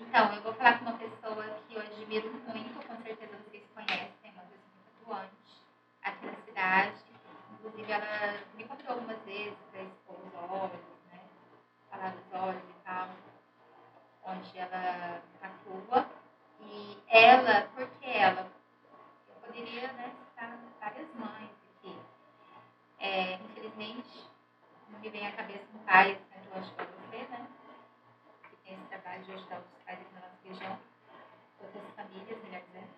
Speaker 2: Então, eu vou falar com uma pessoa que eu admiro muito, com certeza vocês conhecem, uma pessoa muito atuante aqui na cidade. Inclusive, ela me encontrou algumas vezes para expor os olhos, né? Falar dos olhos e tal, onde ela atua. E ela, por que ela? Eu poderia né, citar várias mães aqui. É, infelizmente, não me vem à cabeça um pai, tanto eu acho que você, né? que tem esse trabalho de ajudar os pais aqui na nossa região, outras famílias, melhor dizendo.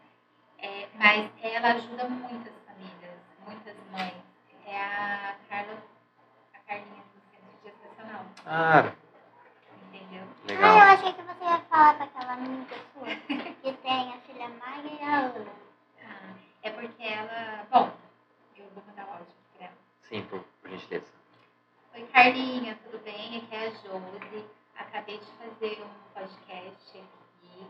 Speaker 2: É, mas ela ajuda muitas famílias, muitas mães. É a Carla, a Carlinha do Centro de Gestacional,
Speaker 1: Ah,
Speaker 2: entendeu?
Speaker 3: Ah, eu
Speaker 1: legal.
Speaker 3: achei que você ia falar para aquela amiga sua que tem a filha Maia e a Ana.
Speaker 2: Ah, é porque ela. Bom, eu vou mandar o áudio para ela.
Speaker 1: Sim, por, por gentileza.
Speaker 2: Oi, Carlinha, tudo bem? Aqui é a Josi. Acabei de fazer um podcast aqui,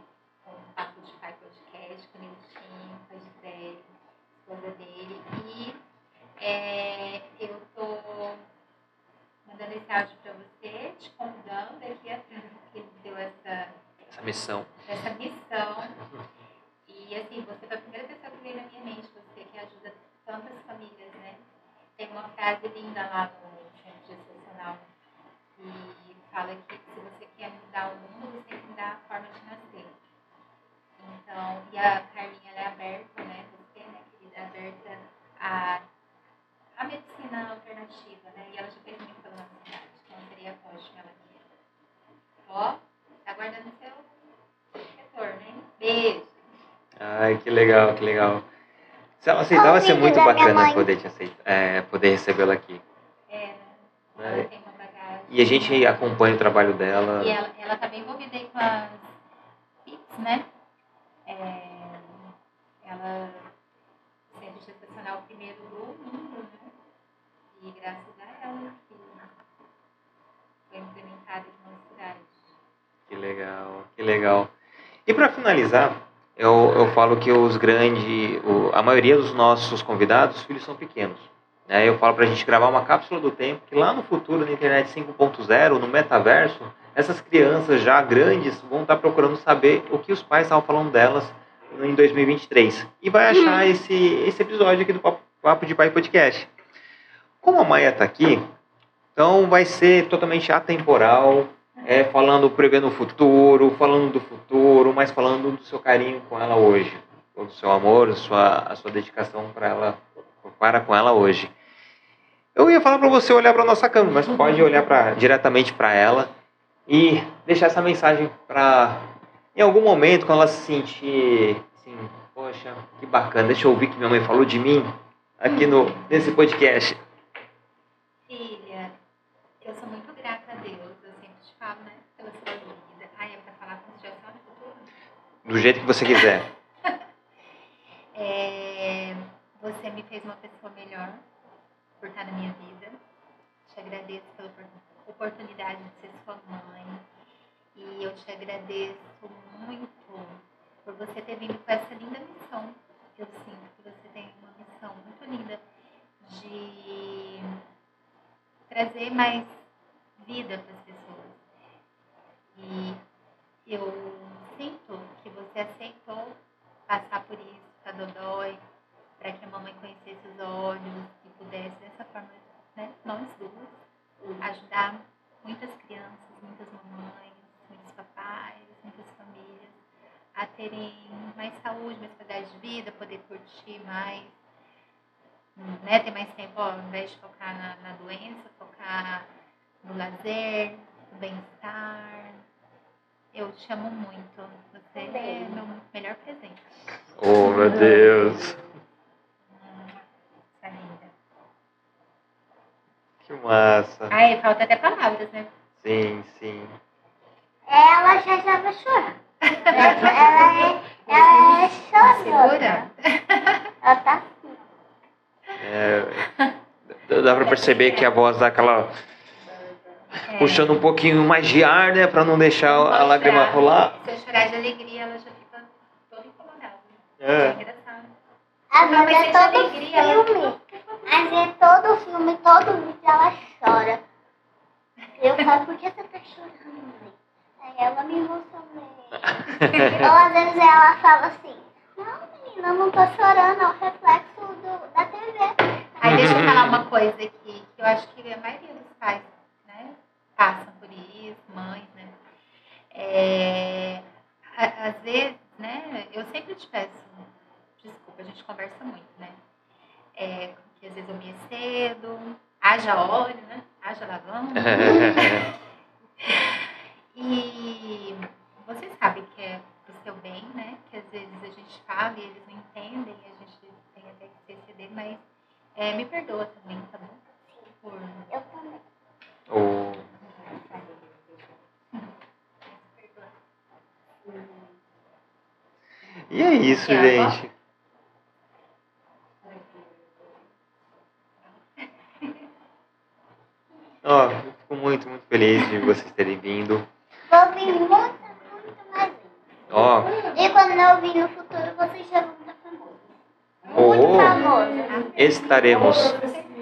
Speaker 2: um Papo de Pai Podcast, com o Niltinho, com a Gisele, esposa dele. E é, eu tô mandando esse áudio para você, te convidando aqui a que deu essa,
Speaker 1: Essa missão.
Speaker 2: essa missão. E assim, você foi a primeira pessoa que veio na minha mente, você que ajuda tantas famílias, né? Tem uma frase linda lá no Centro Gestacional que fala que se você quer mudar o mundo, você tem que mudar a forma de nascer. Então, e a Carlinha ela é aberta, né? Você, né, querida, é aberta a, a medicina alternativa, né? E ela já fez muito pela nossa cidade, então seria ótimo ela aqui. Ó, tá guardando seu retorno, hein? Beijo.
Speaker 1: Ai, que legal, que legal. Se ela aceitar, vai ser muito bacana poder te aceitar, é, poder recebê-la aqui.
Speaker 2: É, né?
Speaker 1: É.
Speaker 2: Ela tem uma bagagem.
Speaker 1: E a gente acompanha o trabalho dela.
Speaker 2: E ela, ela tá bem envolvida aí com as PICs, né? É, ela centro gestacional primeiro do mundo, né? E graças a ela que foi implementada aqui na cidade.
Speaker 1: Que legal, que legal. E para finalizar, eu, eu falo que os grandes, a maioria dos nossos convidados, os filhos são pequenos. Né? Eu falo para a gente gravar uma cápsula do tempo que lá no futuro, na internet 5.0, no metaverso, essas crianças já grandes vão estar procurando saber o que os pais estavam falando delas em 2023. E vai achar esse, esse episódio aqui do Papo, Papo de Pai Podcast. Como a Maia está aqui, então vai ser totalmente atemporal, é, falando, prevendo o futuro, falando do futuro, mas falando do seu carinho com ela hoje, do seu amor, a sua, a sua dedicação para ela, para com ela hoje. Eu ia falar para você olhar para nossa câmera, mas pode olhar pra, diretamente para ela e deixar essa mensagem para, em algum momento, quando ela se sentir assim, poxa, que bacana, deixa eu ouvir que minha mãe falou de mim aqui no, nesse podcast. do jeito que você quiser.
Speaker 2: é, você me fez uma pessoa melhor por estar na minha vida. Te agradeço pela oportunidade de ser sua mãe. E eu te agradeço muito por você ter vindo com essa linda missão. Eu sinto que você tem uma missão muito linda de trazer mais vida para as pessoas. E eu que você aceitou passar por isso, a Dodói, para que a mamãe conhecesse os olhos e pudesse, dessa forma, né, nós duas, ajudar muitas crianças, muitas mamães, muitos papais, muitas famílias a terem mais saúde, mais qualidade de vida, poder curtir mais, né, ter mais tempo, ó, ao invés de focar na, na doença, focar no lazer, no bem-estar. Eu te amo muito. Você é meu melhor presente.
Speaker 1: Oh, meu Deus.
Speaker 2: Tá linda.
Speaker 1: Que massa.
Speaker 2: Ai, falta até palavras, né?
Speaker 1: Sim, sim.
Speaker 3: Ela já já vai chorar. Ela, ela é, ela é chorona.
Speaker 2: Segura?
Speaker 3: Ela tá assim.
Speaker 1: É, dá pra perceber que a voz dá aquela.
Speaker 2: É.
Speaker 1: puxando um pouquinho mais de ar, né? Pra não deixar
Speaker 2: Não
Speaker 1: a lágrima
Speaker 2: chorar.
Speaker 1: rolar.
Speaker 2: Se eu chorar de alegria, ela já fica toda incomodada. É
Speaker 1: É.
Speaker 2: engraçado.
Speaker 3: Ah,
Speaker 2: Não,
Speaker 3: mas
Speaker 2: mas
Speaker 3: é todo
Speaker 2: alegria, ela
Speaker 3: filme. Mas é todo filme, todo vídeo ela chora. Eu falo, por que você tá chorando, mãe? Aí ela me emocionei. Ou às vezes ela fala assim, não menina, eu não tô chorando, é o reflexo do, da TV.
Speaker 2: Aí deixa eu falar uma coisa aqui, que eu acho que a maioria dos pais, né, passam por isso, mães, né. É, às vezes, né, eu sempre te peço, desculpa, a gente conversa muito, né, é, que às vezes eu me excedo, haja óleo, né, haja lavanda, e você sabe que é pro seu bem, né, que às vezes a gente fala e eles não entendem, e a gente tem até que se exceder, mas é, me perdoa também, tá bom? Por
Speaker 3: Eu também.
Speaker 1: Oh, E é isso, gente. Ó, eu fico muito, muito feliz de vocês terem vindo.
Speaker 3: Vou vir muito, muito mais.
Speaker 1: Ó,
Speaker 3: E quando eu vir no futuro, vocês já vão estar famosos. Muito
Speaker 1: Oh.
Speaker 3: famosos.
Speaker 1: estaremos.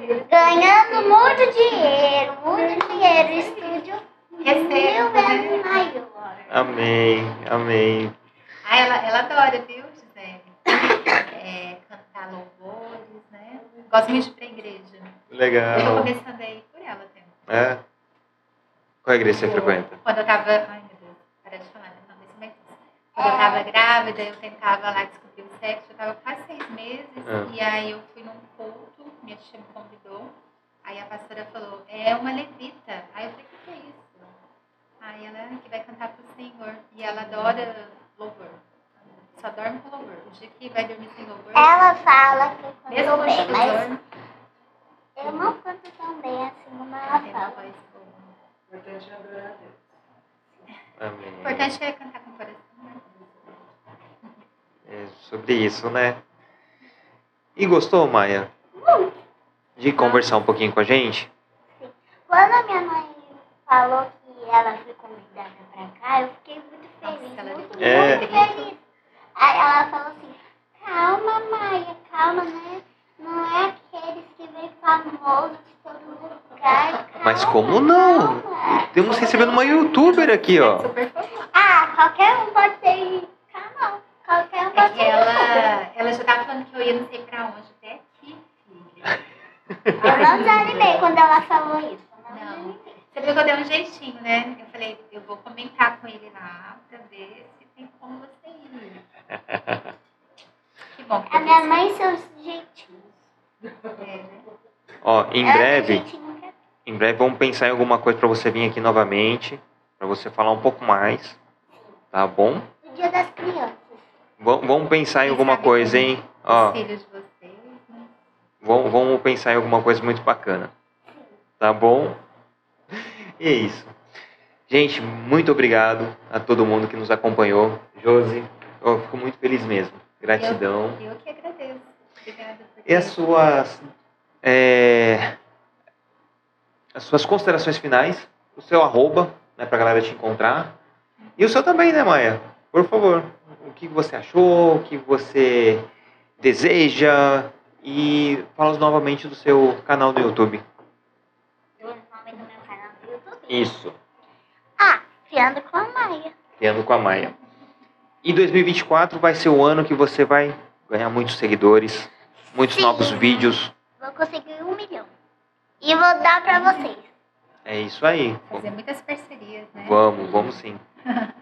Speaker 3: Ganhando muito dinheiro, muito dinheiro. Estúdio
Speaker 2: Recebo,
Speaker 3: mil
Speaker 2: né?
Speaker 3: vezes maior.
Speaker 1: Amém, amém.
Speaker 2: Ah, ela, ela adora, viu, Gisele? É, cantar louvores, né? Gosto muito de ir pra igreja. Eu tô
Speaker 1: Legal.
Speaker 2: começando aí por ela até.
Speaker 1: É? Qual igreja você frequenta?
Speaker 2: Quando eu tava. Ai, meu Deus, para de falar, né? Não. Quando eu tava grávida, eu tentava lá descobrir o sexo, eu tava quase seis meses,
Speaker 1: Ah.
Speaker 2: e aí eu fui num culto, minha tia me convidou, aí a pastora falou, é uma levita. Aí eu falei, o que, é isso? Aí ela "Ah, que vai cantar pro Senhor, e ela adora louvor. Só dorme com louvor. O dia que vai dormir sem louvor,
Speaker 3: Ela fala que eu
Speaker 2: mesmo
Speaker 3: bem, mas
Speaker 2: difusor,
Speaker 3: eu não canto tão bem assim como ela fala.
Speaker 2: voz boa.
Speaker 4: importante é adorar a Deus.
Speaker 2: O
Speaker 1: Amém.
Speaker 2: importante é cantar com o coração, né?
Speaker 1: É sobre isso, né? E gostou, Maia? De conversar um pouquinho com a gente?
Speaker 3: Quando a minha mãe falou que ela foi convidada pra cá, eu fiquei muito
Speaker 2: Nossa,
Speaker 3: feliz,
Speaker 2: ela
Speaker 3: muito,
Speaker 1: É.
Speaker 3: muito feliz. Aí ela falou assim, calma, Maia, calma, né? Não é aqueles que vem famoso de todo lugar. Calma,
Speaker 1: Mas como não?
Speaker 3: calma."
Speaker 1: Temos recebendo uma youtuber aqui, ó.
Speaker 3: Ah, qualquer um pode ser. Calma, qualquer um
Speaker 2: É
Speaker 3: pode
Speaker 2: que
Speaker 3: ser.
Speaker 2: ela, ela já tava falando que eu ia não sei pra onde, até aqui, filha.
Speaker 3: Eu não desanimei quando ela falou isso. eu Não.
Speaker 2: Não.
Speaker 3: desanimei.
Speaker 2: Você viu que eu dei um jeitinho, né? Eu falei, eu vou comentar com ele lá pra ver se tem como você ir. Que bom que
Speaker 3: A minha mãe e seus jeitinhos.
Speaker 2: É, né?
Speaker 1: Ó, em
Speaker 3: Ela
Speaker 1: breve, em breve vamos pensar em alguma coisa pra você vir aqui novamente, Pra você falar um pouco mais, tá bom?
Speaker 3: No dia das crianças.
Speaker 1: Vam- Vamos pensar em alguma coisa, hein? Ó,
Speaker 2: Os filhos de vocês, né?
Speaker 1: vamos, vamos pensar em alguma coisa muito bacana, tá bom? E é isso. Gente, muito obrigado a todo mundo que nos acompanhou. Josi, eu fico muito feliz mesmo. Gratidão.
Speaker 2: Eu, eu que agradeço. Obrigada por
Speaker 1: E as suas, é, as suas considerações finais, o seu arroba, né, pra galera te encontrar. E o seu também, né, Maia? Por favor, o que você achou, o que você deseja e fala novamente do seu canal no YouTube. Isso,
Speaker 3: Ah, criando com a Maia.
Speaker 1: criando com a Maia. E 2024 vai ser o ano que você vai ganhar muitos seguidores, muitos
Speaker 3: Sim.
Speaker 1: novos vídeos.
Speaker 3: Vou conseguir um milhão. E vou dar pra vocês.
Speaker 1: É isso aí.
Speaker 2: Fazer muitas parcerias, né?
Speaker 1: Vamos, vamos sim.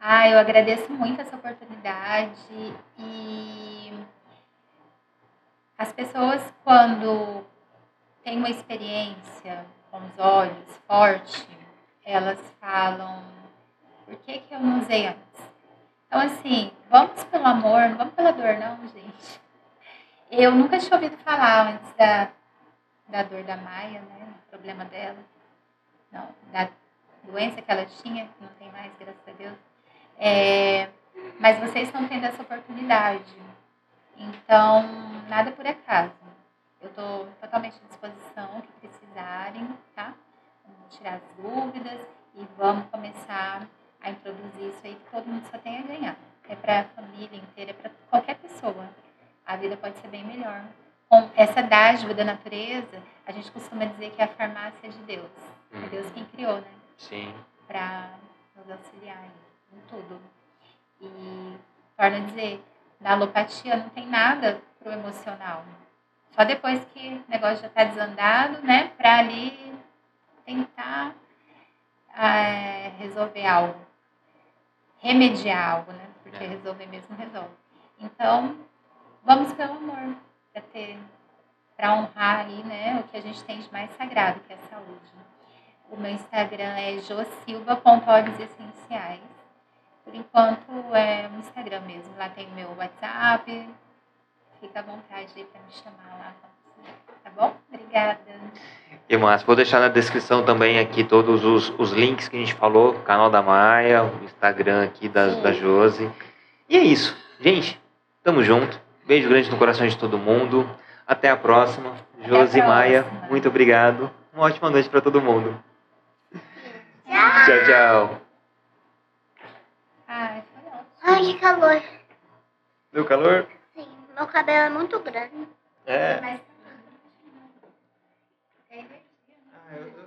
Speaker 2: Ah, eu agradeço muito essa oportunidade e as pessoas quando têm uma experiência com os olhos forte, elas falam por que, que eu não usei antes? Então assim, vamos pelo amor, não vamos pela dor não, gente. Eu nunca tinha ouvido falar antes da, da dor da Maia, né? Do problema dela. Não, da doença que ela tinha, que não tem mais, graças a Deus. É, mas vocês estão tendo essa oportunidade. Então, nada por acaso. Eu estou totalmente à disposição, o que precisarem, tá? Vamos tirar as dúvidas e vamos começar a introduzir isso aí que todo mundo só tem a ganhar. É para a família inteira, é para qualquer pessoa. A vida pode ser bem melhor. Com essa dádiva da natureza, a gente costuma dizer que é a farmácia de Deus. É Deus quem criou, né?
Speaker 1: Sim.
Speaker 2: para nos auxiliar em- em tudo. E torna a dizer, na alopatia não tem nada pro emocional. Só depois que o negócio já está desandado, né, para ali tentar ah, resolver algo, remediar algo, né, porque
Speaker 1: É.
Speaker 2: resolver mesmo resolve. Então, vamos pelo amor, para ter, para honrar aí, né, o que a gente tem de mais sagrado, que é a saúde. O meu Instagram é josilva.óleos essenciais. Por enquanto é um Instagram mesmo. Lá tem meu WhatsApp. Fica à vontade aí para me chamar lá. quiser, Tá bom? Obrigada.
Speaker 1: E massa, vou deixar na descrição também aqui todos os, os links que a gente falou, canal da Maia, o Instagram aqui da,
Speaker 3: Sim.
Speaker 1: da Josi. E é isso. Gente, tamo junto. Beijo grande no coração de todo mundo. Até a próxima.
Speaker 2: Até a
Speaker 1: Josi e Maia,
Speaker 2: próxima.
Speaker 1: muito obrigado. Uma ótima noite para todo mundo.
Speaker 3: Tchau.
Speaker 1: Tchau, tchau.
Speaker 2: Ai, foi ótimo.
Speaker 3: Ai, que calor.
Speaker 1: Deu calor?
Speaker 3: Meu cabelo é muito grande.
Speaker 1: É.
Speaker 2: Mas... Ah, eu...